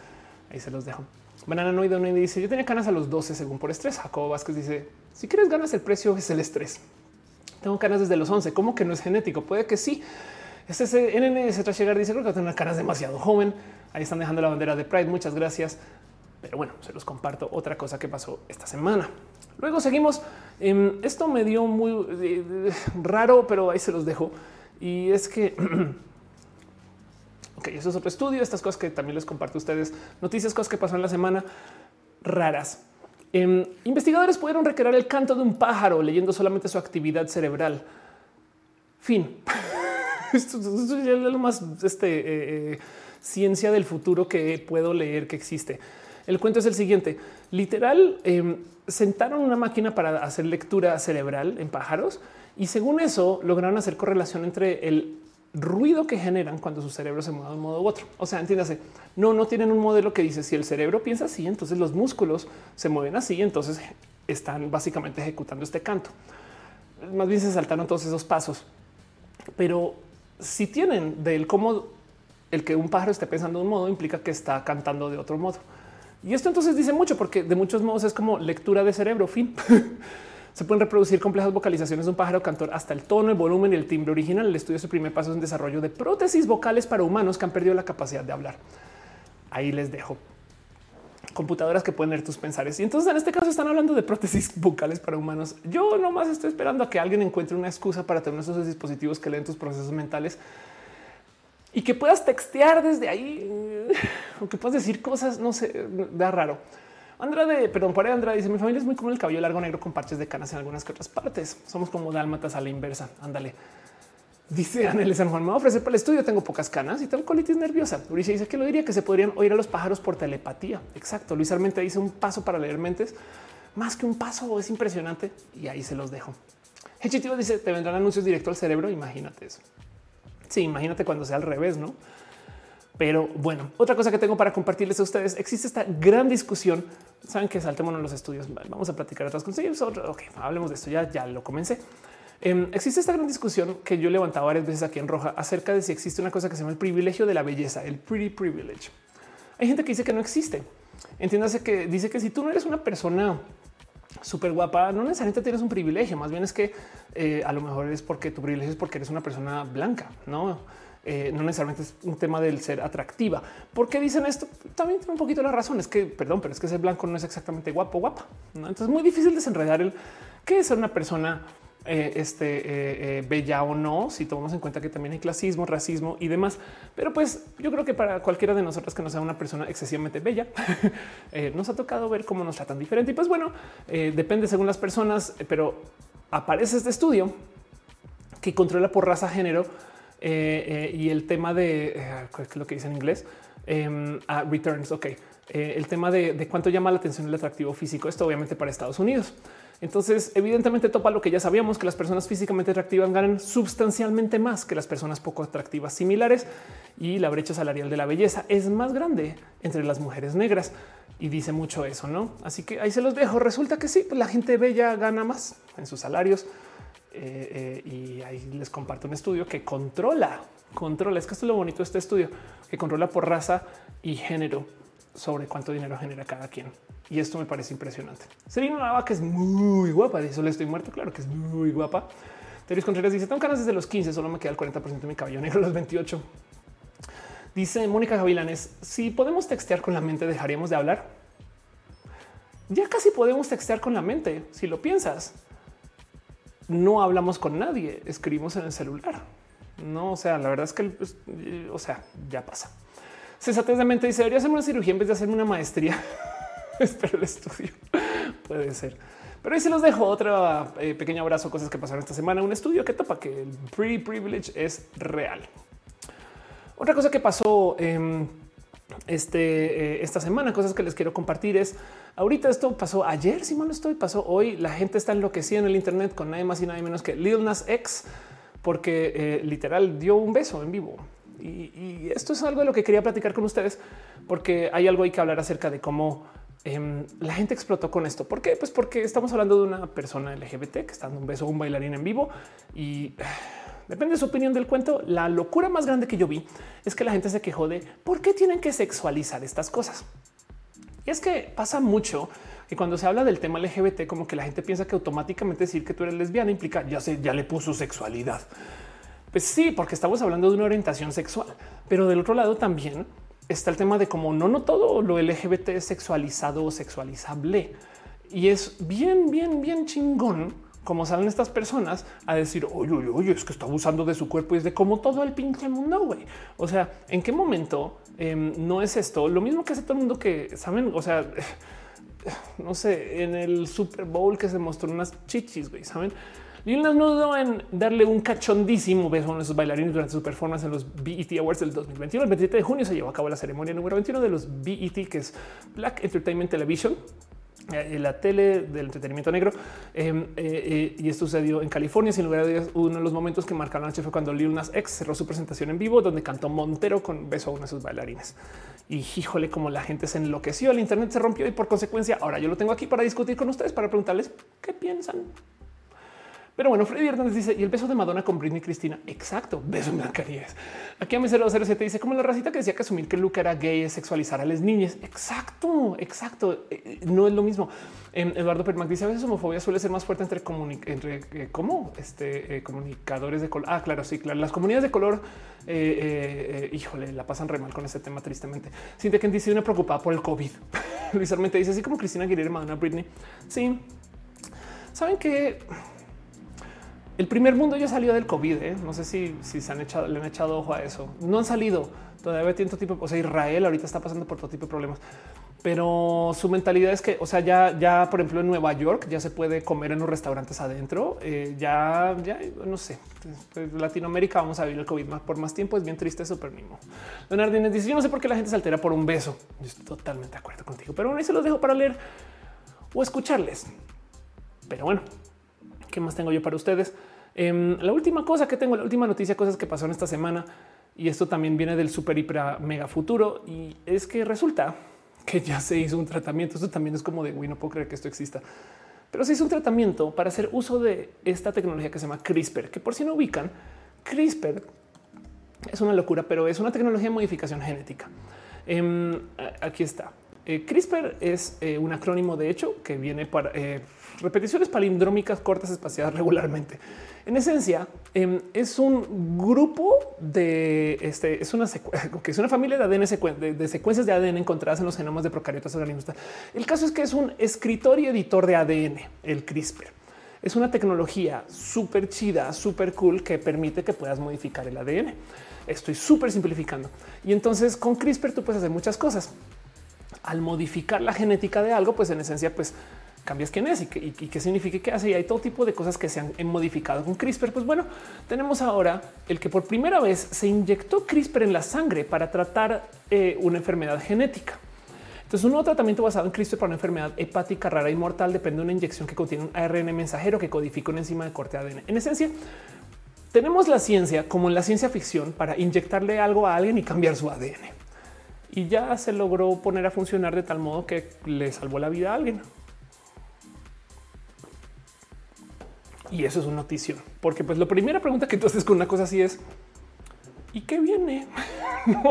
ahí se los dejo. Banana no dice yo tenía canas a los 12 según por estrés. Jacobo Vázquez dice si quieres ganas, el precio es el estrés. Tengo canas desde los 11. ¿Cómo que no es genético? Puede que sí. Este es NNS tras llegar dice creo que tengo una canas demasiado joven. Ahí están dejando la bandera de Pride. Muchas gracias. Pero bueno, se los comparto otra cosa que pasó esta semana. Luego seguimos. Em, esto me dio muy eh, raro, pero ahí se los dejo. Y es que *clears throat* ok, eso es otro estudio. Estas cosas que también les comparto a ustedes, noticias, cosas que pasaron la semana raras. Em, investigadores pudieron recrear el canto de un pájaro leyendo solamente su actividad cerebral. Fin. *laughs* esto, es lo más este, eh, eh, ciencia del futuro que puedo leer que existe. El cuento es el siguiente. Literal, em, sentaron una máquina para hacer lectura cerebral en pájaros y según eso lograron hacer correlación entre el ruido que generan cuando su cerebro se mueve de un modo u otro. O sea, entiéndase, no, no tienen un modelo que dice si el cerebro piensa así, entonces los músculos se mueven así, entonces están básicamente ejecutando este canto. Más bien se saltaron todos esos pasos, pero si tienen del cómo el que un pájaro esté pensando de un modo implica que está cantando de otro modo. Y esto entonces dice mucho porque de muchos modos es como lectura de cerebro, fin. *laughs* Se pueden reproducir complejas vocalizaciones de un pájaro cantor hasta el tono, el volumen el timbre original. El estudio es el primer paso en desarrollo de prótesis vocales para humanos que han perdido la capacidad de hablar. Ahí les dejo computadoras que pueden leer tus pensares. Y entonces en este caso están hablando de prótesis vocales para humanos. Yo nomás estoy esperando a que alguien encuentre una excusa para tener esos dispositivos que leen tus procesos mentales y que puedas textear desde ahí o que puedas decir cosas, no sé, da raro. Andrade, perdón, por Andrade dice mi familia es muy común el cabello largo negro con parches de canas en algunas que otras partes. Somos como dálmatas a la inversa. Ándale. Dice Anel San Juan, me va a para el estudio. Tengo pocas canas y tengo colitis nerviosa. Ulises dice que lo diría que se podrían oír a los pájaros por telepatía. Exacto. Luis Armente dice un paso para leer mentes más que un paso. Es impresionante y ahí se los dejo. Hechitivo dice te vendrán anuncios directo al cerebro. Imagínate eso. Sí, imagínate cuando sea al revés, no? Pero bueno, otra cosa que tengo para compartirles a ustedes, existe esta gran discusión. Saben que saltémonos los estudios. Vamos a platicar otras cosas. Ok, hablemos de esto. Ya, ya lo comencé. Em, existe esta gran discusión que yo levantaba varias veces aquí en Roja acerca de si existe una cosa que se llama el privilegio de la belleza, el pretty privilege. Hay gente que dice que no existe. Entiéndase que dice que si tú no eres una persona súper guapa, no necesariamente tienes un privilegio, más bien es que eh, a lo mejor es porque tu privilegio es porque eres una persona blanca, no? Eh, no necesariamente es un tema del ser atractiva. ¿Por qué dicen esto? También tiene un poquito la razón. Es que, perdón, pero es que ser blanco no es exactamente guapo, guapa. Entonces es muy difícil desenredar el que es ser una persona eh, este, eh, eh, bella o no, si tomamos en cuenta que también hay clasismo, racismo y demás. Pero pues yo creo que para cualquiera de nosotros que no sea una persona excesivamente bella, *laughs* nos ha tocado ver cómo nos tratan diferente. Y pues bueno, depende según las personas, pero aparece este estudio que controla por raza, género y el tema de lo que dice en inglés, em, returns. Ok, el tema de, de cuánto llama la atención el atractivo físico. Esto obviamente para Estados Unidos. Entonces, evidentemente topa lo que ya sabíamos, que las personas físicamente atractivas ganan sustancialmente más que las personas poco atractivas similares y la brecha salarial de la belleza es más grande entre las mujeres negras. Y dice mucho eso, ¿no? Así que ahí se los dejo. Resulta que sí, pues la gente bella gana más en sus salarios. Eh, eh, y ahí les comparto un estudio que controla, controla, es que esto es lo bonito de este estudio, que controla por raza y género sobre cuánto dinero genera cada quien. Y esto me parece impresionante. Serena Nava, que es muy guapa, de eso le estoy muerto, claro que es muy guapa. Teris Contreras dice, tengo canas desde los 15, solo me queda el 40% de mi cabello negro los 28. Dice Mónica Gavilanes, si podemos textear con la mente, dejaríamos de hablar. Ya casi podemos textear con la mente, si lo piensas. No hablamos con nadie, escribimos en el celular. No, o sea, la verdad es que, pues, o sea, ya pasa. César de mente dice, debería hacerme una cirugía en vez de hacerme una maestría. *laughs* Espero el estudio. *laughs* Puede ser. Pero ahí se los dejo otro eh, pequeño abrazo, cosas que pasaron esta semana. Un estudio que topa que el pre privilege es real. Otra cosa que pasó em, este, eh, esta semana, cosas que les quiero compartir es ahorita esto pasó ayer, si mal no estoy, pasó hoy. La gente está enloquecida en el Internet con nadie más y nadie menos que Lil Nas X, porque eh, literal dio un beso en vivo. Y, y, esto es algo de lo que quería platicar con ustedes, porque hay algo hay que hablar acerca de cómo Em, la gente explotó con esto. ¿Por qué? Pues porque estamos hablando de una persona LGBT que está dando un beso a un bailarín en vivo y *sighs* depende de su opinión del cuento. La locura más grande que yo vi es que la gente se quejó de por qué tienen que sexualizar estas cosas. Y es que pasa mucho que cuando se habla del tema LGBT, como que la gente piensa que automáticamente decir que tú eres lesbiana implica ya se ya le puso sexualidad. Pues sí, porque estamos hablando de una orientación sexual, pero del otro lado también está el tema de cómo no, no todo lo LGBT es sexualizado o sexualizable. Y es bien, bien, bien chingón como salen estas personas a decir, oye, oye, oye, es que está abusando de su cuerpo y es de como todo el pinche mundo, güey. O sea, ¿en qué momento em, no es esto? Lo mismo que hace todo el mundo que saben, o sea, *laughs* no sé, en el Super Bowl que se mostró unas chichis, güey, ¿saben? Lil Nas no dudó en darle un cachondísimo beso a uno de sus bailarines durante su performance en los BET Awards del 2021. El 27 de junio se llevó a cabo la ceremonia número 21 de los BET, que es Black Entertainment Television eh, la tele del entretenimiento negro. Em, eh, eh, y esto sucedió en California. Sin lugar a dudas, uno de los momentos que marcaron la noche fue cuando Lil Nas X cerró su presentación en vivo, donde cantó Montero con beso a uno de sus bailarines. Y híjole, como la gente se enloqueció, el Internet se rompió y por consecuencia, ahora yo lo tengo aquí para discutir con ustedes, para preguntarles qué piensan. Pero bueno, Freddy Hernández dice y el beso de Madonna con Britney Cristina. Exacto. Beso en Blancanieves. Aquí a mi 007 dice como la racita que decía que asumir que Luca era gay es sexualizar a las niñas. Exacto, exacto. Eh, eh, no es lo mismo. Em, Eduardo Permac dice a veces homofobia suele ser más fuerte entre, entre eh, ¿cómo? Este, comunicadores de color. Ah, claro, sí, claro. Las comunidades de color, híjole, la pasan re mal con este tema, tristemente. Sin de que dice una preocupada por el COVID. *laughs* Luis Armente dice así como Cristina Aguilera, Madonna, Britney. Sí. Saben que el primer mundo ya salió del COVID. ¿eh? No sé si, si se han echado, le han echado ojo a eso. No han salido todavía. Tiene todo tipo. O sea, Israel ahorita está pasando por todo tipo de problemas, pero su mentalidad es que, o sea, ya, ya, por ejemplo, en Nueva York ya se puede comer en los restaurantes adentro. Eh, ya, ya no sé. Latinoamérica vamos a vivir el COVID más por más tiempo. Es bien triste eso, pero mismo. Leonardo dice: Yo no sé por qué la gente se altera por un beso. Yo estoy totalmente de acuerdo contigo, pero bueno, ahí se los dejo para leer o escucharles. Pero bueno, ¿Qué más tengo yo para ustedes? Em, la última cosa que tengo, la última noticia, cosas que pasaron esta semana, y esto también viene del super hiper mega futuro, y es que resulta que ya se hizo un tratamiento. Esto también es como de, güey, no puedo creer que esto exista. Pero se hizo un tratamiento para hacer uso de esta tecnología que se llama CRISPR, que por si no ubican, CRISPR es una locura, pero es una tecnología de modificación genética. Em, aquí está. Eh, CRISPR es eh, un acrónimo de hecho que viene para eh, repeticiones palindrómicas cortas espaciadas regularmente. En esencia, em, es un grupo de este, es una que *laughs* es una familia de ADN de, secuencias de ADN encontradas en los genomas de procariotas organismos. El caso es que es un escritor y editor de ADN, el CRISPR. es una tecnología súper chida, súper cool que permite que puedas modificar el ADN. Estoy súper simplificando. Y entonces con CRISPR tú puedes hacer muchas cosas. Al modificar la genética de algo, pues en esencia, pues cambias quién es y qué, significa que hace. Y hay todo tipo de cosas que se han modificado con CRISPR. Pues bueno, tenemos ahora el que por primera vez se inyectó CRISPR en la sangre para tratar eh, una enfermedad genética. Entonces, un nuevo tratamiento basado en CRISPR para una enfermedad hepática rara y mortal depende de una inyección que contiene un ARN mensajero que codifica una enzima de corte ADN. En esencia, tenemos la ciencia como en la ciencia ficción para inyectarle algo a alguien y cambiar su ADN. Y ya se logró poner a funcionar de tal modo que le salvó la vida a alguien. Y eso es una notición, porque pues la primera pregunta que tú haces con una cosa así es ¿y qué viene? *laughs*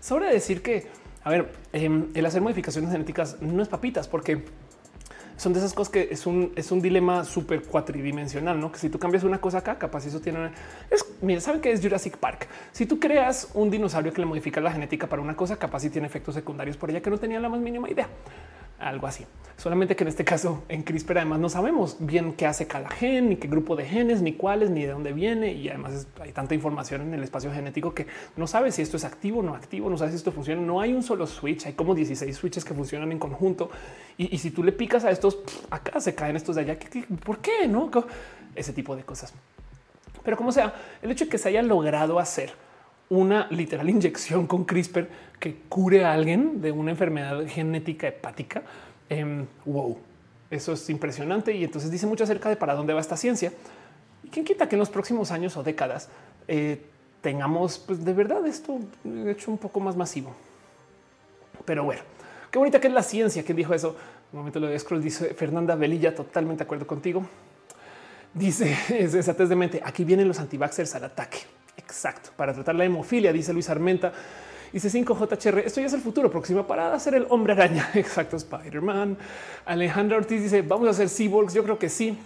Sobre decir que, a ver, em, el hacer modificaciones genéticas no es papitas, porque son de esas cosas que es un, es un dilema súper cuatridimensional, ¿no? Que si tú cambias una cosa acá, capaz eso tiene... Es, mira, ¿saben qué es Jurassic Park? Si tú creas un dinosaurio que le modifica la genética para una cosa, capaz si tiene efectos secundarios por ella que no tenía la más mínima idea algo así. Solamente que en este caso en CRISPR además no sabemos bien qué hace cada gen, ni qué grupo de genes, ni cuáles, ni de dónde viene. Y además hay tanta información en el espacio genético que no sabes si esto es activo o no activo, no sabes si esto funciona. No hay un solo switch, hay como 16 switches que funcionan en conjunto. Y, si tú le picas a estos, acá se caen estos de allá. ¿Por qué? No, ese tipo de cosas. Pero como sea, el hecho de que se haya logrado hacer una literal *laughs* inyección con CRISPR que cure a alguien de una enfermedad genética hepática. Em, wow, eso es impresionante. Y entonces dice mucho acerca de para dónde va esta ciencia. Y quién quita que en los próximos años o décadas eh, tengamos pues, de verdad esto hecho un poco más masivo. Pero bueno, qué bonita que es la ciencia. ¿Quién dijo eso? Un momento lo de scroll dice Fernanda Velilla, totalmente de acuerdo contigo. Dice *laughs* es de mente. Aquí vienen los antivaxers al ataque. Exacto. Para tratar la hemofilia, dice Luis Armenta. Dice 5JHR. Esto ya es el futuro. Próxima parada ser el hombre araña. *laughs* Exacto. Spider-Man. Alejandra Ortiz dice vamos a hacer cyborgs. Yo creo que sí.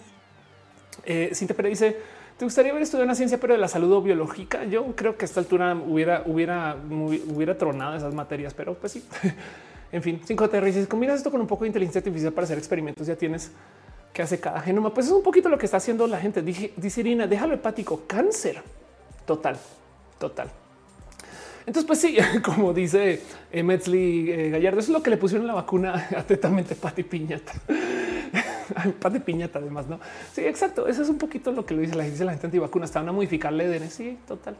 Eh, Cintia Pérez dice te gustaría haber estudiado una ciencia, pero de la salud biológica. Yo creo que a esta altura hubiera, hubiera, hubiera tronado esas materias, pero pues sí. *laughs* en fin, 5TR dice combinas esto con un poco de inteligencia artificial para hacer experimentos. Ya tienes que hace cada genoma. Pues es un poquito lo que está haciendo la gente. Dije, dice Irina, déjalo hepático, cáncer. Total, total. Entonces, pues sí, *laughs* como dice eh, Metzli eh, Gallardo, eso es lo que le pusieron la vacuna *laughs* atentamente Pati Piñata. *laughs* Pati Piñata, además, no? Sí, exacto. Eso es un poquito lo que lo dice la gente, la gente antivacuna. Está a modificar el ADN. Sí, total.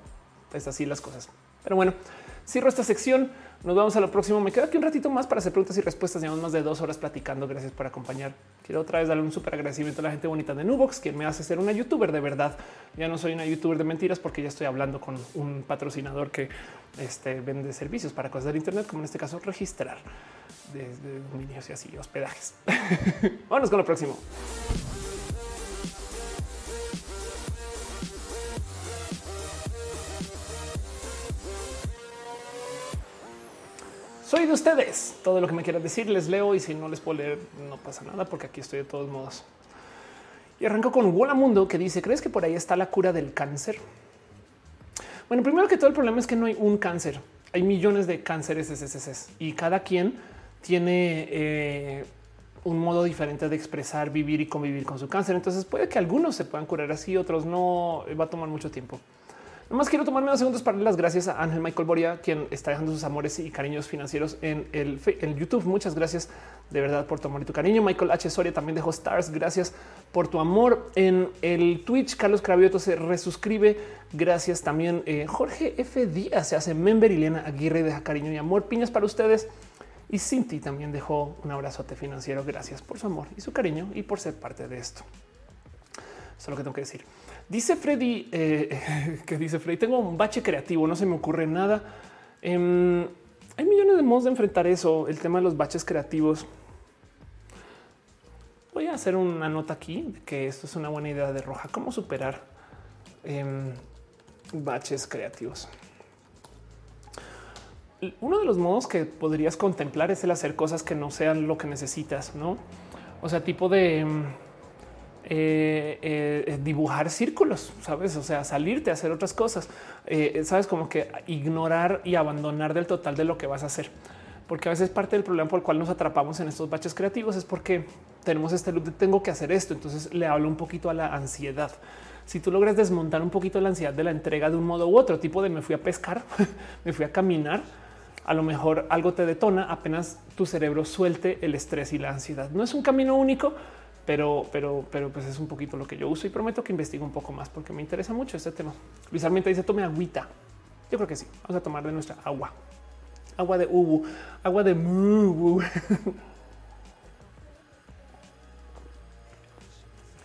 Pues así las cosas. Pero bueno, cierro esta sección. Nos vamos a lo próximo. Me quedo aquí un ratito más para hacer preguntas y respuestas. Llevamos más de dos horas platicando. Gracias por acompañar. Quiero otra vez darle un súper agradecimiento a la gente bonita de Nubox, quien me hace ser una youtuber de verdad. Ya no soy una youtuber de mentiras porque ya estoy hablando con un patrocinador que este, vende servicios para cosas del Internet, como en este caso registrar desde dominios y así hospedajes. *laughs* Vámonos con lo próximo. Soy de ustedes. Todo lo que me quieran decir les leo y si no les puedo leer no pasa nada porque aquí estoy de todos modos. Y arranco con Wola Mundo que dice, ¿crees que por ahí está la cura del cáncer? Bueno, primero que todo el problema es que no hay un cáncer. Hay millones de cánceres y cada quien tiene eh, un modo diferente de expresar, vivir y convivir con su cáncer. Entonces puede que algunos se puedan curar así, otros no. Va a tomar mucho tiempo. Nomás quiero tomarme unos segundos para darle las gracias a Ángel Michael Boria, quien está dejando sus amores y cariños financieros en el YouTube. Muchas gracias de verdad por tu amor y tu cariño. Michael H. Soria también dejó stars. Gracias por tu amor en el Twitch. Carlos Cravioto se resuscribe. Gracias también. Eh, Jorge F. Díaz se hace member y Lena Aguirre deja cariño y amor. Piñas para ustedes. Y Cinti también dejó un abrazote financiero. Gracias por su amor y su cariño y por ser parte de esto. Eso es lo que tengo que decir. Dice Freddy eh, *laughs* que dice Freddy, tengo un bache creativo, no se me ocurre nada. Em, hay millones de modos de enfrentar eso, el tema de los baches creativos. Voy a hacer una nota aquí que esto es una buena idea de roja. Cómo superar em, baches creativos. Uno de los modos que podrías contemplar es el hacer cosas que no sean lo que necesitas, no? O sea, tipo de em, eh, eh, dibujar círculos, sabes? O sea, salirte a hacer otras cosas, eh, sabes, como que ignorar y abandonar del total de lo que vas a hacer, porque a veces parte del problema por el cual nos atrapamos en estos baches creativos es porque tenemos este loop de tengo que hacer esto. Entonces le hablo un poquito a la ansiedad. Si tú logras desmontar un poquito la ansiedad de la entrega de un modo u otro, tipo de me fui a pescar, *laughs* me fui a caminar, a lo mejor algo te detona apenas tu cerebro suelte el estrés y la ansiedad. No es un camino único, pero, pero, pero pues es un poquito lo que yo uso y prometo que investigo un poco más porque me interesa mucho este tema. Luis dice tome agüita. Yo creo que sí. Vamos a tomar de nuestra agua, agua de ubu, agua de mubu. *laughs*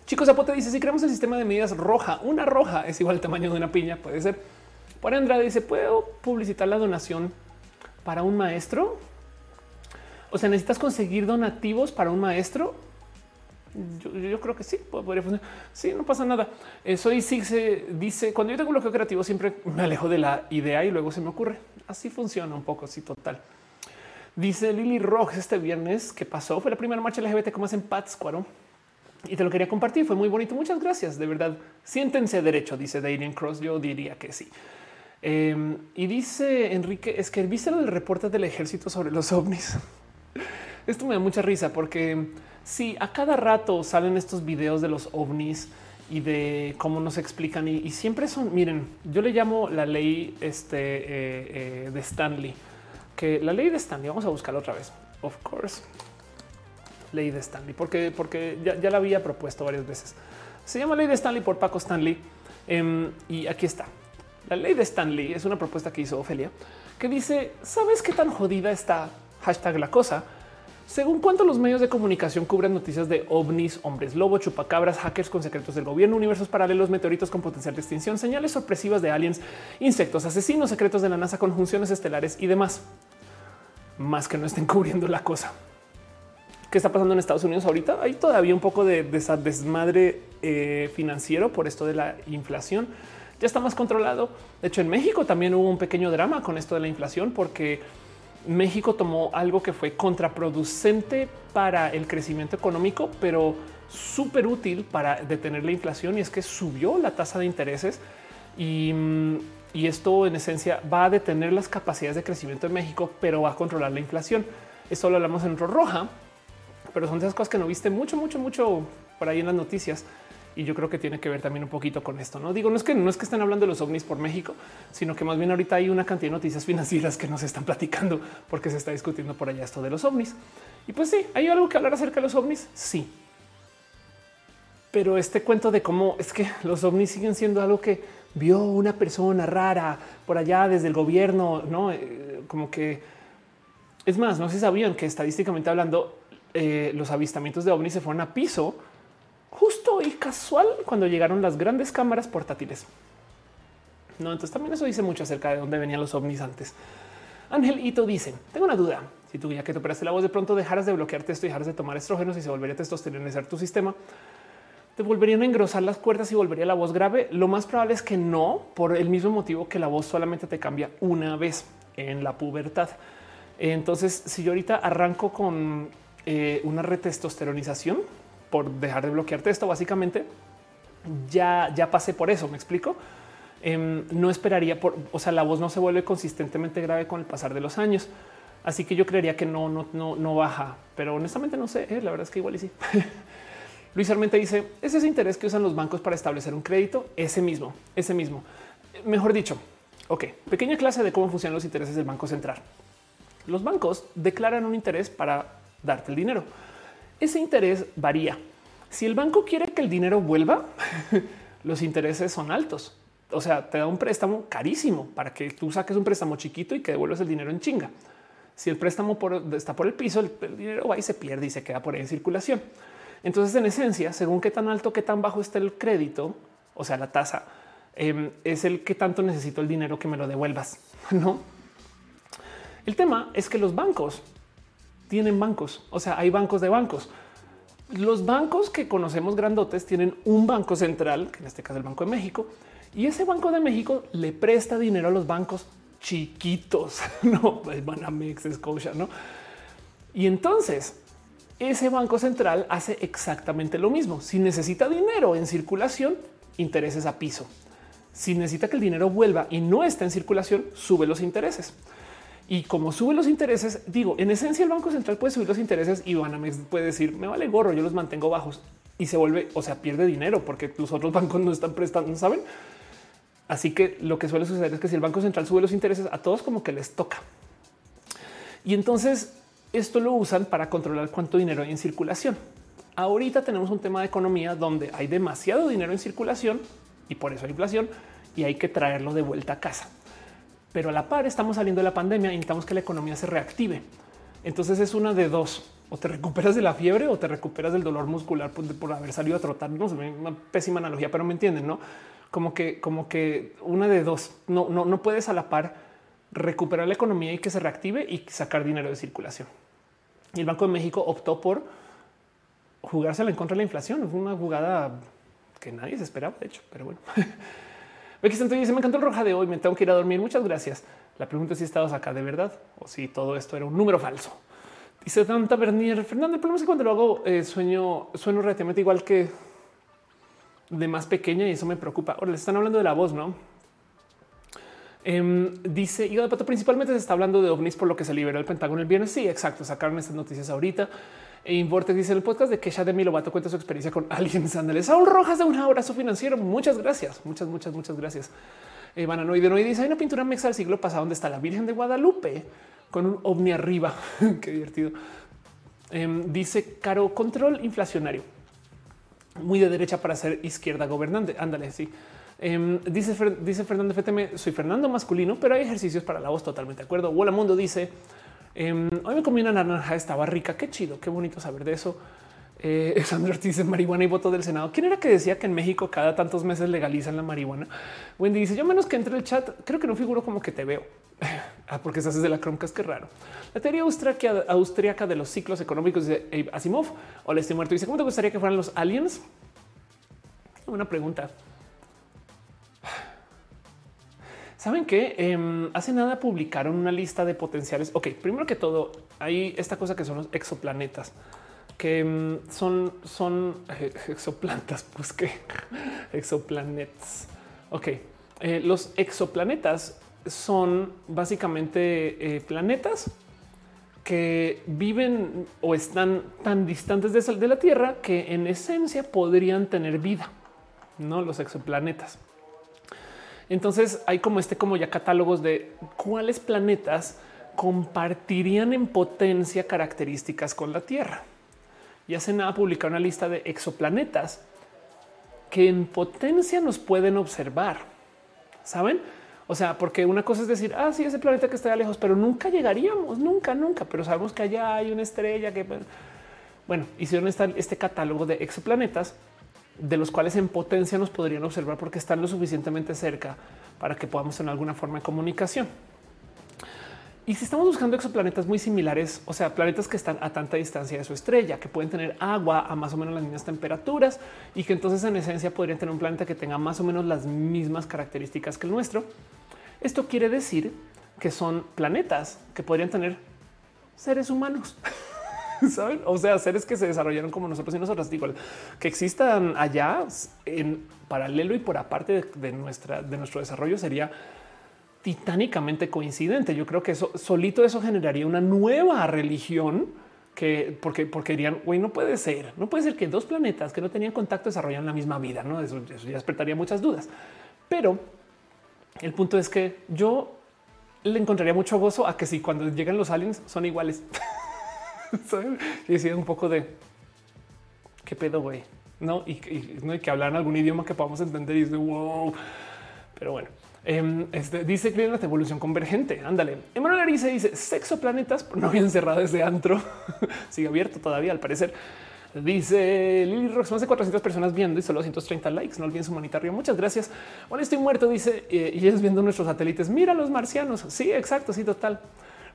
Chicos, Zapote dice si creamos el sistema de medidas roja, una roja es igual al tamaño de una piña. Puede ser. Por Andrade dice puedo publicitar la donación para un maestro? O sea, necesitas conseguir donativos para un maestro. Yo, creo que sí, podría funcionar. Sí, no pasa nada. Eh, soy se dice cuando yo tengo bloqueo creativo siempre me alejo de la idea y luego se me ocurre. Así funciona un poco, así total. Dice Lily Rock este viernes que pasó fue la primera marcha LGBT como en Pátzcuaro y te lo quería compartir. Fue muy bonito. Muchas gracias. De verdad, siéntense derecho, dice Darian Cross. Yo diría que sí. Em, y dice Enrique, es que viste lo del reporte del ejército sobre los ovnis. *laughs* Esto me da mucha risa porque si a cada rato salen estos videos de los ovnis y de cómo nos explican y, siempre son, miren, yo le llamo la ley este, eh, eh, de Stanley, que la ley de Stanley, vamos a buscarla otra vez, of course, ley de Stanley, porque, porque ya, la había propuesto varias veces. Se llama ley de Stanley por Paco Stanley em, y aquí está. La ley de Stanley es una propuesta que hizo Ofelia que dice, ¿sabes qué tan jodida está hashtag la cosa? Según cuánto los medios de comunicación cubren noticias de ovnis, hombres lobo, chupacabras, hackers con secretos del gobierno, universos paralelos, meteoritos con potencial de extinción, señales sorpresivas de aliens, insectos, asesinos secretos de la NASA, conjunciones estelares y demás. Más que no estén *laughs* cubriendo la cosa. ¿Qué está pasando en Estados Unidos ahorita? Hay todavía un poco de desmadre eh, financiero por esto de la inflación ya está más controlado. De hecho, en México también hubo un pequeño drama con esto de la inflación porque México tomó algo que fue contraproducente para el crecimiento económico, pero súper útil para detener la inflación y es que subió la tasa de intereses y, mm, esto en esencia va a detener las capacidades de crecimiento de México, pero va a controlar la inflación. Esto lo hablamos en roja, pero son esas cosas que no viste mucho, mucho, mucho por ahí en las noticias y yo creo que tiene que ver también un poquito con esto. No digo, no es que no es que estén hablando de los ovnis por México, sino que más bien ahorita hay una cantidad de noticias financieras que nos están platicando porque se está discutiendo por allá esto de los ovnis. Y pues sí, hay algo que hablar acerca de los ovnis. Sí, pero este cuento de cómo es que los ovnis siguen siendo algo que vio una persona rara por allá desde el gobierno, no eh, como que es más, no se sabían que estadísticamente hablando, eh, los avistamientos de ovnis se fueron a piso justo y casual cuando llegaron las grandes cámaras portátiles. No, entonces también eso dice mucho acerca de dónde venían los ovnis antes. Ángel Ito dice: Tengo una duda. Si tú ya que te operaste la voz de pronto dejaras de bloquearte esto y dejaras de tomar estrógenos y se volvería a testosteronizar tu sistema, te volverían a engrosar las cuerdas y volvería la voz grave. Lo más probable es que no, por el mismo motivo que la voz solamente te cambia una vez en la pubertad. Entonces, si yo ahorita arranco con eh, una retestosteronización, por dejar de bloquearte esto, básicamente ya, ya pasé por eso. Me explico. Em, no esperaría por, o sea, la voz no se vuelve consistentemente grave con el pasar de los años. Así que yo creería que no, no, no, no baja, pero honestamente no sé. Eh, la verdad es que igual y sí. *laughs* Luis Armenta dice: Es ese interés que usan los bancos para establecer un crédito. Ese mismo, ese mismo. Mejor dicho, ok, pequeña clase de cómo funcionan los intereses del Banco Central. Los bancos declaran un interés para darte el dinero ese interés varía. Si el banco quiere que el dinero vuelva, *laughs* los intereses son altos. O sea, te da un préstamo carísimo para que tú saques un préstamo chiquito y que devuelvas el dinero en chinga. Si el préstamo está por el piso, el, dinero va y se pierde y se queda por ahí en circulación. Entonces, en esencia, según qué tan alto, qué tan bajo está el crédito, o sea, la tasa, em, es el que tanto necesito el dinero que me lo devuelvas. *laughs* No. El tema es que los bancos tienen bancos. O sea, hay bancos de bancos. Los bancos que conocemos grandotes tienen un banco central, que en este caso el Banco de México, y ese Banco de México le presta dinero a los bancos chiquitos, *laughs* no Banamex, Scotia, no? Y entonces ese banco central hace exactamente lo mismo. Si necesita dinero en circulación, intereses a piso. Si necesita que el dinero vuelva y no está en circulación, sube los intereses. Y como sube los intereses, digo, en esencia el Banco Central puede subir los intereses y Banamex puede decir, me vale gorro, yo los mantengo bajos y se vuelve, o sea, pierde dinero porque los otros bancos no están prestando, ¿saben? Así que lo que suele suceder es que si el Banco Central sube los intereses a todos como que les toca. Y entonces esto lo usan para controlar cuánto dinero hay en circulación. Ahorita tenemos un tema de economía donde hay demasiado dinero en circulación y por eso hay inflación y hay que traerlo de vuelta a casa. Pero a la par estamos saliendo de la pandemia y necesitamos que la economía se reactive. Entonces es una de dos. O te recuperas de la fiebre o te recuperas del dolor muscular por, haber salido a trotar. No una pésima analogía, pero me entienden, ¿no? Como que, como que una de dos. No, no, no puedes a la par recuperar la economía y que se reactive y sacar dinero de circulación. Y el Banco de México optó por jugársela en contra de la inflación. Fue una jugada que nadie se esperaba, de hecho, pero bueno. *laughs* Becky Santo dice: Me encantó el roja de hoy, me tengo que ir a dormir. Muchas gracias. La pregunta es si estabas acá de verdad o si todo esto era un número falso. Dice Tanta Bernier Fernando. El problema es que cuando lo hago eh, sueño, sueno relativamente igual que de más pequeña y eso me preocupa. Ahora le están hablando de la voz, no? Em, dice y de Pato principalmente se está hablando de ovnis por lo que se liberó el Pentágono el viernes. Sí, exacto. Sacaron estas noticias ahorita. E Vortex dice el podcast de que ya de mi Lobato cuenta su experiencia con aliens. Ándale, Saúl Rojas de un abrazo financiero. Muchas gracias. Muchas, muchas, muchas gracias. Eh, Bananoide no dice hay una pintura mexa del siglo pasado donde está la Virgen de Guadalupe con un ovni arriba. *laughs* Qué divertido. Em, dice caro control inflacionario. Muy de derecha para ser izquierda gobernante. Ándale, sí. Em, dice, dice Fernando FTM, soy Fernando masculino, pero hay ejercicios para la voz totalmente de acuerdo. Hola Mundo dice, em, hoy me comí una naranja, estaba rica, qué chido, qué bonito saber de eso. Eh, *laughs* Sandra Ortiz dice marihuana y voto del Senado. ¿Quién era que decía que en México cada tantos meses legalizan la marihuana? Wendy dice yo menos que entre el chat, creo que no figuro como que te veo. *laughs* ah, porque estás desde la Chromecast, qué raro. La teoría austriaca, austriaca de los ciclos económicos de Asimov o le estoy muerto. Dice cómo te gustaría que fueran los aliens? Una pregunta. Saben que em, hace nada publicaron una lista de potenciales. Ok, primero que todo, hay esta cosa que son los exoplanetas, que em, son, son eh, pues que exoplanetas. Ok, eh, los exoplanetas son básicamente eh, planetas que viven o están tan distantes de la Tierra que en esencia podrían tener vida, no los exoplanetas. Entonces hay como este, como ya catálogos de cuáles planetas compartirían en potencia características con la Tierra. Y hace nada publicar una lista de exoplanetas que en potencia nos pueden observar. Saben? O sea, porque una cosa es decir, ah, sí, ese planeta que está lejos, pero nunca llegaríamos, nunca, nunca. Pero sabemos que allá hay una estrella que, bueno, hicieron este catálogo de exoplanetas de los cuales en potencia nos podrían observar porque están lo suficientemente cerca para que podamos tener alguna forma de comunicación. Y si estamos buscando exoplanetas muy similares, o sea, planetas que están a tanta distancia de su estrella, que pueden tener agua a más o menos las mismas temperaturas y que entonces en esencia podrían tener un planeta que tenga más o menos las mismas características que el nuestro. Esto quiere decir que son planetas que podrían tener seres humanos. *laughs* *laughs* O sea, seres que se desarrollaron como nosotros y nosotras, digo, que existan allá en paralelo y por aparte de, nuestra, de nuestro desarrollo sería titánicamente coincidente. Yo creo que eso solito eso generaría una nueva religión que porque, porque dirían, güey, no puede ser, no puede ser que dos planetas que no tenían contacto desarrollan la misma vida, no? Eso ya despertaría muchas dudas. Pero el punto es que yo le encontraría mucho gozo a que si cuando llegan los aliens son iguales. *laughs* *laughs* y decía un poco de qué pedo, güey, no? Y, no que hablar algún idioma que podamos entender y dice wow. Pero bueno, em, este, dice que la evolución convergente. Ándale. Emanuel dice, dice sexo planetas *laughs* no habían cerrado desde antro. *laughs* Sigue abierto todavía, al parecer. Dice Lily Rox, más de 400 personas viendo y solo 230 likes. No olviden su manita. Muchas gracias. Bueno, estoy muerto. Dice eh, y es viendo nuestros satélites. Mira los marcianos. Sí, exacto. Sí, total.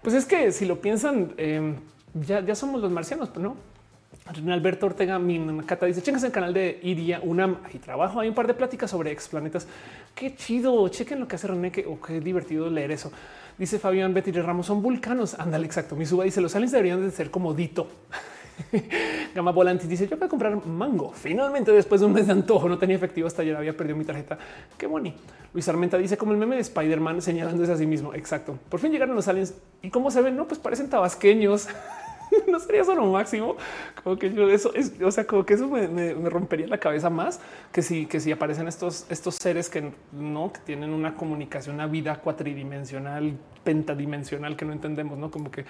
Pues es que si lo piensan, eh, ya, somos los marcianos, pero no. Alberto Ortega Minacata dice: Chéquense el canal de Iria Unam y trabajo. Hay un par de pláticas sobre explanetas. Qué chido. Chequen lo que hace René. Que, oh, qué divertido leer eso. Dice Fabián Betty Ramos: son vulcanos. Ándale, exacto. Mi suba dice: Los aliens deberían de ser como Dito. *laughs* Gama Volantis dice: Yo voy a comprar mango. Finalmente, después de un mes de antojo, no tenía efectivo hasta ayer, había perdido mi tarjeta. Qué bonito. Luis Armenta dice: Como el meme de Spider-Man señalándose a sí mismo. Exacto. Por fin llegaron los aliens y cómo se ven, no, pues parecen tabasqueños. *laughs* *laughs* no sería eso lo máximo. Como que yo eso es, o sea, como que eso me, rompería la cabeza más que si, que si aparecen estos, estos seres que no que tienen una comunicación, una vida cuatridimensional, pentadimensional que no entendemos, no como que,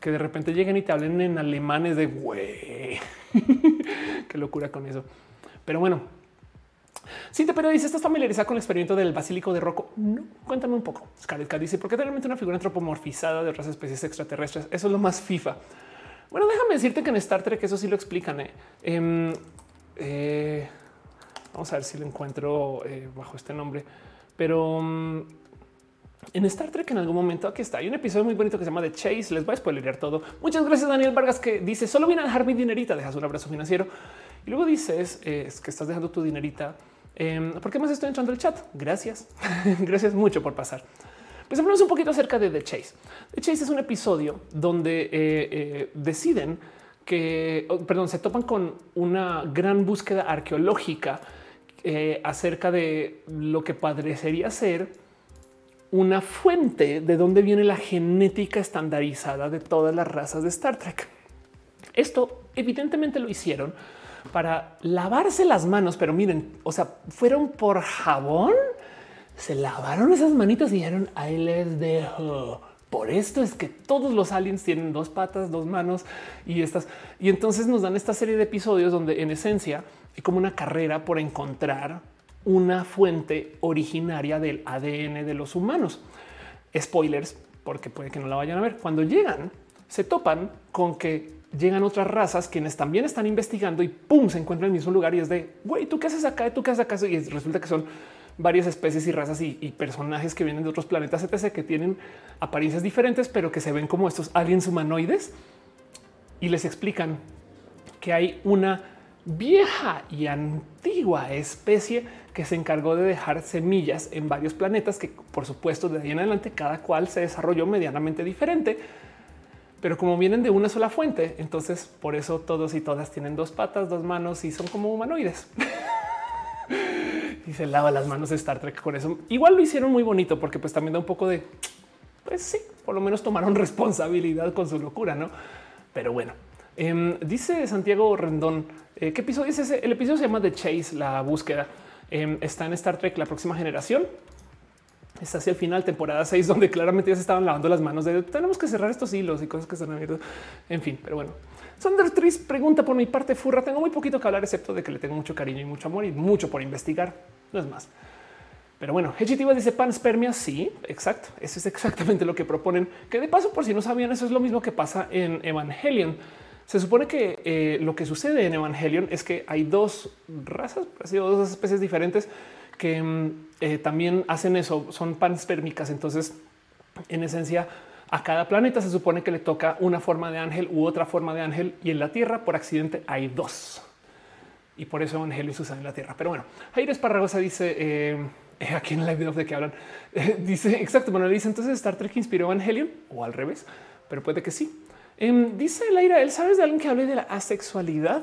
que de repente lleguen y te hablen en alemanes de güey. *laughs* Qué locura con eso. Pero bueno, Sí, pero dice, ¿estás familiarizada con el experimento del basílico de Rocco? No, cuéntame un poco. Scarlett dice, ¿por qué realmente una figura antropomorfizada de otras especies extraterrestres? Eso es lo más FIFA. Bueno, déjame decirte que en Star Trek eso sí lo explican. ¿eh? Em, eh, vamos a ver si lo encuentro eh, bajo este nombre. Pero mm, en Star Trek en algún momento aquí está. Hay un episodio muy bonito que se llama The Chase. Les voy a spoilerear todo. Muchas gracias, Daniel Vargas, que dice solo viene a dejar mi dinerita. Dejas un abrazo financiero y luego dices es que estás dejando tu dinerita. Em, ¿Por qué más estoy entrando el chat? Gracias. *laughs* gracias mucho por pasar. Pues hablamos un poquito acerca de The Chase. The Chase es un episodio donde eh, eh, deciden que, perdón, se topan con una gran búsqueda arqueológica eh, acerca de lo que parecería ser una fuente de dónde viene la genética estandarizada de todas las razas de Star Trek. Esto evidentemente lo hicieron para lavarse las manos, pero miren, o sea, fueron por jabón se lavaron esas manitas y dijeron ahí les dejo. Por esto es que todos los aliens tienen dos patas, dos manos y estas. Y entonces nos dan esta serie de episodios donde en esencia hay como una carrera por encontrar una fuente originaria del ADN de los humanos. Spoilers, porque puede que no la vayan a ver. Cuando llegan, se topan con que llegan otras razas quienes también están investigando y pum, se encuentran en el mismo lugar y es de güey, tú qué haces acá, tú qué haces acá. Y resulta que son varias especies y razas y, personajes que vienen de otros planetas, etc., que tienen apariencias diferentes, pero que se ven como estos aliens humanoides y les explican que hay una vieja y antigua especie que se encargó de dejar semillas en varios planetas que por supuesto de ahí en adelante cada cual se desarrolló medianamente diferente. Pero como vienen de una sola fuente, entonces por eso todos y todas tienen dos patas, dos manos y son como humanoides. *laughs* y se lava las manos de Star Trek con eso. Igual lo hicieron muy bonito porque pues también da un poco de, pues sí, por lo menos tomaron *laughs* responsabilidad con su locura, ¿no? Pero bueno, em, dice Santiago Rendón, eh, ¿qué episodio es ese? El episodio se llama The Chase, la búsqueda. Em, está en Star Trek, la próxima generación. Está hacia el final, temporada 6, *laughs* donde claramente ya se estaban lavando las manos de tenemos que cerrar estos hilos y cosas que están abiertos. En fin, pero bueno, Sander Tris pregunta por mi parte furra. Tengo muy poquito que hablar, excepto de que le tengo mucho cariño y mucho amor y mucho por investigar no es más. Pero bueno, Hechitiva dice panspermia. Sí, exacto. Eso es exactamente lo que proponen. Que de paso, por si no sabían, eso es lo mismo que pasa en Evangelion. Se supone que eh, lo que sucede en Evangelion es que hay dos razas, dos especies diferentes que mm, eh, también hacen eso, son panspermicas. Entonces, en esencia, a cada planeta se supone que le toca una forma de ángel u otra forma de ángel y en la Tierra por accidente hay dos y por eso Evangelio se usa en la tierra. Pero bueno, Jair Esparragosa dice eh, *laughs* aquí en el video de que hablan, *laughs* dice exacto. Bueno, dice entonces Star Trek inspiró Evangelion o al revés, pero puede que sí. Em, dice Laira, él sabes de alguien que hable de la asexualidad.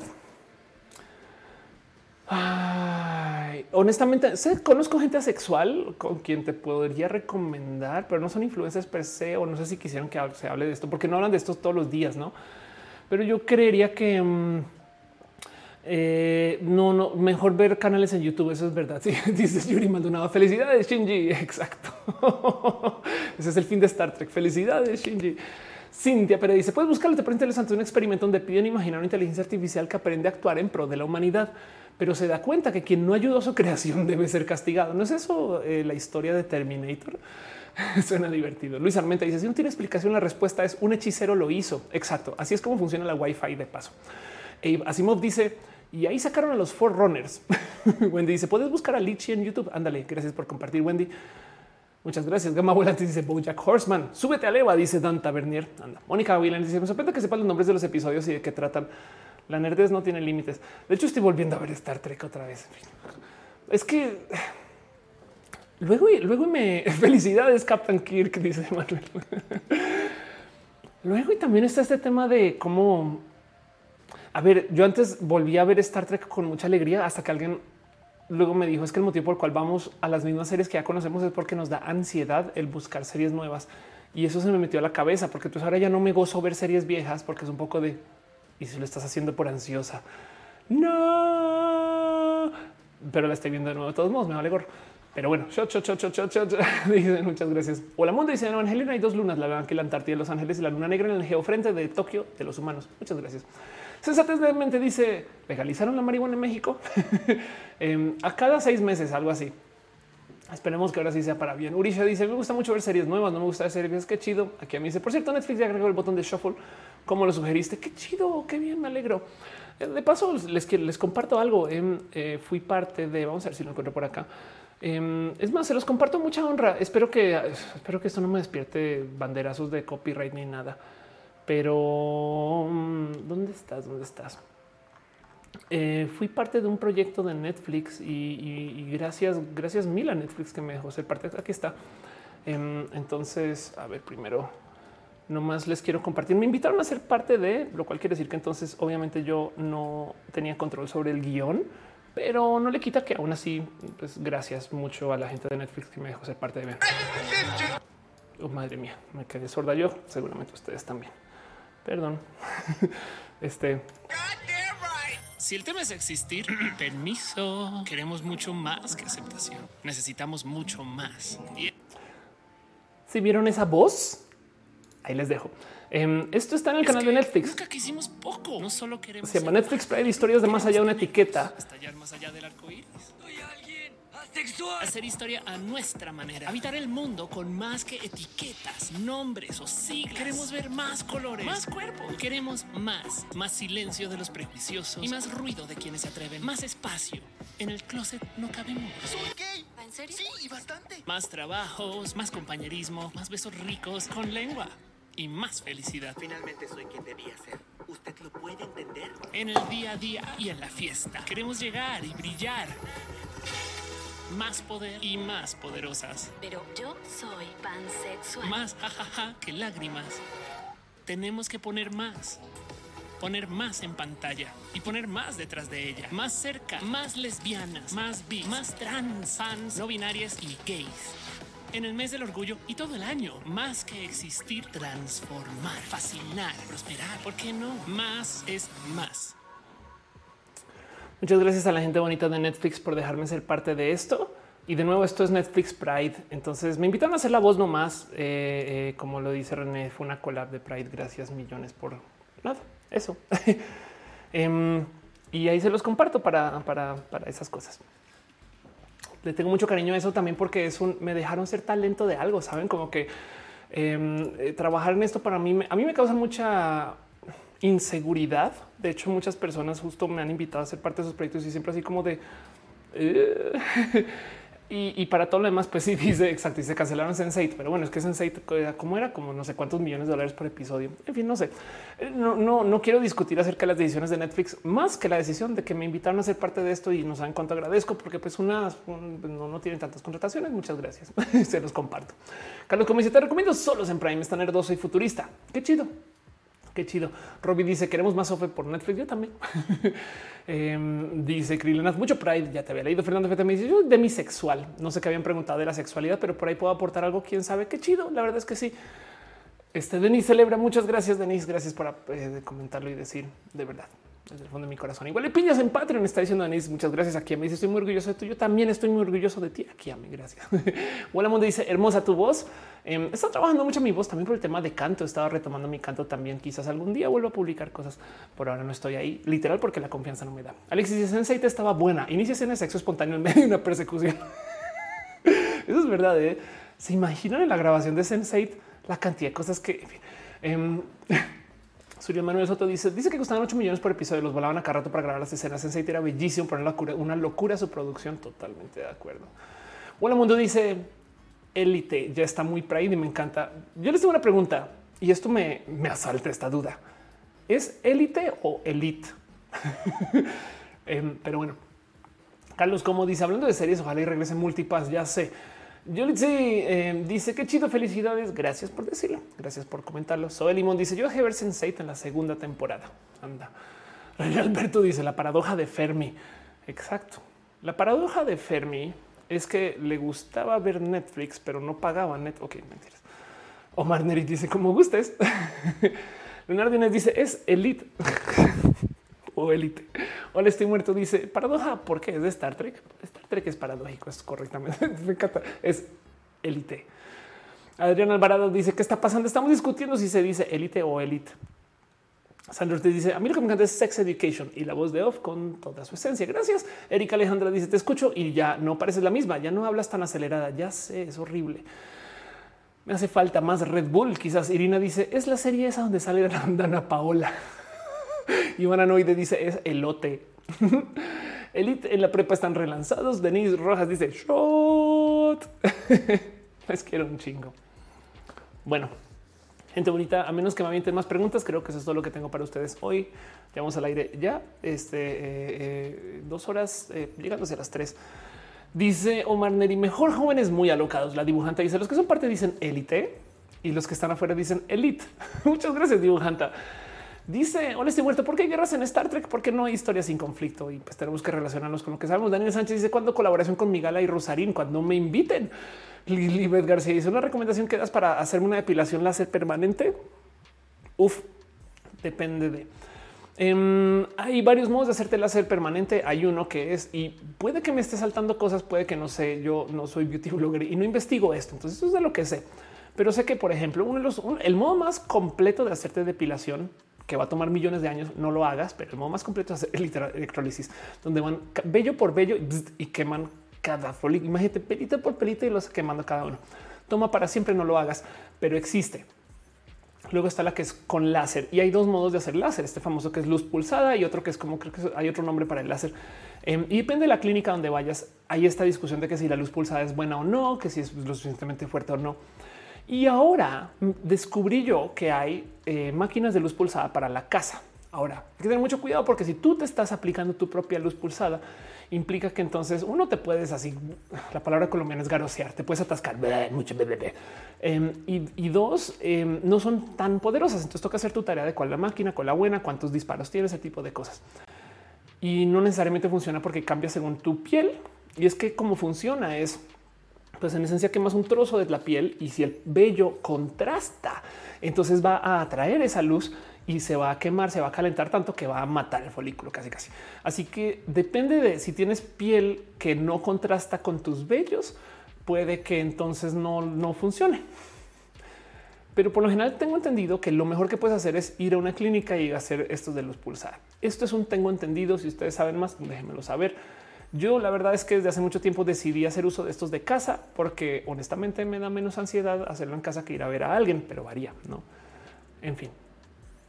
Ay, honestamente, sé, conozco gente asexual con quien te podría recomendar, pero no son influencers per se, o no sé si quisieron que se hable de esto, porque no hablan de esto todos los días, no? Pero yo creería que mm, eh, no, no, mejor ver canales en YouTube. Eso es verdad. *laughs* Sí, dice Yuri Maldonado. Felicidades, Shinji. *laughs* Exacto. *laughs* Ese es el fin de Star Trek. Felicidades, Shinji. Cintia pero dice: Puedes buscarlo. Te parece interesante un experimento donde piden imaginar una inteligencia artificial que aprende a actuar en pro de la humanidad, pero se da cuenta que quien no ayudó a su *laughs* creación debe ser castigado. No es eso eh, la historia de Terminator. *laughs* Suena divertido. Luis Armenta dice: Si no tiene explicación, la respuesta es un hechicero lo hizo. Exacto. Así es como funciona la Wi-Fi de paso. Asimov dice: y ahí sacaron a los Forerunners. *laughs* Wendy dice: Puedes buscar a Lichi en YouTube. Ándale, gracias por compartir, Wendy. Muchas gracias. Gama Volante dice Bojack Horseman. Súbete a Leva, dice Dan Tavernier. Mónica Whelan dice: Me sorprende que sepan los nombres de los episodios y de qué tratan. La nerdez no tiene límites. De hecho, estoy volviendo a ver Star Trek otra vez. Es que luego, luego me *laughs* felicidades, Captain Kirk, dice Manuel. luego y también está este tema de cómo A ver, yo antes volví a ver Star Trek con mucha alegría hasta que alguien luego me dijo es que el motivo por el cual vamos a las mismas series que ya conocemos es porque nos da ansiedad el buscar series nuevas. Y eso se me metió a la cabeza porque pues ahora ya no me gozo ver series viejas porque es un poco de y si lo estás haciendo por ansiosa. No, pero la estoy viendo de nuevo. De todos modos, me vale gorro. Pero bueno, shot, shot, shot, shot, shot, *laughs* muchas gracias. Hola mundo, dice en Evangelio hay dos lunas, la verdad que la Antártida de Los Ángeles y la luna negra en el geofrente de Tokio de los humanos. Muchas gracias. Sensatez de dice legalizaron la marihuana en México *laughs* em, a cada seis meses, algo así. Esperemos que ahora sí sea para bien. Urisha dice: Me gusta mucho ver series nuevas, no me gusta ver series. Qué chido. Aquí a mí dice: Por cierto, Netflix ya agregó el botón de shuffle como lo sugeriste. Qué chido, qué bien, me alegro. Eh, de paso, les, les comparto algo. Em, eh, fui parte de, vamos a ver si lo encuentro por acá. Em, es más, se los comparto mucha honra. Espero que, espero que esto no me despierte banderazos de copyright ni nada. Pero mm, ¿dónde estás? ¿Dónde estás? Eh, fui parte de un proyecto de Netflix y, gracias, gracias mil a Netflix que me dejó ser parte. Aquí está. Em, entonces, a ver, primero, nomás les quiero compartir. Me invitaron a ser parte de, lo cual quiere decir que entonces obviamente yo no tenía control sobre el guion, pero no le quita que aún así, pues gracias mucho a la gente de Netflix que me dejó ser parte de. Oh, madre mía, me quedé sorda yo, seguramente ustedes también. Perdón. *laughs* este. Si el tema es existir, *clears throat* permiso, queremos mucho más que aceptación. Necesitamos mucho más. Si vieron esa voz, ahí les dejo. Em, esto está en el canal de Netflix. Nunca quisimos poco. No solo queremos. Se llama Netflix Pride Historias de más allá de una etiqueta. Estallar más allá del arco iris. Hacer historia a nuestra manera. Habitar el mundo con más que etiquetas, nombres o siglas. Queremos ver más colores, más cuerpos. Queremos más. Más silencio de los prejuiciosos y más ruido de quienes se atreven. Más espacio. En el closet no cabemos. ¿Soy gay? ¿En serio? Sí, y bastante. Más trabajos, más compañerismo, más besos ricos con lengua y más felicidad. Finalmente soy quien debía ser. ¿Usted lo puede entender? En el día a día y en la fiesta. Queremos llegar y brillar más poder y más poderosas. Pero yo soy pansexual. Más jajaja que lágrimas. Tenemos que poner más. Poner más en pantalla y poner más detrás de ella. Más cerca, más lesbianas, más bi, más trans, fans, no binarias y gays. En el mes del orgullo y todo el año. Más que existir, transformar, fascinar, prosperar. ¿Por qué no? Más es más. Muchas gracias a la gente bonita de Netflix por dejarme ser parte de esto. Y de nuevo, esto es Netflix Pride. Entonces me invitaron a hacer la voz nomás. Eh, eh, como lo dice René, fue una collab de Pride. Gracias millones por nada. Eso. *laughs* Em, y ahí se los comparto para, para, esas cosas. Le tengo mucho cariño a eso también porque es un me dejaron ser talento de algo. Saben como que em, eh, trabajar en esto para mí, a mí me causa mucha inseguridad. De hecho, muchas personas justo me han invitado a ser parte de esos proyectos y siempre así como de... Eh", *laughs* y, para todo lo demás, pues sí *laughs* dice exacto y se cancelaron Sense8, pero bueno, es que Sense8 como era como no sé cuántos millones de dólares por episodio. En fin, no sé. Eh, no, no, no quiero discutir acerca de las decisiones de Netflix más que la decisión de que me invitaron a ser parte de esto y no saben cuánto agradezco porque pues unas no, no tienen tantas contrataciones. Muchas gracias. *laughs* se los comparto. Carlos, como dice, te recomiendo solos en Prime, estar nerdoso y futurista. Qué chido. Qué chido. Robbie dice queremos más software por Netflix. Yo también. *laughs* Em, dice Krillenas, mucho Pride. Ya te había leído. Fernando Fete me dice yo demisexual. No sé qué habían preguntado de la sexualidad, pero por ahí puedo aportar algo. Quién sabe qué chido. La verdad es que sí. Este Denis celebra. Muchas gracias, Denis. Gracias por eh, comentarlo y decir de verdad desde el fondo de mi corazón. Igual le piñas en Patreon. Está diciendo Denis. Muchas gracias. Aquí me dice estoy muy orgulloso de tú. Yo también estoy muy orgulloso de ti. Aquí a mí. Gracias. *laughs* Mundo dice hermosa tu voz. Eh, está trabajando mucho mi voz también por el tema de canto. He estado retomando mi canto también. Quizás algún día vuelva a publicar cosas. Por ahora no estoy ahí literal porque la confianza no me da. Alexis Sensei te estaba buena. Inicia en sexo espontáneo en medio de una persecución. *laughs* Eso es verdad. ¿eh? Se imaginan en la grabación de Sensei la cantidad de cosas que fin, *laughs* Surya Manuel Soto dice, dice que costaban 8 millones por episodio, los volaban a cada rato para grabar las escenas. Sensei era bellísimo, poner una locura su producción. Totalmente de acuerdo. Bueno, Mundo dice, élite ya está muy pride y me encanta. Yo les tengo una pregunta y esto me, me asalta esta duda. ¿Es élite o elite? *laughs* Em, pero bueno, Carlos, como dice, hablando de series, ojalá y regrese Multipass, ya sé. Yo eh, dice que chido, felicidades. Gracias por decirlo. Gracias por comentarlo. Soy Limón dice: Yo dejé ver Sense8 en la segunda temporada. Anda. Alberto dice la paradoja de Fermi. Exacto. La paradoja de Fermi es que le gustaba ver Netflix, pero no pagaba net. Ok, mentiras. Omar Neri dice como gustes. *laughs* Leonardo Inés dice es elite *laughs* o elite. Hola, estoy muerto. Dice paradoja porque es de Star Trek. Star Trek es paradójico, es correctamente. *laughs* Me encanta. Es élite. Adrián Alvarado dice qué está pasando. Estamos discutiendo si se dice élite o elite. Sandro te dice a mí lo que me encanta es sex education y la voz de off con toda su esencia. Gracias. Erika Alejandra dice te escucho y ya no pareces la misma, ya no hablas tan acelerada. Ya sé, es horrible. Me hace falta más Red Bull. Quizás Irina dice es la serie esa donde sale *laughs* Dana Paola. *laughs* Ivana Noide dice es elote. *laughs* Elite en la prepa están relanzados. Denise Rojas dice shot. *laughs* Les quiero un chingo. Bueno, gente bonita, a menos que me avienten más preguntas, creo que eso es todo lo que tengo para ustedes hoy. Llevamos al aire ya este eh, eh, dos horas, eh, llegando a las tres. Dice Omar Neri, mejor jóvenes muy alocados. La dibujante dice los que son parte dicen élite y los que están afuera dicen elite. Muchas gracias, dibujanta. Dice, hola, estoy muerto. ¿Por qué hay guerras en Star Trek? Porque no hay historias sin conflicto y pues tenemos que relacionarnos con lo que sabemos. Daniel Sánchez dice, ¿cuándo colaboración con Migala y Rosarín? Cuando me inviten. Lilibet García dice, ¿una recomendación que das para hacerme una depilación láser permanente? Uf, depende de... Em, hay varios modos de hacerte láser permanente. Hay uno que es y puede que me esté saltando cosas, puede que no sé. Yo no soy beauty blogger y no investigo esto. Entonces, es de lo que sé, pero sé que, por ejemplo, uno de los, el modo más completo de hacerte depilación que va a tomar millones de años, no lo hagas, pero el modo más completo es hacer literal electrólisis, donde van bello por bello y queman cada folículo. Imagínate pelito por pelito y los quemando cada uno. Toma para siempre, no lo hagas, pero existe. Luego está la que es con láser y hay dos modos de hacer láser. Este famoso que es luz pulsada y otro que es como creo que hay otro nombre para el láser. Em, y depende de la clínica donde vayas. Hay esta discusión de que si la luz pulsada es buena o no, que si es lo suficientemente fuerte o no. Y ahora descubrí yo que hay eh, máquinas de luz pulsada para la casa. Ahora hay que tener mucho cuidado porque si tú te estás aplicando tu propia luz pulsada, implica que entonces uno te puedes así, la palabra colombiana es garosear, te puedes atascar mucho em, y, dos em, no son tan poderosas. Entonces toca hacer tu tarea de cuál la máquina, cuál la buena, cuántos disparos tiene ese tipo de cosas. Y no necesariamente funciona porque cambia según tu piel. Y es que cómo funciona es pues en esencia quemas un trozo de la piel y si el vello contrasta, entonces va a atraer esa luz y se va a quemar, se va a calentar tanto que va a matar el folículo casi casi. Así que depende de si tienes piel que no contrasta con tus vellos, puede que entonces no, no funcione. Pero por lo general tengo entendido que lo mejor que puedes hacer es ir a una clínica y hacer esto de los pulsar. Esto es un tengo entendido. Si ustedes saben más, déjenmelo saber. Yo la verdad es que desde hace mucho tiempo decidí hacer uso de estos de casa porque honestamente me da menos ansiedad hacerlo en casa que ir a ver a alguien, pero varía, ¿no? En fin,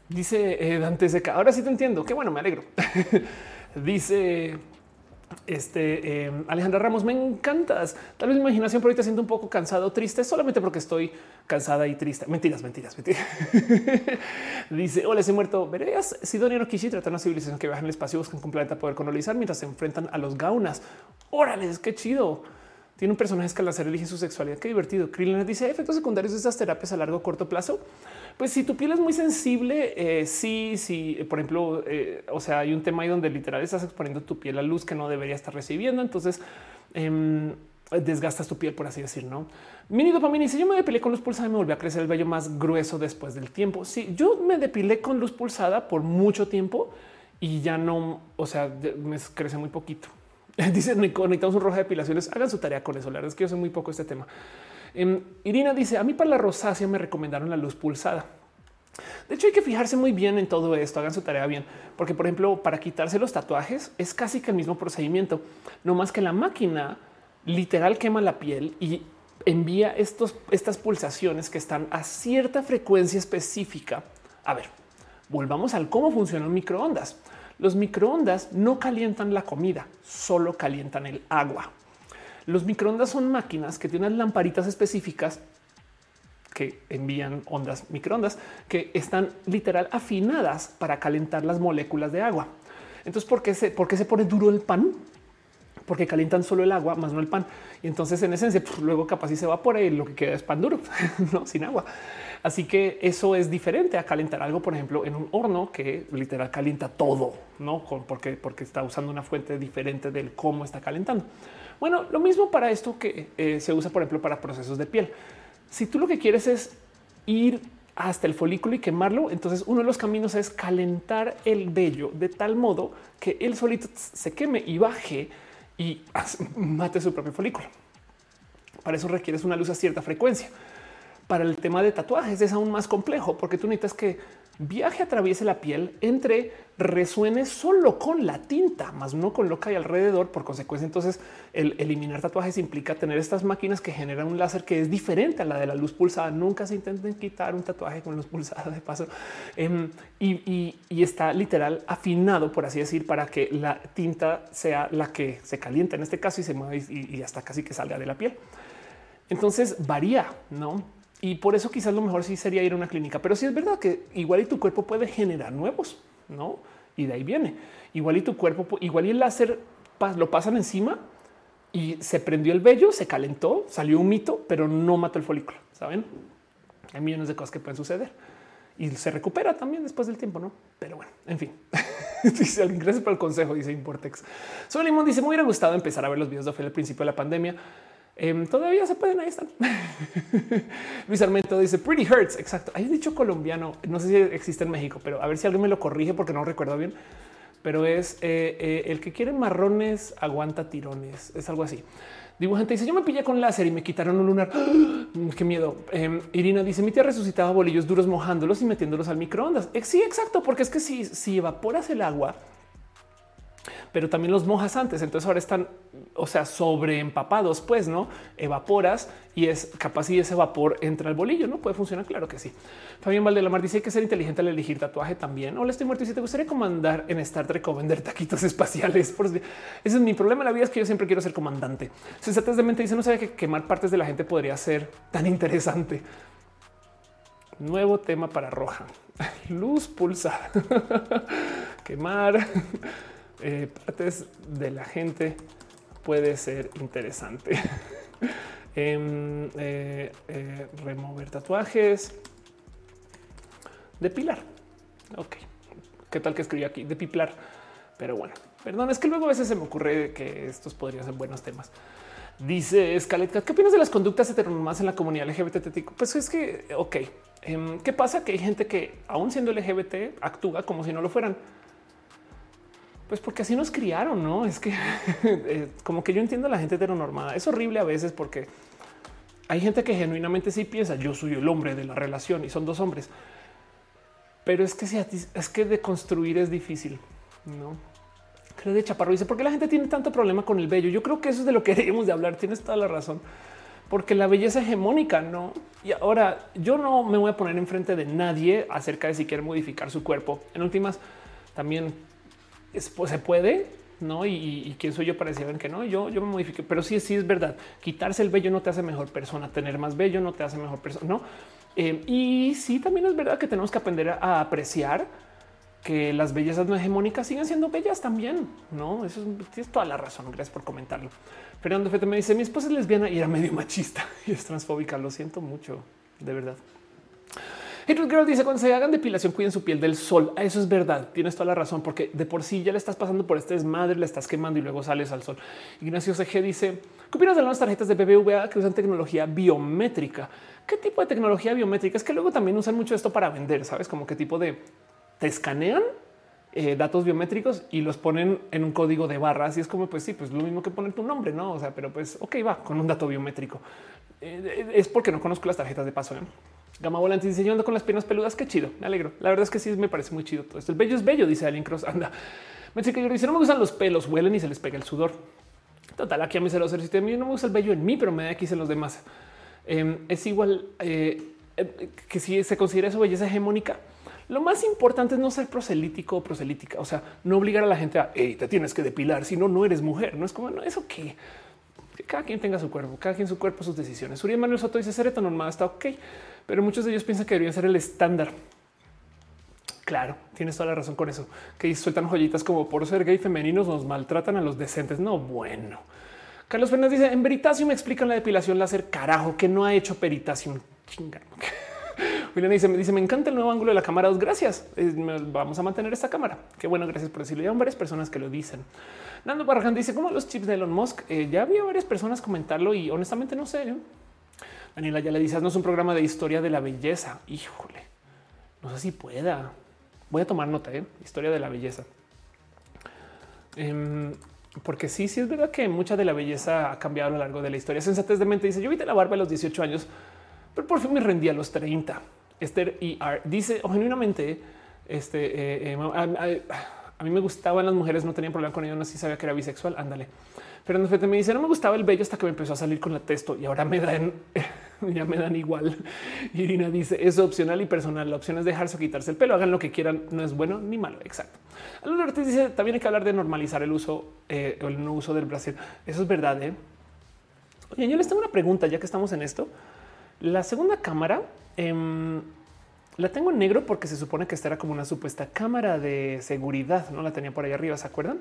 Dice eh, Dante Seca. Ahora sí te entiendo. Qué bueno, me alegro. *laughs* Dice este eh, Alejandra Ramos, me encantas. Tal vez mi imaginación por ahorita siento un poco cansado, triste, solamente porque estoy cansada y triste. Mentiras, mentiras, mentiras. *laughs* Dice: Hola, he muerto. Verías Sidonia no Kishi trata una civilización que viaja en el espacio, buscan un planeta poder colonizar mientras se enfrentan a los gaunas. Órale, qué chido. Tiene un personaje que al hacer elige su sexualidad. Qué divertido. Krillin dice efectos secundarios de estas terapias a largo o corto plazo. Pues si tu piel es muy sensible, eh, sí, sí, por ejemplo, eh, o sea, hay un tema ahí donde literal estás exponiendo tu piel a luz que no debería estar recibiendo. Entonces em, desgastas tu piel, por así decir, no? Mini dopamina. Si yo me depilé con luz pulsada, me volvió a crecer el vello más grueso después del tiempo. Sí, yo me depilé con luz pulsada por mucho tiempo y ya no, o sea, me crece muy poquito. *laughs* Dice necesitamos un roja de depilaciones. Hagan su tarea con eso. La verdad es que yo sé muy poco este tema. Em, Irina dice: A mí para la rosácea me recomendaron la luz pulsada. De hecho, hay que fijarse muy bien en todo esto. Hagan su tarea bien, porque, por ejemplo, para quitarse los tatuajes es casi que el mismo procedimiento, no más que la máquina literal quema la piel y envía estos, estas pulsaciones que están a cierta frecuencia específica. A ver, volvamos al cómo funcionan microondas. Los microondas no calientan la comida, solo calientan el agua. Los microondas son máquinas que tienen lamparitas específicas que envían ondas microondas que están literal afinadas para calentar las moléculas de agua. Entonces, ¿por qué se, se pone duro el pan? porque calientan solo el agua más no el pan. Y entonces en esencia luego capaz si se evapora y lo que queda es pan duro, *laughs* no sin agua. Así que eso es diferente a calentar algo, por ejemplo, en un horno que literal calienta todo, no porque, porque está usando una fuente diferente del cómo está calentando. Bueno, lo mismo para esto que eh, se usa, por ejemplo, para procesos de piel. Si tú lo que quieres es ir hasta el folículo y quemarlo. Entonces uno de los caminos es calentar el vello de tal modo que el solito se queme y baje y *laughs* mate su propio folículo. Para eso requieres una luz a cierta frecuencia. Para el tema de tatuajes es aún más complejo porque tú necesitas que viaje, atraviese la piel, entre, resuene solo con la tinta, más no con lo que hay alrededor. Por consecuencia, entonces el eliminar tatuajes implica tener estas máquinas que generan un láser que es diferente a la de la luz pulsada. Nunca se intenten quitar un tatuaje con luz pulsada de paso em, y, está literal afinado, por así decir, para que la tinta sea la que se calienta en este caso y se mueve y, y hasta casi que salga de la piel. Entonces varía, no? Y por eso quizás lo mejor sí sería ir a una clínica. Pero sí es verdad que igual y tu cuerpo puede generar nuevos, ¿no? Y de ahí viene. Igual y tu cuerpo, igual y el láser lo pasan encima y se prendió el vello, se calentó, salió un mito, pero no mató el folículo, ¿saben? Hay millones de cosas que pueden suceder. Y se recupera también después del tiempo, ¿no? Pero bueno, en fin. *laughs* dice alguien, gracias por el consejo, dice Importex. Soy Limón, dice, me hubiera gustado empezar a ver los videos de Ophelia al principio de la pandemia Em, todavía se pueden, ahí están. *laughs* Luis Armento dice Pretty Hurts. Exacto. Hay un dicho colombiano, no sé si existe en México, pero a ver si alguien me lo corrige porque no recuerdo bien. Pero es eh, eh, el que quiere marrones aguanta tirones. Es algo así. Dibujante dice: Yo me pillé con láser y me quitaron un lunar. *gasps* Qué miedo. Em, Irina dice: Mi tía resucitaba bolillos duros mojándolos y metiéndolos al microondas. Eh, sí, exacto, porque es que si, si evaporas el agua, pero también los mojas antes. Entonces ahora están, o sea, sobre empapados, pues no evaporas y es capaz y ese vapor entra al bolillo. No puede funcionar. Claro que sí. Fabián Valdelamar dice que ser inteligente al elegir tatuaje también. Hola, estoy muerto. Y si te gustaría comandar en Star Trek o vender taquitos *laughs* espaciales, por ese es mi problema la vida. Es que yo siempre quiero ser comandante. Sensatez de mente dice no sabe que quemar partes de la gente podría ser tan interesante. Nuevo tema para Roja. *laughs* Luz pulsar. *laughs* Quemar eh, partes de la gente puede ser interesante. *laughs* Em, eh, eh, remover tatuajes, depilar. Ok, qué tal que escribí aquí depilar, pero bueno, perdón, es que luego a veces se me ocurre que estos podrían ser buenos temas. Dice Scarlett, ¿qué opinas de las conductas heteronormadas en la comunidad LGBT? Pues es que, ok, em, ¿qué pasa? Que hay gente que aún siendo LGBT actúa como si no lo fueran. Pues porque así nos criaron, no es que *laughs* eh, como que yo entiendo a la gente heteronormada. Es horrible a veces porque hay gente que genuinamente sí piensa yo soy el hombre de la relación y son dos hombres. Pero es que si es que de construir es difícil, no? Creo de Chaparro dice por qué la gente tiene tanto problema con el vello. Yo creo que eso es de lo que *laughs* debemos de hablar. Tienes toda la razón, porque la belleza hegemónica no. Y ahora yo no me voy a poner enfrente de nadie acerca de si quiere modificar su cuerpo. En últimas, también pues, se puede, no? Y, quién soy yo para decir que no, yo, yo me modifique, pero sí, sí es verdad. Quitarse el vello no te hace mejor persona, tener más vello no te hace mejor persona, no? Eh, y sí, también es verdad que tenemos que aprender a apreciar que las bellezas no hegemónicas siguen siendo bellas también. No, eso es, tienes toda la razón. Gracias por comentarlo. Fernando Fete me dice: Mi esposa es lesbiana y era medio machista *laughs* y es transfóbica. Lo siento mucho, de verdad. Hitler Girl dice cuando se hagan depilación, cuiden su piel del sol. Eso es verdad. Tienes toda la razón, porque de por sí ya le estás pasando por este desmadre, le estás quemando y luego sales al sol. Ignacio CG dice: ¿Qué opinas de las tarjetas de BBVA que usan tecnología biométrica? ¿Qué tipo de tecnología biométrica? Es que luego también usan mucho esto para vender, sabes? Como qué tipo de te escanean eh, datos biométricos y los ponen en un código de barras. Y es como, pues sí, pues lo mismo que poner tu nombre, no? O sea, pero pues ok, va con un dato biométrico. Eh, es porque no conozco las tarjetas de paso. ¿eh? Gama volante dice yo ando con las piernas peludas. Qué chido. Me alegro. La verdad es que sí me parece muy chido todo esto. El bello es bello, dice Alien Cross. Anda. Me dice que yo dice no me gustan los pelos, huelen y se les pega el sudor. Total, aquí a mí se los a mí no me gusta el bello en mí, pero me da aquí en los demás. Em, es igual eh, eh, que si se considera su belleza hegemónica. Lo más importante es no ser proselítico o proselítica, o sea, no obligar a la gente a te tienes que depilar, si no, no eres mujer. No es como no, eso que cada quien tenga su cuerpo, cada quien su cuerpo, sus decisiones. Uriel Manuel Soto dice ser normal está ok pero muchos de ellos piensan que debería ser el estándar. Claro, tienes toda la razón con eso. Que sueltan joyitas como por ser gay femeninos nos maltratan a los decentes. No, bueno. Carlos Fernández dice en Veritasium explican la depilación láser. Carajo, que no ha hecho Veritasium. Chinga. *laughs* William dice, me dice, me encanta el nuevo ángulo de la cámara. Gracias. Vamos a mantener esta cámara. Qué bueno, gracias por decirlo. Ya hay varias personas que lo dicen. Nando Barragán dice, ¿cómo los chips de Elon Musk? Eh, ya había varias personas comentarlo y honestamente no sé. ¿eh? Daniela ya le dice, no es un programa de historia de la belleza. Híjole, no sé si pueda. Voy a tomar nota, ¿eh? historia de la belleza. Em, porque sí, sí es verdad que mucha de la belleza ha cambiado a lo largo de la historia. Sensatez de mente dice, yo vi la barba a los 18 años, pero por fin me rendí a los 30. Esther ER dice o genuinamente, este, eh, eh, a, mí me gustaban las mujeres, no tenía problema con ellos, no si sabía que era bisexual, ándale. Pero en efecto me dice, no me gustaba el bello hasta que me empezó a salir con la testo y ahora me dan, *laughs* ya me dan igual. Irina dice, es opcional y personal. La opción es dejarse o quitarse el pelo, hagan lo que quieran, no es bueno ni malo. Exacto. Alonso Ortiz dice, también hay que hablar de normalizar el uso eh, o el no uso del Brasil. Eso es verdad. ¿eh? Oye, yo les tengo una pregunta, ya que estamos en esto. La segunda cámara Em, la tengo en negro porque se supone que esta era como una supuesta cámara de seguridad. No la tenía por ahí arriba, ¿se acuerdan?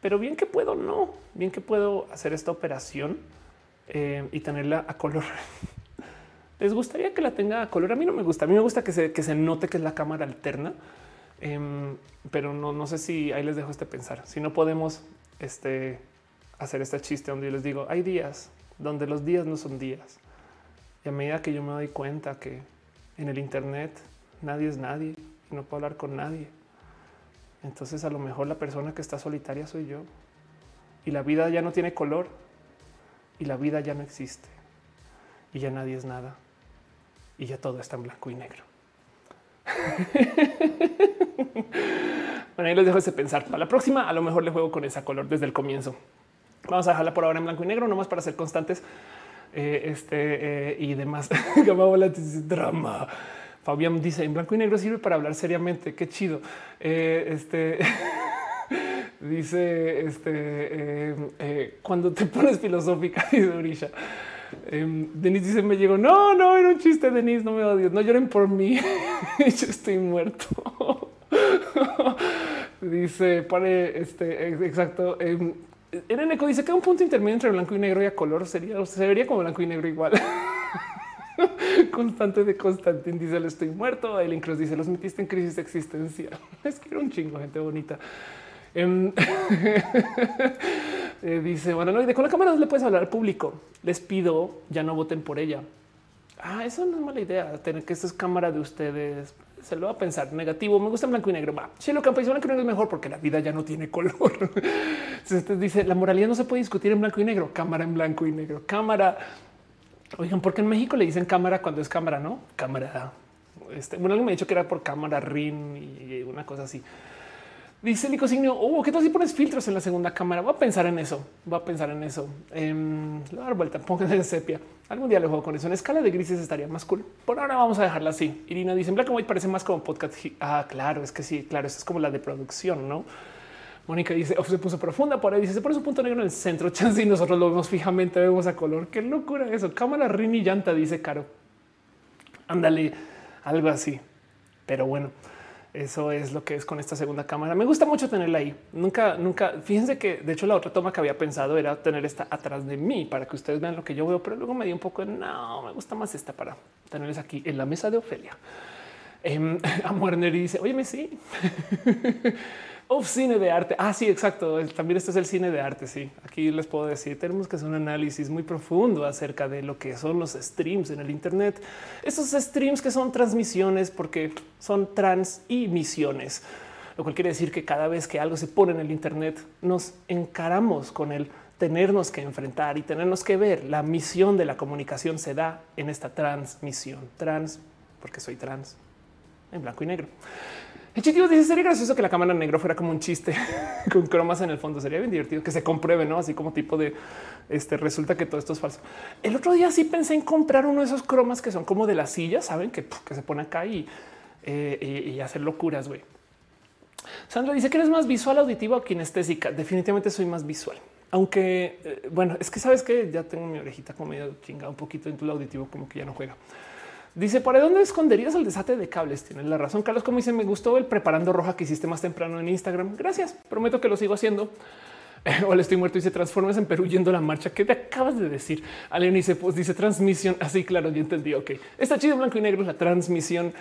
Pero bien que puedo, no, bien que puedo hacer esta operación em, y tenerla a color. *laughs* Les gustaría que la tenga a color. A mí no me gusta. A mí me gusta que se, que se note que es la cámara alterna, em, pero no, no sé si ahí les dejo este pensar. Si no podemos este, hacer este chiste donde yo les digo hay días donde los días no son días y a medida que yo me doy cuenta que en el Internet nadie es nadie y no puedo hablar con nadie, entonces a lo mejor la persona que está solitaria soy yo. Y la vida ya no tiene color y la vida ya no existe y ya nadie es nada y ya todo está en blanco y negro. *laughs* bueno, ahí les dejo ese pensar. Para la próxima, a lo mejor le juego con esa color desde el comienzo. Vamos a dejarla por ahora en blanco y negro, nomás para ser constantes. Eh, este eh, y demás. *laughs* drama. Fabián dice en blanco y negro sirve para hablar seriamente. Qué chido. Eh, este *laughs* dice este cuando te pones filosófica, *laughs* dice Urisha. Em, Denise dice: Me llegó. No, no era un chiste. Denise, no me odies. No lloren por mí. Yo estoy muerto. dice: Pare este exacto. Em, en eco dice que un punto intermedio entre blanco y negro y a color sería, se vería como blanco y negro igual. *laughs* Constante de Constantin dice: Le estoy muerto. El Cross dice: Los metiste en crisis existencial. *laughs* Es que era un chingo, gente bonita. Em, *laughs* eh, dice: Bueno, no, de con la cámara le puedes hablar al público. Les pido ya no voten por ella. Ah, eso no es mala idea. Tener que esta es cámara de ustedes se lo va a pensar negativo. Me gusta blanco y negro. Va, si lo que blanco y negro es mejor porque la vida ya no tiene color. *laughs* Usted dice la moralidad no se puede discutir en blanco y negro. Cámara en blanco y negro. Cámara. Oigan, porque en México le dicen cámara cuando es cámara, no cámara. Este, bueno, alguien me ha dicho que era por cámara RIN y una cosa así. Dice el Signo, oh, ¿qué tal si pones filtros en la segunda cámara? Voy a pensar en eso, voy a pensar en eso. Eh, voy a dar vuelta, pónganse en sepia. Algún día le juego con eso. En escala de grises estaría más cool. Por ahora vamos a dejarla así. Irina dice, en Black and White parece más como podcast. Ah, claro, es que sí, claro, esa es como la de producción, ¿no? Mónica dice, oh, se puso profunda por ahí. Dice, se pone su punto negro en el centro. *laughs* Chance y nosotros lo vemos fijamente, vemos a color. Qué locura eso. Cámara, rin y llanta, dice Caro. Ándale, algo así. Pero bueno. Eso es lo que es con esta segunda cámara. Me gusta mucho tenerla ahí. Nunca, nunca. Fíjense que de hecho la otra toma que había pensado era tener esta atrás de mí para que ustedes vean lo que yo veo, pero luego me dio un poco no, me gusta más esta para tenerles aquí en la mesa de Ofelia. Eh, a Werner dice: Oye, sí. *laughs* Of cine de arte. Ah, sí, exacto. También este es el cine de arte. Sí, aquí les puedo decir, tenemos que hacer un análisis muy profundo acerca de lo que son los streams en el Internet. Esos streams que son transmisiones porque son trans y misiones, lo cual quiere decir que cada vez que algo se pone en el Internet, nos encaramos con el tenernos que enfrentar y tenernos que ver. La misión de la comunicación se da en esta transmisión trans, porque soy trans en blanco y negro. El dice sería gracioso que la cámara negro fuera como un chiste *laughs* con cromas en el fondo. Sería bien divertido que se compruebe, no así como tipo de este. Resulta que todo esto es falso. El otro día sí pensé en comprar uno de esos cromas que son como de la silla, saben que, se pone acá y, eh, y, hacer locuras. Güey. Sandra dice que eres más visual, auditivo o kinestésica. Definitivamente soy más visual. Aunque eh, bueno, es que sabes que ya tengo mi orejita como medio chingada un poquito en tu auditivo, como que ya no juega. Dice, ¿para dónde esconderías el desate de cables? Tienes la razón, Carlos. Como dice, me gustó el preparando roja que hiciste más temprano en Instagram. Gracias. Prometo que lo sigo haciendo. *laughs* o le estoy muerto y se transforma en Perú yendo a la marcha. ¿Qué te acabas de decir? Alien dice, pues dice transmisión. Así, claro, ya entendí. Ok, está chido blanco y negro la transmisión.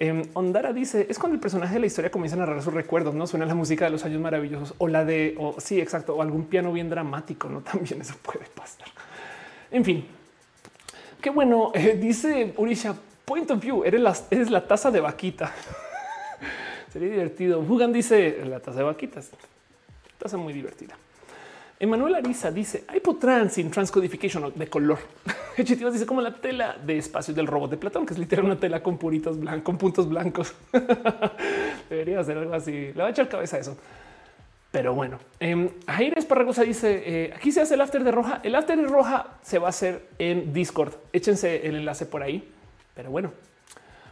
Eh, Ondara dice es cuando el personaje de la historia comienza a narrar sus recuerdos, no suena la música de los años maravillosos o la de o sí, exacto, o algún piano bien dramático. No *laughs* también eso puede pasar. En fin, bueno. *laughs* Eh, dice Urisha point of view. Eres la, taza de vaquita. *laughs* Sería divertido. Hugan dice la taza de vaquitas. Taza muy divertida. Emanuel Ariza dice hypotrans sin transcodification de color. *laughs* Hechitivas dice como la tela de espacios del robot de Platón, que es literal una tela con puritos blancos, con puntos blancos. Debería ser algo así. Le va a echar cabeza a eso. Pero bueno, eh, Jair Esparragosa dice eh, aquí se hace el after de roja. El after de roja se va a hacer en Discord. Échense el enlace por ahí. Pero bueno,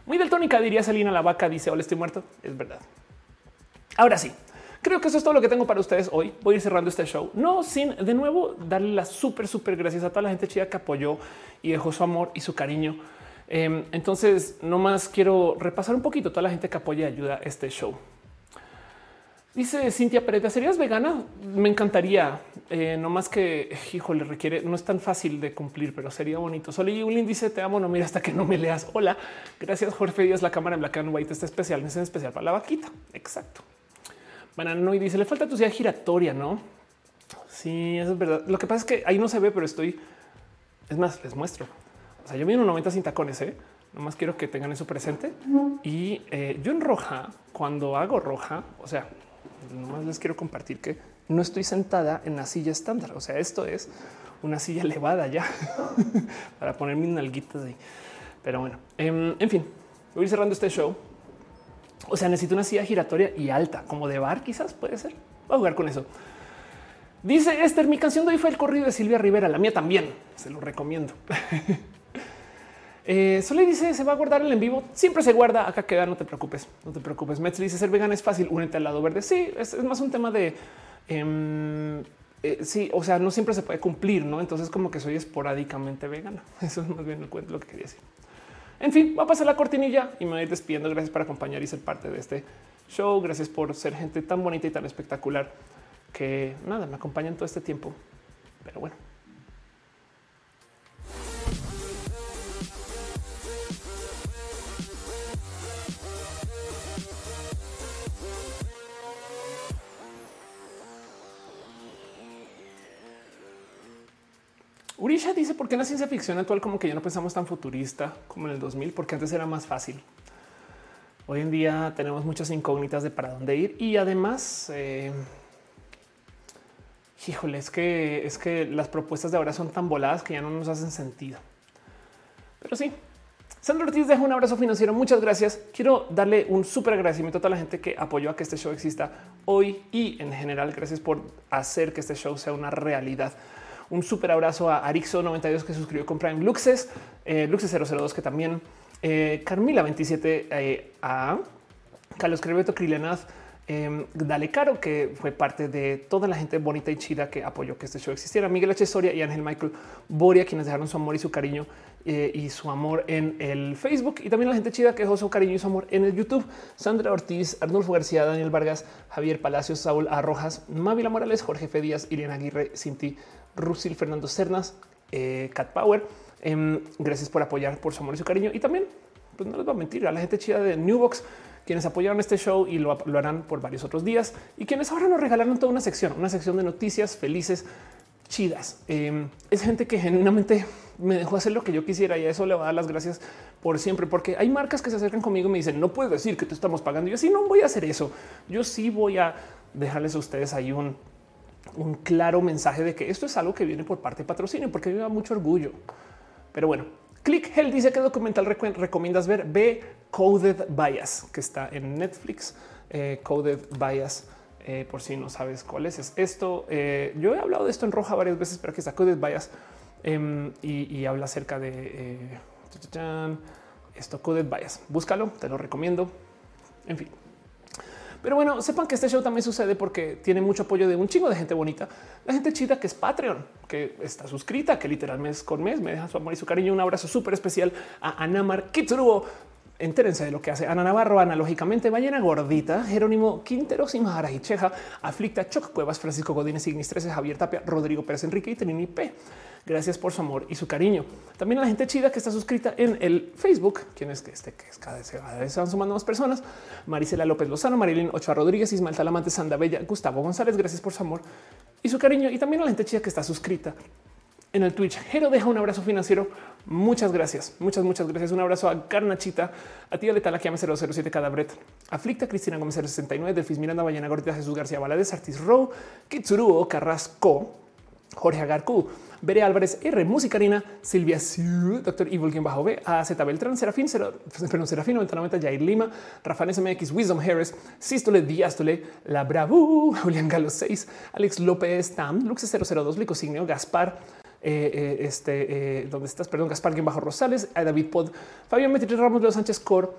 muy daltónica diría Salina la vaca. Dice hola, estoy muerto. Es verdad. Ahora sí, Creo que eso es todo lo que tengo para ustedes hoy. Voy a ir cerrando este show, no sin de nuevo darle las súper, súper gracias a toda la gente chida que apoyó y dejó su amor y su cariño. Em, entonces, no más quiero repasar un poquito toda la gente que apoya y ayuda a este show. Dice Cintia Pérez, ¿serías vegana? Me encantaría, eh, no más que, hijo, le requiere, no es tan fácil de cumplir, pero sería bonito. Soli Ulin dice, te amo, no mira hasta que no me leas. Hola, gracias Jorge Díaz, la cámara en Black and White está especial, es especial para la vaquita. Exacto. Banano y dice le falta tu silla giratoria, no? Sí, eso es verdad. Lo que pasa es que ahí no se ve, pero estoy. Es más, les muestro. O sea, yo en 90 sin tacones, ¿eh? Nomás quiero que tengan eso presente. Y eh, yo en roja, cuando hago roja, o sea, nomás les quiero compartir que no estoy sentada en la silla estándar. O sea, esto es una silla elevada ya *laughs* para poner mis nalguitas ahí. Pero bueno, em, en fin, voy a ir cerrando este show. O sea, necesito una silla giratoria y alta, como de bar, quizás puede ser. Voy a jugar con eso. Dice Esther, mi canción de hoy fue el corrido de Silvia Rivera, la mía también, se lo recomiendo. *laughs* eh, Sole dice, se va a guardar el en vivo, siempre se guarda, acá queda, no te preocupes, no te preocupes. Metz dice, ser vegana es fácil, únete al lado verde. Sí, es, más un tema de... Em, eh, sí, o sea, no siempre se puede cumplir, ¿no? Entonces como que soy esporádicamente vegana. *laughs* Eso es más bien lo que quería decir. En fin, va a pasar la cortinilla y me voy a despidiendo. Gracias por acompañar y ser parte de este show. Gracias por ser gente tan bonita y tan espectacular que nada, me acompañan todo este tiempo. Pero bueno. Urisha dice por qué en la ciencia ficción actual como que ya no pensamos tan futurista como en el 2000, porque antes era más fácil. Hoy en día tenemos muchas incógnitas de para dónde ir y además, eh, híjole, es que es que las propuestas de ahora son tan voladas que ya no nos hacen sentido. Pero sí, Sandro Ortiz deja un abrazo financiero. Muchas gracias. Quiero darle un súper agradecimiento a toda la gente que apoyó a que este show exista hoy y en general. Gracias por hacer que este show sea una realidad. Un súper abrazo a Arixo 92 que suscribió con Prime Luxes, eh, Luxes 002 que también eh, Carmila 27 eh, a Carlos Creveto Krilenaz, eh, Dale Caro, que fue parte de toda la gente bonita y chida que apoyó que este show existiera. Miguel H. Soria y Ángel Michael Boria, quienes dejaron su amor y su cariño eh, y su amor en el Facebook. Y también la gente chida que dejó su cariño y su amor en el YouTube. Sandra Ortiz, Arnulfo García, Daniel Vargas, Javier Palacios, Saúl Arrojas, Mávila Morales, Jorge F. Díaz, Irene Aguirre, Cinti Rusil, Fernando Cernas, eh, Cat Power. Em, gracias por apoyar, por su amor y su cariño. Y también, pues no les voy a mentir, a la gente chida de Newbox, quienes apoyaron este show y lo, harán por varios otros días y quienes ahora nos regalaron toda una sección, una sección de noticias felices, chidas. Em, es gente que genuinamente me dejó hacer lo que yo quisiera y a eso le voy a dar las gracias por siempre, porque hay marcas que se acercan conmigo y me dicen no puedes decir que te estamos pagando. Y yo sí, no voy a hacer eso. Yo sí voy a dejarles a ustedes ahí un, un claro mensaje de que esto es algo que viene por parte de patrocinio, porque me da mucho orgullo. Pero bueno, Click Hell dice que documental recomiendas ver. Ve Coded Bias, que está en Netflix. Eh, Coded Bias, eh, por si no sabes cuál es, es esto. Eh, yo he hablado de esto en roja varias veces, pero aquí está Coded Bias em, y, habla acerca de esto Coded Bias. Búscalo, te lo recomiendo. En fin. Pero bueno, sepan que este show también sucede porque tiene mucho apoyo de un chingo de gente bonita, la gente chida que es Patreon, que está suscrita, que literal mes con mes me deja su amor y su cariño. Un abrazo súper especial a Anamar Kitsuruo. Entérense de lo que hace Ana Navarro, analógicamente, Ballena Gordita, Jerónimo Quintero, y Cheja, Aflicta, Choc Cuevas, Francisco Godínez, Ignis 13, Javier Tapia, Rodrigo Pérez Enrique y Trini P. Gracias por su amor y su cariño. También a la gente chida que está suscrita en el Facebook, quien es que este que es cada vez se van sumando más personas. Marisela López Lozano, Marilyn Ochoa Rodríguez, Ismael Talamante, Sanda Bella, Gustavo González. Gracias por su amor y su cariño. Y también a la gente chida que está suscrita en el Twitch. Jero deja un abrazo financiero. Muchas gracias. Muchas, muchas gracias. Un abrazo a Carnachita, a ti Letal, aquí 007 Cadabret, Aflicta, Cristina Gómez 69, Delfis Miranda, Ballena Gordita, Jesús García Valadez, Artis Row, Kitsuruo, Carrasco, Jorge Agarcu, Bere Álvarez, R, Musicarina, Silvia Siu, Doctor Evil, quien bajo B, A, Z Beltrán, Serafín, *laughs* perdón, Serafín 9090, Jair Lima, Rafael SMX, Wisdom Harris, Sístole, Diástole, La Bravu, *laughs* Julián Galo 6, Alex López, Tam, Luxe 002, Licosignio, Gaspar, eh, eh, este, eh, ¿dónde estás? Perdón, Gaspar Bajo Rosales, David Pod, Fabián Metri Ramos de Sánchez Cor,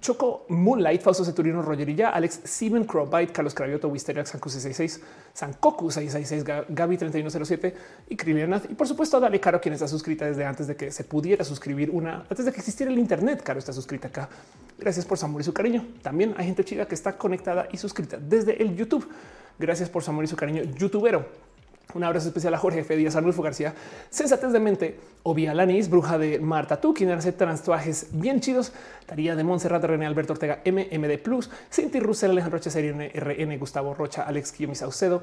Choco Moonlight, Fausto Ceturino, Rogerilla, Alex Steven Crowbite, Carlos Cravioto, Wisteria, Sanku 66, Sankoku 666, Gaby 3107 y Krilianath. Y por supuesto, Dale Caro, quien está suscrita desde antes de que se pudiera suscribir una, antes de que existiera el Internet. Caro está suscrita acá. Gracias por su amor y su cariño. También hay gente chida que está conectada y suscrita desde el YouTube. Gracias por su amor y su cariño, youtubero. Un abrazo especial a Jorge F. Díaz, Arnulfo García, Sensatez de Mente, Ovia Lanis, Bruja de Marta Tú, quien hace transtuajes bien chidos, Taría de Montserrat, René Alberto Ortega, MMD Plus, Cinti Russell, Alejandro Rocha, RN, Gustavo Rocha, Alex Quillo Saucedo,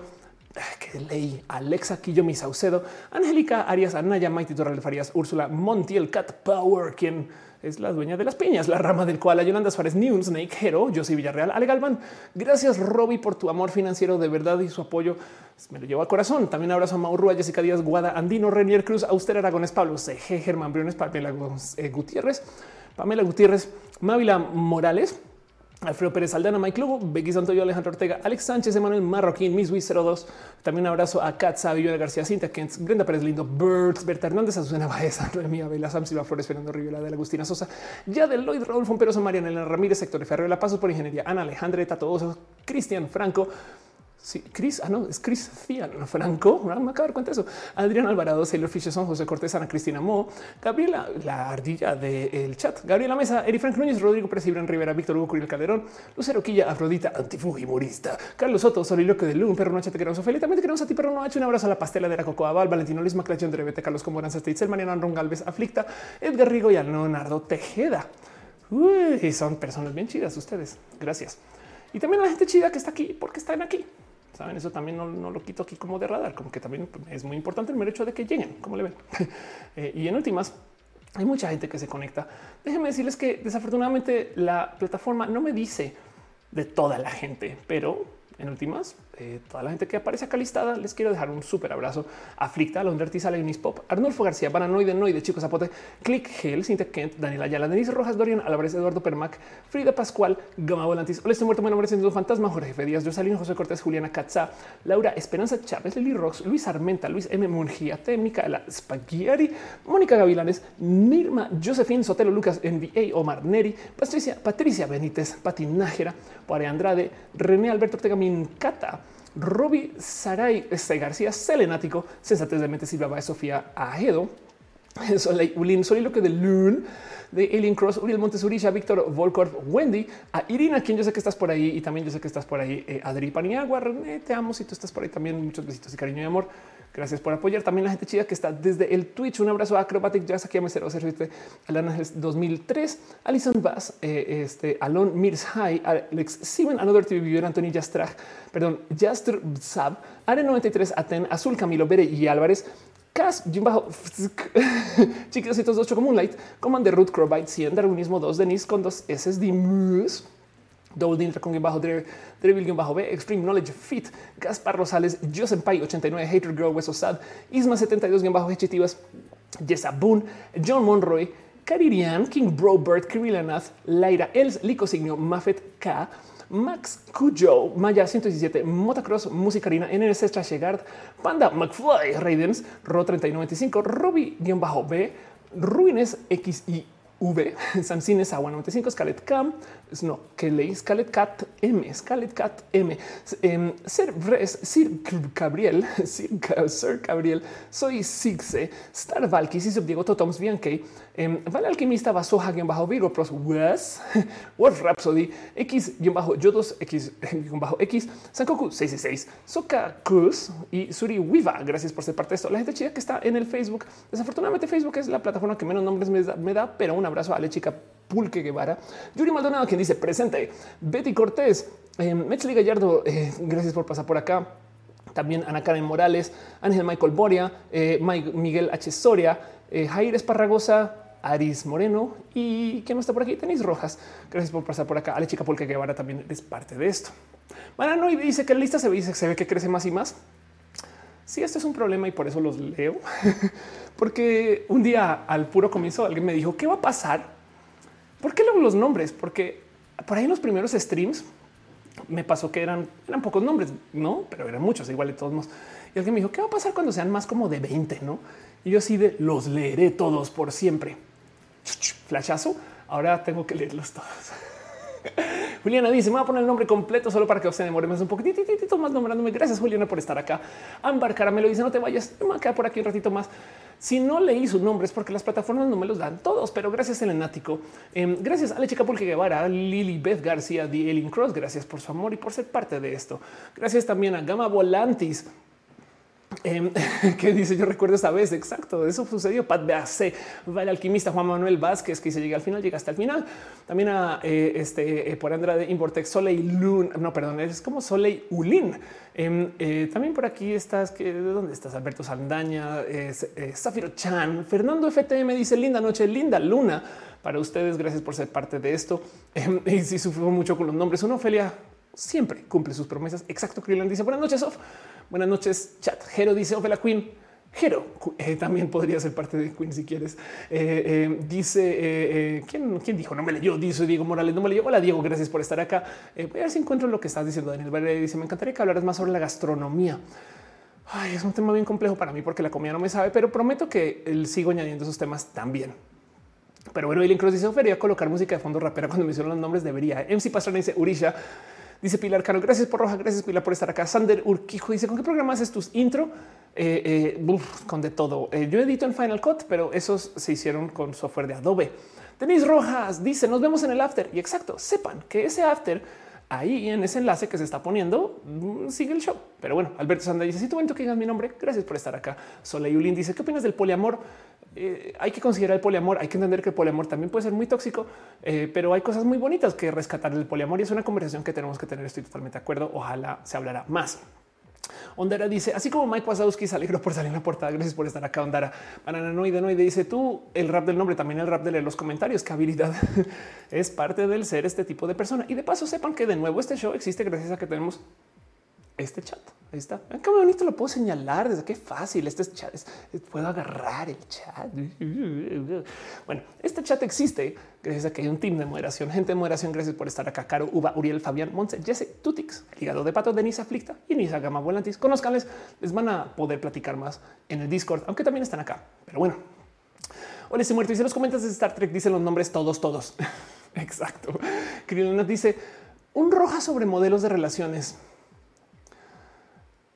que ley, Alexa Quillo Saucedo, Angélica Arias, Anaya, Maite Torral Farías, Úrsula Montiel, Cat Power, quien es la dueña de las piñas, la rama del cual Yolanda Suárez News, Snake Hero, soy Villarreal, Ale Galván. Gracias, Robbie, por tu amor financiero de verdad y su apoyo. Me lo llevo al corazón. También abrazo a Maurúa, Jessica Díaz, Guada, Andino, Renier Cruz, Auster Aragones, Pablo CG, Germán Briones, Pamela eh, Gutiérrez, Pamela Gutiérrez, Mávila Morales. Alfredo Pérez Aldana, Mike Lugo, Becky Santoyo, Alejandro Ortega, Alex Sánchez, Emanuel Marroquín, Miss 02. También un abrazo a Katza, Viviana García, Cinta Kent, Brenda Pérez Lindo, Birds, Berta Hernández, Azucena Baeza, *laughs* Mía Vela, Sam Silva Flores, Fernando Rivera, de Agustina Sosa, ya de Lloyd, Rodolfo Peroso, Mariana Ramírez, Sector Ferro, La Pasos por Ingeniería, Ana Alejandra, Tato Cristian Franco, Sí, Chris, ah, no, es Cristian Franco. No me acabo de dar cuenta de eso. Adrián Alvarado, Sailor Son José Cortés, Ana Cristina Mo, Gabriela, la ardilla del chat, Gabriela Mesa, Eri Frank Núñez, Rodrigo Pérez, Ibran Rivera, Víctor Hugo Curiel Calderón, Lucero Quilla, Afrodita, antifujimorista, Carlos Soto, Soliloque de Lun, Perro Noche, te queremos, también te queremos a ti, Perro Noche, un abrazo a la pastela de la Cocoa Val, Valentino Luis Maclachón de Rebete, Carlos Comoranza, Steitzel, Mariano Ron Galvez, Aflicta, Edgar Rigo y a Leonardo Tejeda. Uy, son personas bien chidas ustedes. Gracias. Y también a la gente chida que está aquí, porque están aquí. Saben, eso también no, lo quito aquí como de radar, como que también es muy importante el mero hecho de que lleguen, como le ven. *laughs* Eh, y en últimas, hay mucha gente que se conecta. Déjenme decirles que desafortunadamente la plataforma no me dice de toda la gente, pero en últimas, toda la gente que aparece acá listada, les quiero dejar un súper abrazo. Aflicta, Londra Artisa, Pop, Arnulfo García, Paranoide, Noide, Chicos Zapote, Click Hell, Cinta Kent, Daniela Ayala, Denise Rojas, Dorian Álvarez, Eduardo Permac, Frida Pascual, Gama Volantis, Oleste Muerto, Nombre Siendo Fantasma, Jorge F. Díaz, José Cortés, Juliana Katza, Laura Esperanza Chávez, Lili Rox, Luis Armenta, Luis M. Mungia, T. Micaela Spaghieri, Mónica Gavilanes, Mirma, Josefín Sotelo, Lucas, NBA, Omar Neri, Patricia, Patricia Benítez, Patinájera, Pare Andrade, René Alberto Ortega Mincata, Robbie Saray este García, Selenático, Sensatez de Mente Silva Baez, Sofía Ajedo, *laughs* Soleil Ulin, Soliloque de Loon, de Alien Cross, Uriel Montes Urisha, Víctor Volkor, Wendy, a Irina, quien yo sé que estás por ahí y también yo sé que estás por ahí, eh, Adri Paniagua, te amo si tú estás por ahí también. Muchos besitos y cariño y amor. Gracias por apoyar también la gente chida que está desde el Twitch. Un abrazo a Acrobatic Jazz, aquí a Mesero Servite, Alana 2003, Alison Bass, eh, este Alon Mirs High, Alex Simon, Another TV Viewer, Anthony Jastrach, perdón, Jastr Sab, Are 93, Aten, Azul, Camilo Bere y Álvarez. Cas, Jim bajo *laughs* chiquitos dos Chocomoonlight, Commander Root, Crowbite, 100, Darwinismo 2, Denise con dos SSD Moose. Double con bajo Drevil bajo B, Extreme Knowledge Fit, Gaspar Rosales, Joseph Pai 89, Hater Girl, Hueso Sad, Isma 72 bajo Hechitivas, Jessa Boone, John Monroy, Caririan, King Bro Bird, Kirillanath, Laira Els, Lico Signo, Mafet K, Max Cujo, Maya 117, Motocross, Musicarina, NNS Trashegard, Panda, McFly, Raidens, Ro 3095, Robbie-B, Ruines XI V, Samcines Agua 95, Scarlett Cam, no, que leí Scarlett Cat M, Scarlett Cat M, eh, Sir, Sir Gabriel, *laughs* Sir, Sir Gabriel, soy Sixe, Star Valky, Diego Totoms Bianque, eh, Vale Alquimista, guion bajo Virgo, Pros, Wes, *laughs* Wolf Rhapsody, X, bajo Yodos, X, *laughs* bajo X, Sankoku 666, Soka Cruz y Suri Wiva. Gracias por ser parte de esto. La gente chida que está en el Facebook. Desafortunadamente, Facebook es la plataforma que menos nombres me da, pero una abrazo a la chica Pulque Guevara, Yuri Maldonado, quien dice presente, Betty Cortés, eh, Metzli Gallardo, eh, gracias por pasar por acá. También Ana Karen Morales, Ángel Michael Boria, eh, Miguel H. Soria, eh, Jair Esparragosa, Aris Moreno y que no está por aquí, tenéis rojas. Gracias por pasar por acá. Ale Chica Pulque Guevara también es parte de esto. Bueno, y dice que la lista se ve, que crece más y más. Sí, este es un problema y por eso los leo. *laughs* Porque un día al puro comienzo alguien me dijo, ¿qué va a pasar? ¿Por qué luego los nombres? Porque por ahí en los primeros streams me pasó que eran, eran pocos nombres, no, pero eran muchos, igual de todos modos. Y alguien me dijo, ¿qué va a pasar cuando sean más como de 20? No? Y yo así de los leeré todos por siempre. Flashazo. Ahora tengo que leerlos todos. *laughs* Juliana dice: Me voy a poner el nombre completo solo para que se demore más un poquitito más nombrándome. Gracias, Juliana, por estar acá. Ámbar Caramelo dice: No te vayas, me voy a quedar por aquí un ratito más. Si no leí su nombre es porque las plataformas no me los dan todos, pero gracias, Elenático. Eh, gracias a la chica Pulque Guevara, Lili Beth García, Elin Cross. Gracias por su amor y por ser parte de esto. Gracias también a Gama Volantis. *laughs* Eh, que dice yo recuerdo esta vez exacto eso sucedió. Pat BAC Vale Alquimista Juan Manuel Vázquez que se llega al final llega hasta el final también a eh, este eh, por Andrade Importex Soleil Lun no perdón es como Soleil Ulin. Em, eh, también por aquí estás que de dónde estás Alberto Saldaña Zafiro Chan Fernando FTM dice linda noche linda luna para ustedes gracias por ser parte de esto em, y si sufrió mucho con los nombres. Una Ofelia siempre cumple sus promesas. Exacto Krillin dice buenas noches Buenas noches, chat. Jero dice Opela Queen. Jero eh, también podría ser parte de Queen si quieres. Eh, eh, dice ¿quién, quién dijo no me leyó. Dice Diego Morales, no me leyó. Hola Diego, gracias por estar acá. voy a ver si encuentro lo que estás diciendo. Daniel Verde dice: Me encantaría que hablaras más sobre la gastronomía. Ay, es un tema bien complejo para mí porque la comida no me sabe, pero prometo que él sigo añadiendo esos temas también. Pero bueno, Eileen Cruz dice: Debería colocar música de fondo rapera cuando menciono los nombres. Debería. MC Pastrana dice Urisha. Dice Pilar Caro, gracias por Roja, gracias Pilar por estar acá. Sander Urquijo dice, ¿con qué programa haces tus intro? Eh, eh, con de todo. Eh, yo edito en Final Cut, pero esos se hicieron con software de Adobe. Denis Rojas dice, nos vemos en el after. Y exacto, sepan que ese after ahí en ese enlace que se está poniendo mm, sigue el show. Pero bueno, Alberto Sander dice, si tú tú que digas mi nombre, gracias por estar acá. Soleil dice, ¿qué opinas del poliamor? Eh, hay que considerar el poliamor. Hay que entender que el poliamor también puede ser muy tóxico, eh, pero hay cosas muy bonitas que rescatar del poliamor y es una conversación que tenemos que tener. Estoy totalmente de acuerdo. Ojalá se hablará más. Ondara dice, así como Mike Wazowski se alegró por salir en la portada. Gracias por estar acá, Ondara. Bananoide Noide dice tú el rap del nombre, también el rap de leer los comentarios. Qué habilidad *laughs* es parte del ser este tipo de persona. Y de paso sepan que de nuevo este show existe gracias a que tenemos este chat. Ahí está. Qué bonito lo puedo señalar desde qué fácil. Este chat puedo agarrar el chat. *laughs* Bueno, este chat existe gracias a que hay un team de moderación, gente de moderación. Gracias por estar acá. Caro, Uva, Uriel, Fabián, Montse, Jesse, Tutix, Hígado de Pato, Denise Aflicta y Nisa Gama Volantis. Conozcanles, les van a poder platicar más en el Discord, aunque también están acá. Pero bueno, hola, se muerto. Dice los comentarios de Star Trek, dicen los nombres todos, todos. *laughs* Exacto. Krillin dice un roja sobre modelos de relaciones.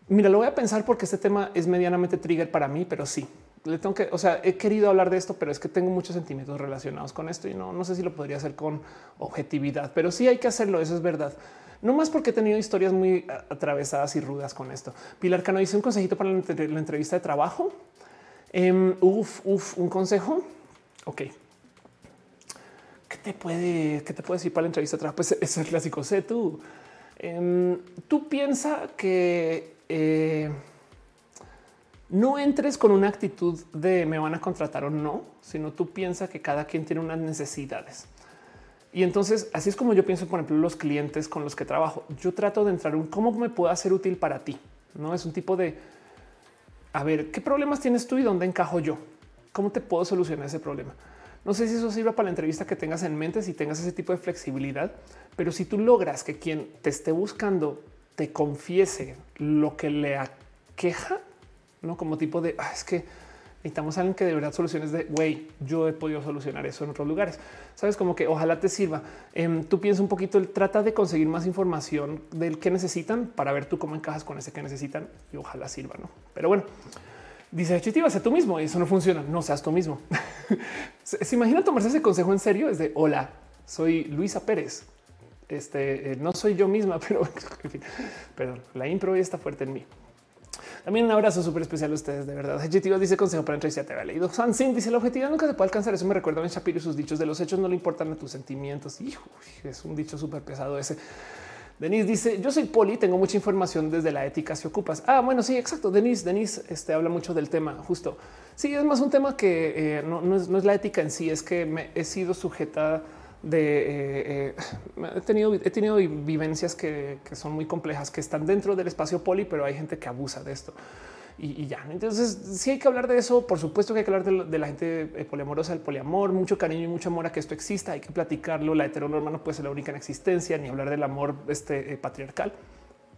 Mira, lo voy a pensar porque este tema es medianamente trigger para mí, pero sí le tengo que, o sea, he querido hablar de esto, pero es que tengo muchos sentimientos relacionados con esto y no, no sé si lo podría hacer con objetividad, pero sí hay que hacerlo. Eso es verdad. No más porque he tenido historias muy atravesadas y rudas con esto. Pilar Cano dice un consejito para la, entrevista de trabajo. Um, uf, uf, un consejo. Ok. ¿Qué te puede, qué te puede decir para la entrevista de trabajo? Pues es el clásico. Sé tú. Um, tú piensa que eh, no entres con una actitud de me van a contratar o no, sino tú piensas que cada quien tiene unas necesidades. Y entonces así es como yo pienso, por ejemplo, los clientes con los que trabajo. Yo trato de entrar un cómo me puedo hacer útil para ti. No es un tipo de a ver qué problemas tienes tú y dónde encajo yo. ¿Cómo te puedo solucionar ese problema? No sé si eso sirva para la entrevista que tengas en mente, si tengas ese tipo de flexibilidad, pero si tú logras que quien te esté buscando te confiese lo que le aqueja, no como tipo de ah, es que Necesitamos alguien que de verdad soluciones de güey. Yo he podido solucionar eso en otros lugares. Sabes como que ojalá te sirva. Em, tú piensas un poquito, el trata de conseguir más información del que necesitan para ver tú cómo encajas con ese que necesitan y ojalá sirva. No, pero bueno, dice Chitiva, sé tú mismo eso no funciona. No seas tú mismo. *laughs* Se imagina tomarse ese consejo en serio. Es de hola, soy Luisa Pérez. Este eh, no soy yo misma, *laughs* pero en fin, pero la impro está fuerte en mí. También un abrazo súper especial a ustedes, de verdad. Adjetivo dice consejo para entrevista. Te había leído. Sin dice la objetividad nunca se puede alcanzar. Eso me recuerda a Ben Shapiro y sus dichos de los hechos no le importan a tus sentimientos. Es un dicho súper pesado ese. Denise dice: Yo soy poli, tengo mucha información desde la ética si ocupas. Ah, bueno, sí, exacto. Denise, Denise este, habla mucho del tema, justo. Sí, es más un tema que eh, no, es, no, es, la ética en sí, es que me he sido sujeta de eh, eh, he tenido, he tenido vivencias que, son muy complejas, que están dentro del espacio poli, pero hay gente que abusa de esto. Y, ya, entonces sí hay que hablar de eso. Por supuesto que hay que hablar de, la gente eh, poliamorosa, el poliamor, mucho cariño y mucho amor a que esto exista. Hay que platicarlo. La heteronorma no puede ser la única en existencia, ni hablar del amor este, patriarcal,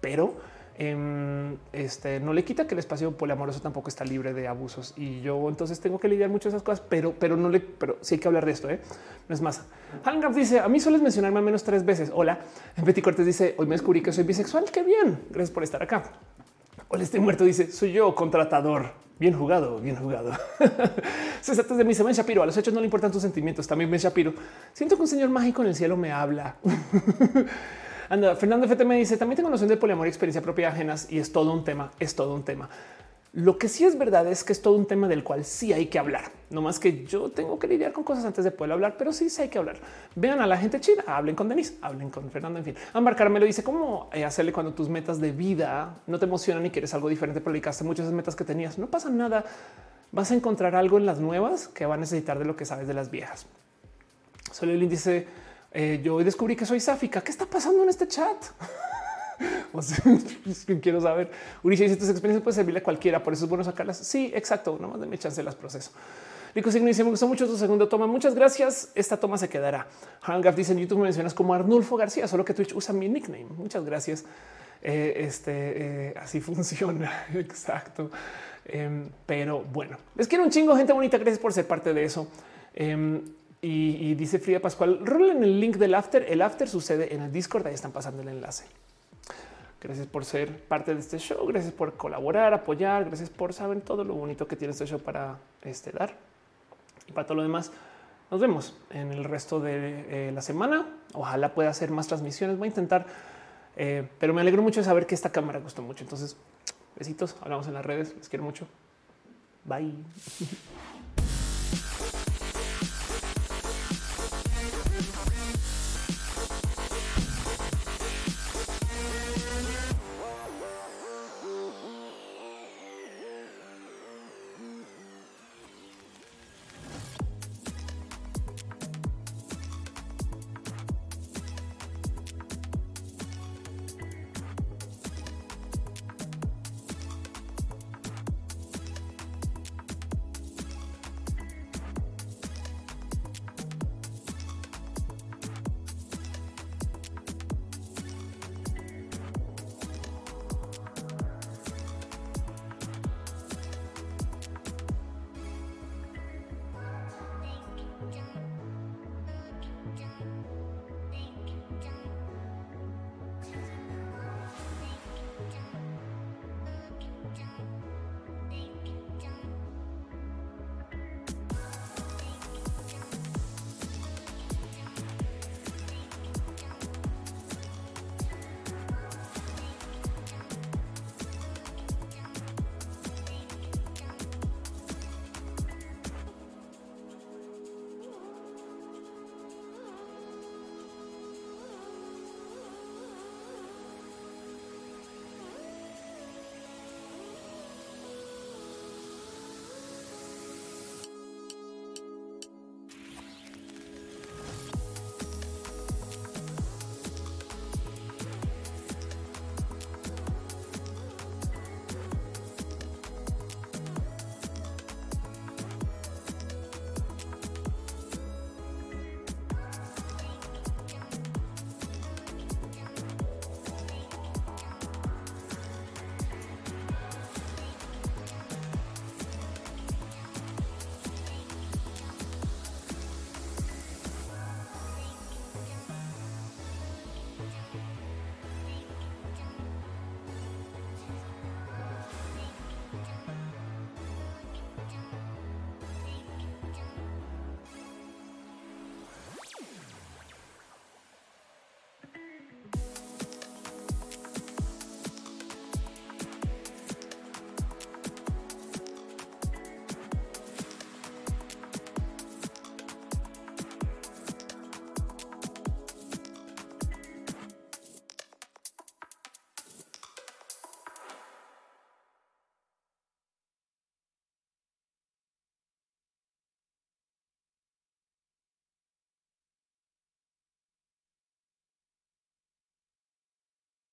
pero Em, este no le quita que el espacio poliamoroso tampoco está libre de abusos y yo entonces tengo que lidiar muchas de esas cosas, pero, pero no le, pero sí hay que hablar de esto. ¿eh? No es más. Hangap dice a mí sueles mencionarme al menos tres veces. Hola. Betty Cortés dice hoy me descubrí que soy bisexual. Qué bien. Gracias por estar acá. Hola, estoy muerto. Dice soy yo contratador. Bien jugado, bien jugado. *laughs* César de mí, Ben Shapiro. A los hechos no le importan tus sentimientos. También Ben Shapiro. Siento que un señor mágico en el cielo me habla. *laughs* Anda, Fernando FT me dice también tengo noción de poliamor y experiencia propia ajenas y es todo un tema, es todo un tema. Lo que sí es verdad es que es todo un tema del cual sí hay que hablar. No más que yo tengo que lidiar con cosas antes de poder hablar, pero sí, sí hay que hablar. Vean a la gente china, hablen con Denise, hablen con Fernando. En fin, Ambar lo dice cómo eh, hacerle cuando tus metas de vida no te emocionan y quieres algo diferente, pero dedicaste muchas metas que tenías. No pasa nada. Vas a encontrar algo en las nuevas que va a necesitar de lo que sabes de las viejas. Solo el índice eh, yo descubrí que soy sáfica. ¿Qué está pasando en este chat? *laughs* quiero saber. Urisha dice tus experiencias pueden servirle a cualquiera, por eso es bueno sacarlas. Sí, exacto. No más de mi chance las proceso. Rico Signo dice: Me gustó mucho tu segundo toma. Muchas gracias. Esta toma se quedará. Hangaf dice en YouTube me mencionas como Arnulfo García, solo que Twitch usa mi nickname. Muchas gracias. Eh, este eh, así *laughs* funciona. Exacto. Em, pero bueno, les quiero un chingo, gente bonita. Gracias por ser parte de eso. Em, y, dice Frida Pascual, en el link del after. El after sucede en el Discord. Ahí están pasando el enlace. Gracias por ser parte de este show. Gracias por colaborar, apoyar. Gracias por saber todo lo bonito que tiene este show para este, dar. Y para todo lo demás, nos vemos en el resto de eh, la semana. Ojalá pueda hacer más transmisiones. Voy a intentar, eh, pero me alegro mucho de saber que esta cámara gustó mucho. Entonces, besitos. Hablamos en las redes. Les quiero mucho. Bye. *laughs*